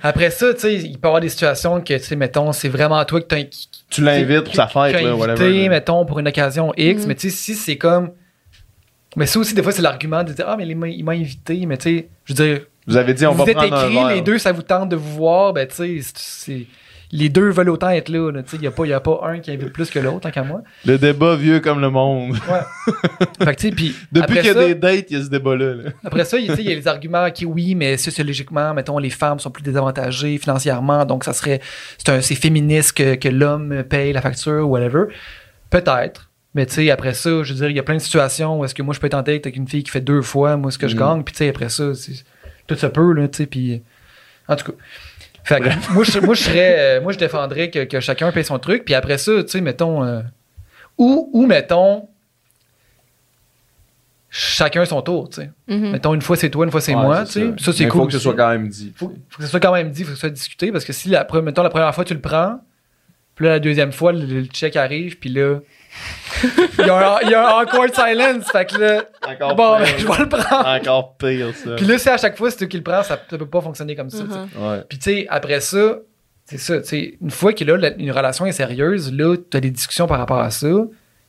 Après ça, tu sais, il peut y avoir des situations que, tu sais, mettons, c'est vraiment toi que t'as qui- Tu l'invites pour sa fête, là, invité, whatever. mettons, pour une occasion X, Mhm. mais tu sais, si c'est comme. Mais ça aussi, des fois, c'est l'argument de dire Ah, mais il m'a- il m'a invité, mais tu sais, je veux dire, Vous avez dit, on vous va êtes prendre un écrit, verre. les deux, ça vous tente de vous voir, ben tu sais, c'est- c'est. Les deux veulent autant être là, là, tu sais, il n'y a, pas- y a pas un qui invite plus que l'autre, tant qu'à moi. Le débat vieux comme le monde. <laughs> Fait que, puis. Depuis qu'il y a ça- des dates, il y a ce débat-là. là. Après ça, il y a les arguments qui, oui, mais sociologiquement, mettons, les femmes sont plus désavantagées financièrement, donc ça serait. C'est un- c'est féministe que, que l'homme paye la facture ou whatever. Peut-être. Mais tu sais, après ça, je veux dire, il y a plein de situations où est-ce que moi je peux être en date avec une fille qui fait deux fois moi ce que je Mhm. gagne, puis tu sais, après ça, tout se peut, là, tu sais, puis. En tout cas. Fait que moi, je, moi, je serais. euh, moi, je défendrais que, que chacun paye son truc, puis après ça, tu sais, mettons. euh, ou, ou, mettons. Chacun son tour, tu sais. Mhm. Mettons, une fois c'est toi, une fois c'est Ouais, moi, c'est tu sais. Ça, c'est Mais cool. faut que ce soit quand même dit. Faut, faut que ce soit quand même dit, faut que ce soit discuté, parce que si, la, mettons, la première fois, tu le prends, puis là, la deuxième fois, le, le check arrive, puis là, il y, a un- il y a un awkward silence, fait que là, Encore bon, ben, pire. <laughs> je vais le prendre. Encore pire, ça. Puis là, si à chaque fois, c'est toi qui le prends, ça, ça peut pas fonctionner comme ça. Mhm. Ouais. Puis tu sais, après ça, c'est ça, tu sais, une fois que là, une relation est sérieuse, là, tu as des discussions par rapport à ça,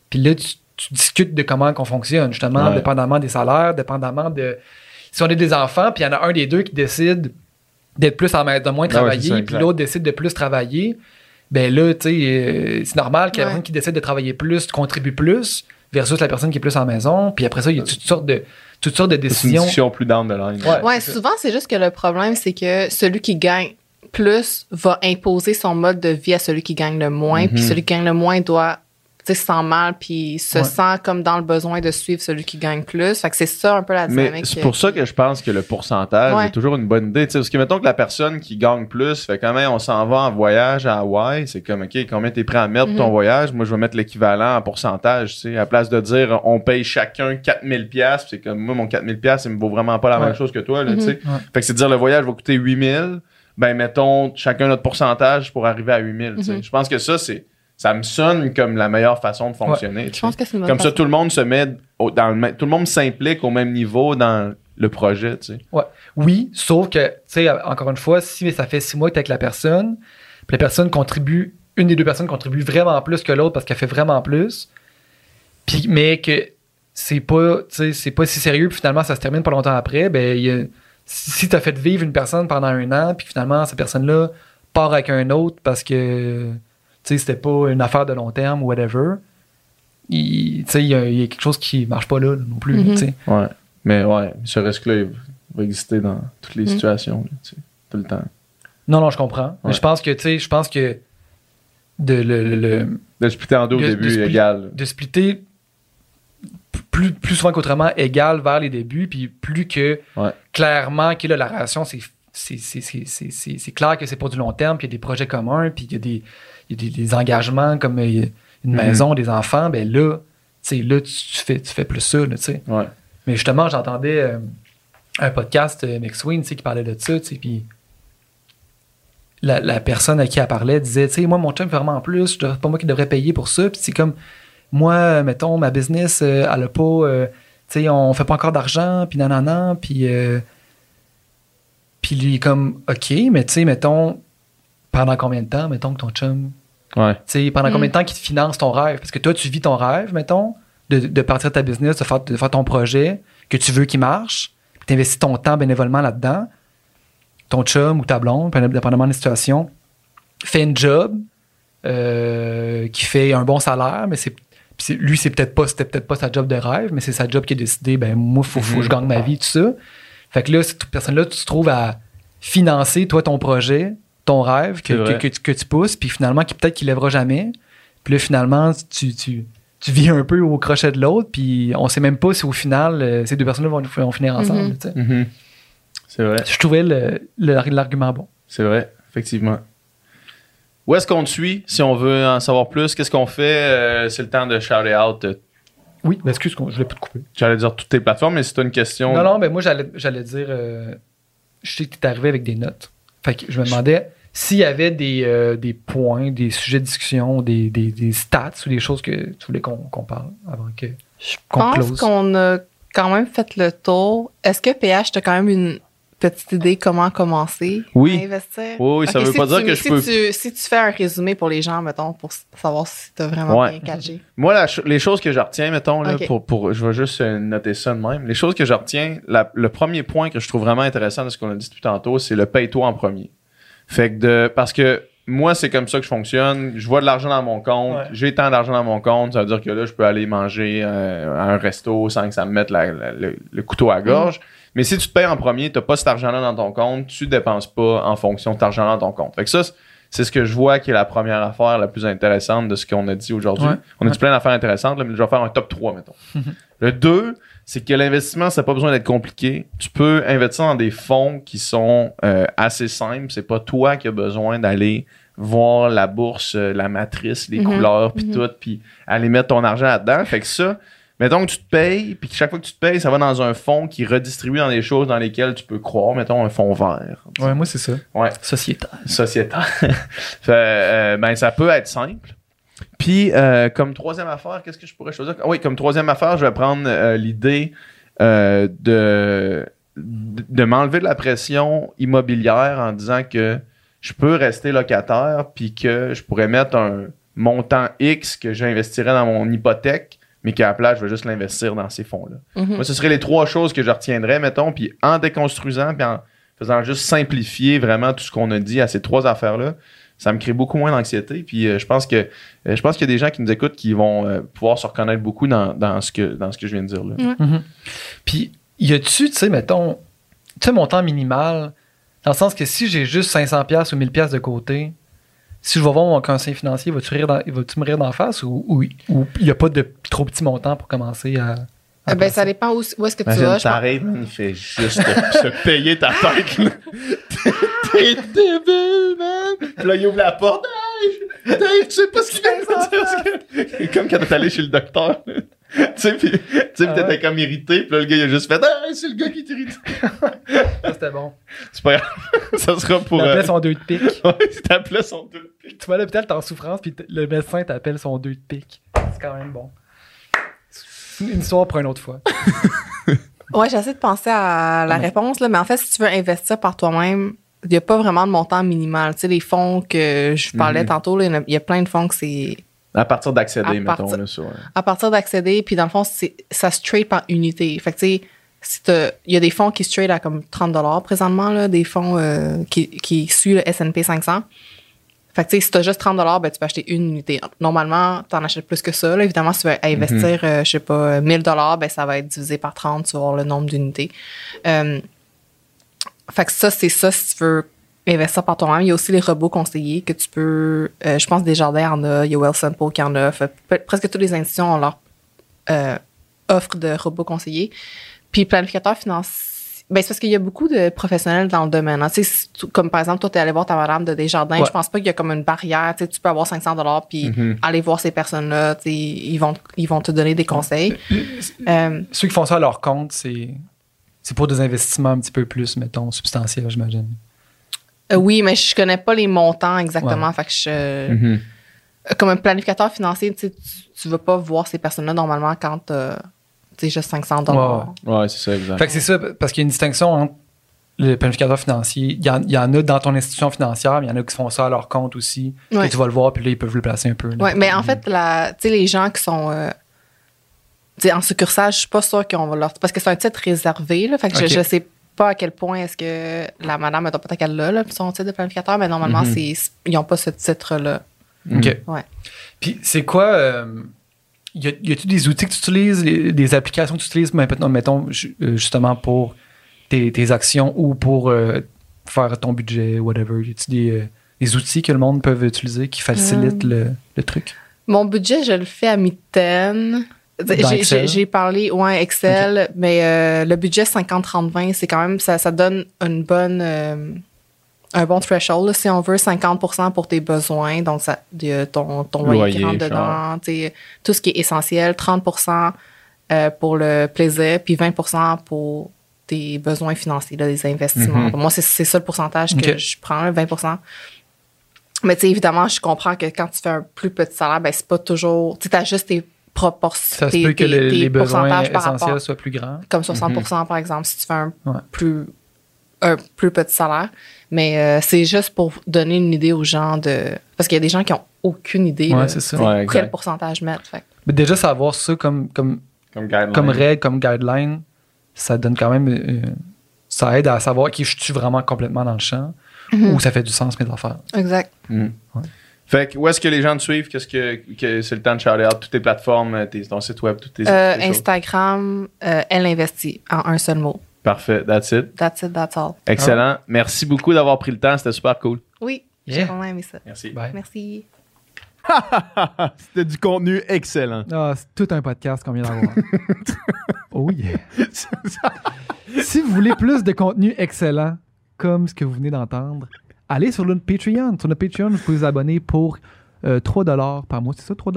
puis là, tu, tu discutes de comment qu'on fonctionne, justement, Ouais. dépendamment des salaires, dépendamment de... Si on a des enfants, puis il y en a un des deux qui décide d'être plus en de moins Ah ouais, c'est travailler, puis l'autre décide de plus travailler, ben là, tu sais, euh, c'est normal que la Ouais. personne qui décide de travailler plus contribue plus versus la personne qui est plus en maison, puis après ça, il y a toutes sortes de, toutes sortes de C'est une décisions. discussion plus down the line. Ouais. Souvent, c'est juste que le problème, c'est que celui qui gagne plus va imposer son mode de vie à celui qui gagne le moins, puis Mhm. celui qui gagne le moins doit, se sent mal, puis se Ouais. sent comme dans le besoin de suivre celui qui gagne plus. Fait que c'est ça un peu la Mais dynamique. c'est pour ça que je pense que le pourcentage Ouais. est toujours une bonne idée. tu sais, parce que mettons que la personne qui gagne plus fait quand même on s'en va en voyage à Hawaï, c'est comme OK, combien t'es prêt à mettre pour ton Mhm. voyage? Moi, je vais mettre l'équivalent en pourcentage. Tu sais, à place de dire on paye chacun 4000 pièces, c'est comme moi mon 4000 pièces, il me vaut vraiment pas la Ouais. même chose que toi. Là, Mhm. tu sais. Fait que c'est de dire le voyage va coûter 8000, ben mettons chacun notre pourcentage pour arriver à 8000. tu sais. Mhm. Je pense que ça, c'est ça me sonne comme la meilleure façon de fonctionner. tu Je pense que c'est une bonne Comme ça, tout le monde se met au- dans le même- tout le monde s'implique au même niveau dans le projet, tu sais. Oui, sauf que, tu sais, encore une fois, si ça fait six mois que t'es avec la personne, puis la personne contribue, une des deux personnes contribue vraiment plus que l'autre parce qu'elle fait vraiment plus, puis, mais que c'est pas, tu sais, c'est pas si sérieux, puis finalement, ça se termine pas longtemps après, ben, il y a- si, si t'as fait vivre une personne pendant un an, puis finalement, cette personne-là part avec un autre parce que, tu c'était pas une affaire de long terme ou whatever, il- tu sais, il y, a il y a quelque chose qui marche pas là, non plus, Mhm. tu sais. Ouais. Mais ouais, ce risque-là, il va exister dans toutes les Mm. situations, là, tu sais, tout le temps. Non, non, je comprends. Mais je pense que, tu sais, je pense que de le- le- le, De splitter en deux au de début, égal. de splitter plus, plus souvent qu'autrement égal vers les débuts, puis plus que Ouais. clairement que là, la relation, c'est c'est- c'est- c'est- c'est- c'est- c'est clair que c'est pour du long terme, puis il y a des projets communs, puis il y a des, des, des engagements comme euh, une Mhm. maison, des enfants, ben là, tu sais, là, tu, tu fais, tu fais plus ça, là, tu sais. Ouais. Mais justement, j'entendais euh, un podcast, euh, tu sais, qui parlait de ça, tu sais, puis la, la personne à qui elle parlait disait, tu sais, moi, mon chum fait vraiment plus, devrais- pas moi qui devrais payer pour ça, puis c'est comme, moi, euh, mettons, ma business, euh, elle a pas, euh, tu sais, on fait pas encore d'argent, puis nanana, puis euh, puis lui, comme, OK, mais tu sais, mettons, pendant combien de temps, mettons, que ton chum Ouais. tu sais, pendant Mm. combien de temps qu'il te finance ton rêve? Parce que toi, tu vis ton rêve, mettons, de, de partir de ta business, de faire, de faire ton projet que tu veux qu'il marche, puis tu investis ton temps bénévolement là-dedans. Ton chum ou ta blonde, peu- dépendamment de la situation, fait une job euh, qui fait un bon salaire, mais c'est lui, c'est peut-être pas, c'était peut-être pas sa job de rêve, mais c'est sa job qui a décidé, ben moi, faut, faut que je gagne ma vie, tout ça. Fait que là, cette personne-là, tu te trouves à financer, toi, ton projet, ton rêve que, que, que tu, que tu pousses, puis finalement, qui peut-être qu'il lèvera jamais. Puis là, finalement, tu, tu, tu vis un peu au crochet de l'autre, puis on sait même pas si au final, euh, ces deux personnes-là vont, vont finir ensemble. Mhm. sais. Mhm. C'est vrai. Je trouvais le- le- l'argument bon. C'est vrai, effectivement. Où est-ce qu'on te suit si on veut en savoir plus? Qu'est-ce qu'on fait? Euh, c'est le temps de shout out? Oui, ben excuse, je voulais pas te couper. J'allais dire toutes tes plateformes, mais si tu as une question. Non, non, ben moi, j'allais j'allais dire. euh, je sais que tu es arrivé avec des notes. Fait que je me demandais s'il y avait des, euh, des points, des sujets de discussion, des, des, des stats ou des choses que tu voulais qu'on qu'on parle avant que Je pense close? qu'on a quand même fait le tour. Est-ce que PH, t'as quand même une petite idée comment commencer Oui. à investir? Oui, ça veut si pas dire tu- que je si peux- Tu, si tu fais un résumé pour les gens, mettons, pour savoir si t'as vraiment Ouais. bien catché. Moi, la les choses que je retiens, mettons, là, pour, pour, je vais juste euh, noter ça de même. Les choses que je retiens, la- le premier point que je trouve vraiment intéressant de ce qu'on a dit depuis tantôt, c'est le paye-toi en premier. Fait que de, parce que moi, c'est comme ça que je fonctionne. Je vois de l'argent dans mon compte. Ouais. J'ai tant d'argent dans mon compte. Ça veut dire que là, je peux aller manger euh, à un resto sans que ça me mette la- la- le, le couteau à la gorge. Mais si tu te payes en premier, t'as pas cet argent-là dans ton compte, tu dépenses pas en fonction de cet argent dans ton compte. Fait que ça, c'est ce que je vois qui est la première affaire la plus intéressante de ce qu'on a dit aujourd'hui. Ouais. On a dit plein d'affaires intéressantes, là, mais je vais faire un top 3, mettons. <laughs> le 2, c'est que l'investissement, ça n'a pas besoin d'être compliqué. Tu peux investir dans des fonds qui sont euh, assez simples. C'est pas toi qui as besoin d'aller voir la bourse, euh, la matrice, les Mhm. couleurs, puis Mhm. tout, puis aller mettre ton argent là-dedans. Fait que ça, mettons que tu te payes, puis que chaque fois que tu te payes, ça va dans un fonds qui redistribue dans des choses dans lesquelles tu peux croire. Mettons un fonds vert. Ouais, moi, c'est ça. Ouais. Sociétaire. Sociétaire. <laughs> Fait, euh, ben, ça peut être simple. Puis, euh, comme troisième affaire, qu'est-ce que je pourrais choisir? Oui, comme troisième affaire, je vais prendre euh, l'idée de, de de m'enlever de la pression immobilière en disant que je peux rester locataire puis que je pourrais mettre un montant X que j'investirais dans mon hypothèque, mais qu'à la place, je vais juste l'investir dans ces fonds-là. Mhm. Moi, ce seraient les trois choses que je retiendrais, mettons, puis en déconstruisant, puis en faisant juste simplifier vraiment tout ce qu'on a dit à ces trois affaires-là, ça me crée beaucoup moins d'anxiété. Puis euh, je pense que euh, je pense qu'il y a des gens qui nous écoutent qui vont euh, pouvoir se reconnaître beaucoup dans, dans ce que dans ce que je viens de dire là. Mhm. Puis, y a-tu, tu sais, mettons, tu sais, mon temps minimal, dans le sens que si j'ai juste 500$ ou 1000$ de côté, si je vais voir mon conseiller financier, vas-tu, rire dans- vas-tu me rire d'en face ou ou ou il n'y a pas de trop petit montant pour commencer à. à Euh, ben, ça dépend où, où est-ce que tu vas. je pense- t'arrives, il fait juste te, se payer ta tête. là. <laughs> T'es débile, man! Puis là, il ouvre la porte. Dave, Dave, tu sais pas ce qu'il vient de dire. Comme quand t'es allé chez le docteur. <laughs> tu sais, puis tu sais, Ah t'étais ouais. comme irrité. Puis là, le gars, il a juste fait Ah, c'est le gars qui est irrité. <laughs> Ça, c'était bon. C'est pas grave. <laughs> Ça sera pour. T'appelles Euh... son deux de pique. Ouais, t'appelais son deux. tu vas à l'hôpital, t'es en souffrance, puis le médecin t'appelle son deux de pique. C'est quand même bon. Une histoire pour une autre fois. Ouais, j'essaie de penser à la Ouais. réponse, là, mais en fait, si tu veux investir par toi-même, il n'y a pas vraiment de montant minimal. Tu sais, les fonds que je parlais Mhm. tantôt, en a- il y, a plein de fonds que c'est À partir d'accéder, À mettons. partir- Là, sur, euh, à partir d'accéder, puis dans le fond, ça se trade par unité. Fait que, tu sais, il y a des fonds qui se trade à comme 30 présentement, là, des fonds euh, qui, qui suivent le S&P 500. Fait que, tu sais, si t'as juste 30 ben, tu peux acheter une unité. Normalement, t'en achètes plus que ça. Là. Évidemment, si tu veux investir, euh, je sais pas, 1000 ben, ça va être divisé par 30, tu vas avoir le nombre d'unités. Euh, fait que ça, c'est ça si tu veux investir par toi-même. Il y a aussi les robots conseillers que tu peux. euh, je pense Desjardins en a, il y a Wilson Pool qui en a. Fait, presque toutes les institutions ont leur euh, offre de robots conseillers. Puis planificateur financier. Ben, c'est parce qu'il y a beaucoup de professionnels dans le domaine. hein. Comme par exemple, toi, tu es allé voir ta madame de Desjardins. Ouais. Je pense pas qu'il y a comme une barrière. Tu sais, tu peux avoir 500 dollars puis aller voir ces personnes-là. Tu sais, Ils vont, ils vont te donner des conseils. Euh, Ceux qui font ça à leur compte, c'est c'est pour des investissements un petit peu plus, mettons, substantiels, j'imagine. Euh, oui, mais je connais pas les montants exactement. Fait que je, mhm. comme un planificateur financier, tu, sais, tu, vas pas voir ces personnes-là normalement quand tu sais juste 500 dollars. Ouais, c'est ça, exact. Fait que c'est ça, parce qu'il y a une distinction entre le planificateur financier. Il y, en, il y en a dans ton institution financière, mais il y en a qui font ça à leur compte aussi. Ouais. Et tu vas le voir, puis là, ils peuvent le placer un peu. Ouais, mais en fait, la, tu sais, les gens qui sont euh, en succursale, je suis pas sûre qu'on va leur. Parce que c'est un titre réservé, là. Fait que je, je sais pas à quel point est-ce que la madame, mettons, peut-être qu'elle l'a, là, son titre de planificateur, mais normalement, Mhm. c'est, ils n'ont pas ce titre-là. OK. Ouais. Puis c'est quoi. euh, y a- y a-tu des outils que tu utilises, les- des applications que tu utilises, mais mettons, euh, justement pour tes, tes actions ou pour euh, faire ton budget, whatever? Y a-tu des, euh, des outils que le monde peut utiliser qui facilitent le, le truc? Mon budget, je le fais à mi-temps. J'ai- parlé, ouais, Excel, mais euh, le budget 50-30-20, c'est quand même, ça, ça donne une bonne, euh, un bon threshold, là, si on veut, 50% pour tes besoins, donc ça, de- ton, ton loyer, qui rentre dedans, tout ce qui est essentiel, 30% euh, pour le plaisir, puis 20% pour tes besoins financiers, là, des investissements. Mhm. Moi, c'est ça le pourcentage que je prends, là, 20% mais tu sais, évidemment, je comprends que quand tu fais un plus petit salaire, ben c'est pas toujours. Tu sais, t'as juste tes Ça se peut que tes- le- tes les besoins pourcentages par essentiels rapport, soient plus grands. comme 60% par exemple, si tu fais un Ouais. plus un plus petit salaire. Mais euh, c'est juste pour donner une idée aux gens de. Parce qu'il y a des gens qui ont aucune idée Ouais, de. Ouais, quel pourcentage mettre. Fait. Mais déjà, savoir ça comme, comme, comme règle, comme guideline, ça donne quand même. euh, ça aide à savoir qui je suis vraiment complètement dans le champ Mhm. ou ça fait du sens mes affaires. Exact. Mhm. Fait que où est-ce que les gens te suivent? Qu'est-ce que, que c'est le temps de shout out? Toutes tes plateformes, euh, tes, ton site web, toutes tes, Euh, tes. Instagram, euh, elle investit en un seul mot. Parfait, that's it. That's it, that's all. Excellent. Merci beaucoup d'avoir pris le temps, c'était super cool. Oui, j'ai vraiment aimé ça. Merci. Bye. Merci. <laughs> C'était du contenu excellent. Ah, c'est tout un podcast qu'on vient d'avoir. <laughs> oh yeah. si vous voulez plus de contenu excellent, comme ce que vous venez d'entendre, allez sur notre Patreon. Sur notre Patreon, vous pouvez vous abonner pour euh, 3 par mois. C'est ça, 3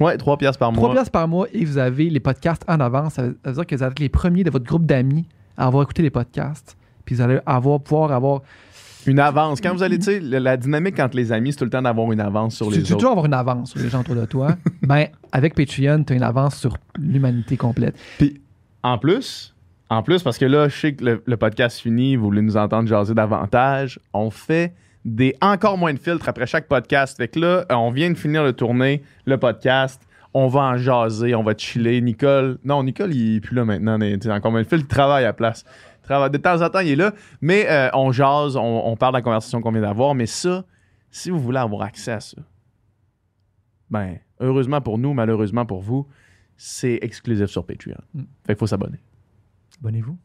Ouais, 3 piastres par 3 mois. piastres par mois et vous avez les podcasts en avance. Ça veut ça veut dire que vous êtes les premiers de votre groupe d'amis à avoir écouté les podcasts. Puis vous allez avoir, pouvoir avoir. Une avance. Quand vous allez, tu sais, la, dynamique entre les amis, c'est tout le temps d'avoir une avance sur Tu les tu autres. toujours avoir une avance sur les gens autour de toi. <laughs> ben, avec Patreon, tu as une avance sur l'humanité complète. Puis, en plus, en plus, parce que là, je sais que le, le podcast finit, vous voulez nous entendre jaser davantage, on fait des encore moins de filtres après chaque podcast. Fait que là, euh, on vient de finir de tourner le podcast. On va en jaser, on va chiller. Nicole, non, Nicole, il est plus là maintenant. mais, encore moins de filtres, il travaille à la place. Travaille- De temps en temps, il est là. Mais euh, on jase, on, on parle de la conversation qu'on vient d'avoir. Mais ça, si vous voulez avoir accès à ça, ben, heureusement pour nous, malheureusement pour vous, c'est exclusif sur Patreon. Mm. Fait qu'il faut s'abonner. Abonnez-vous.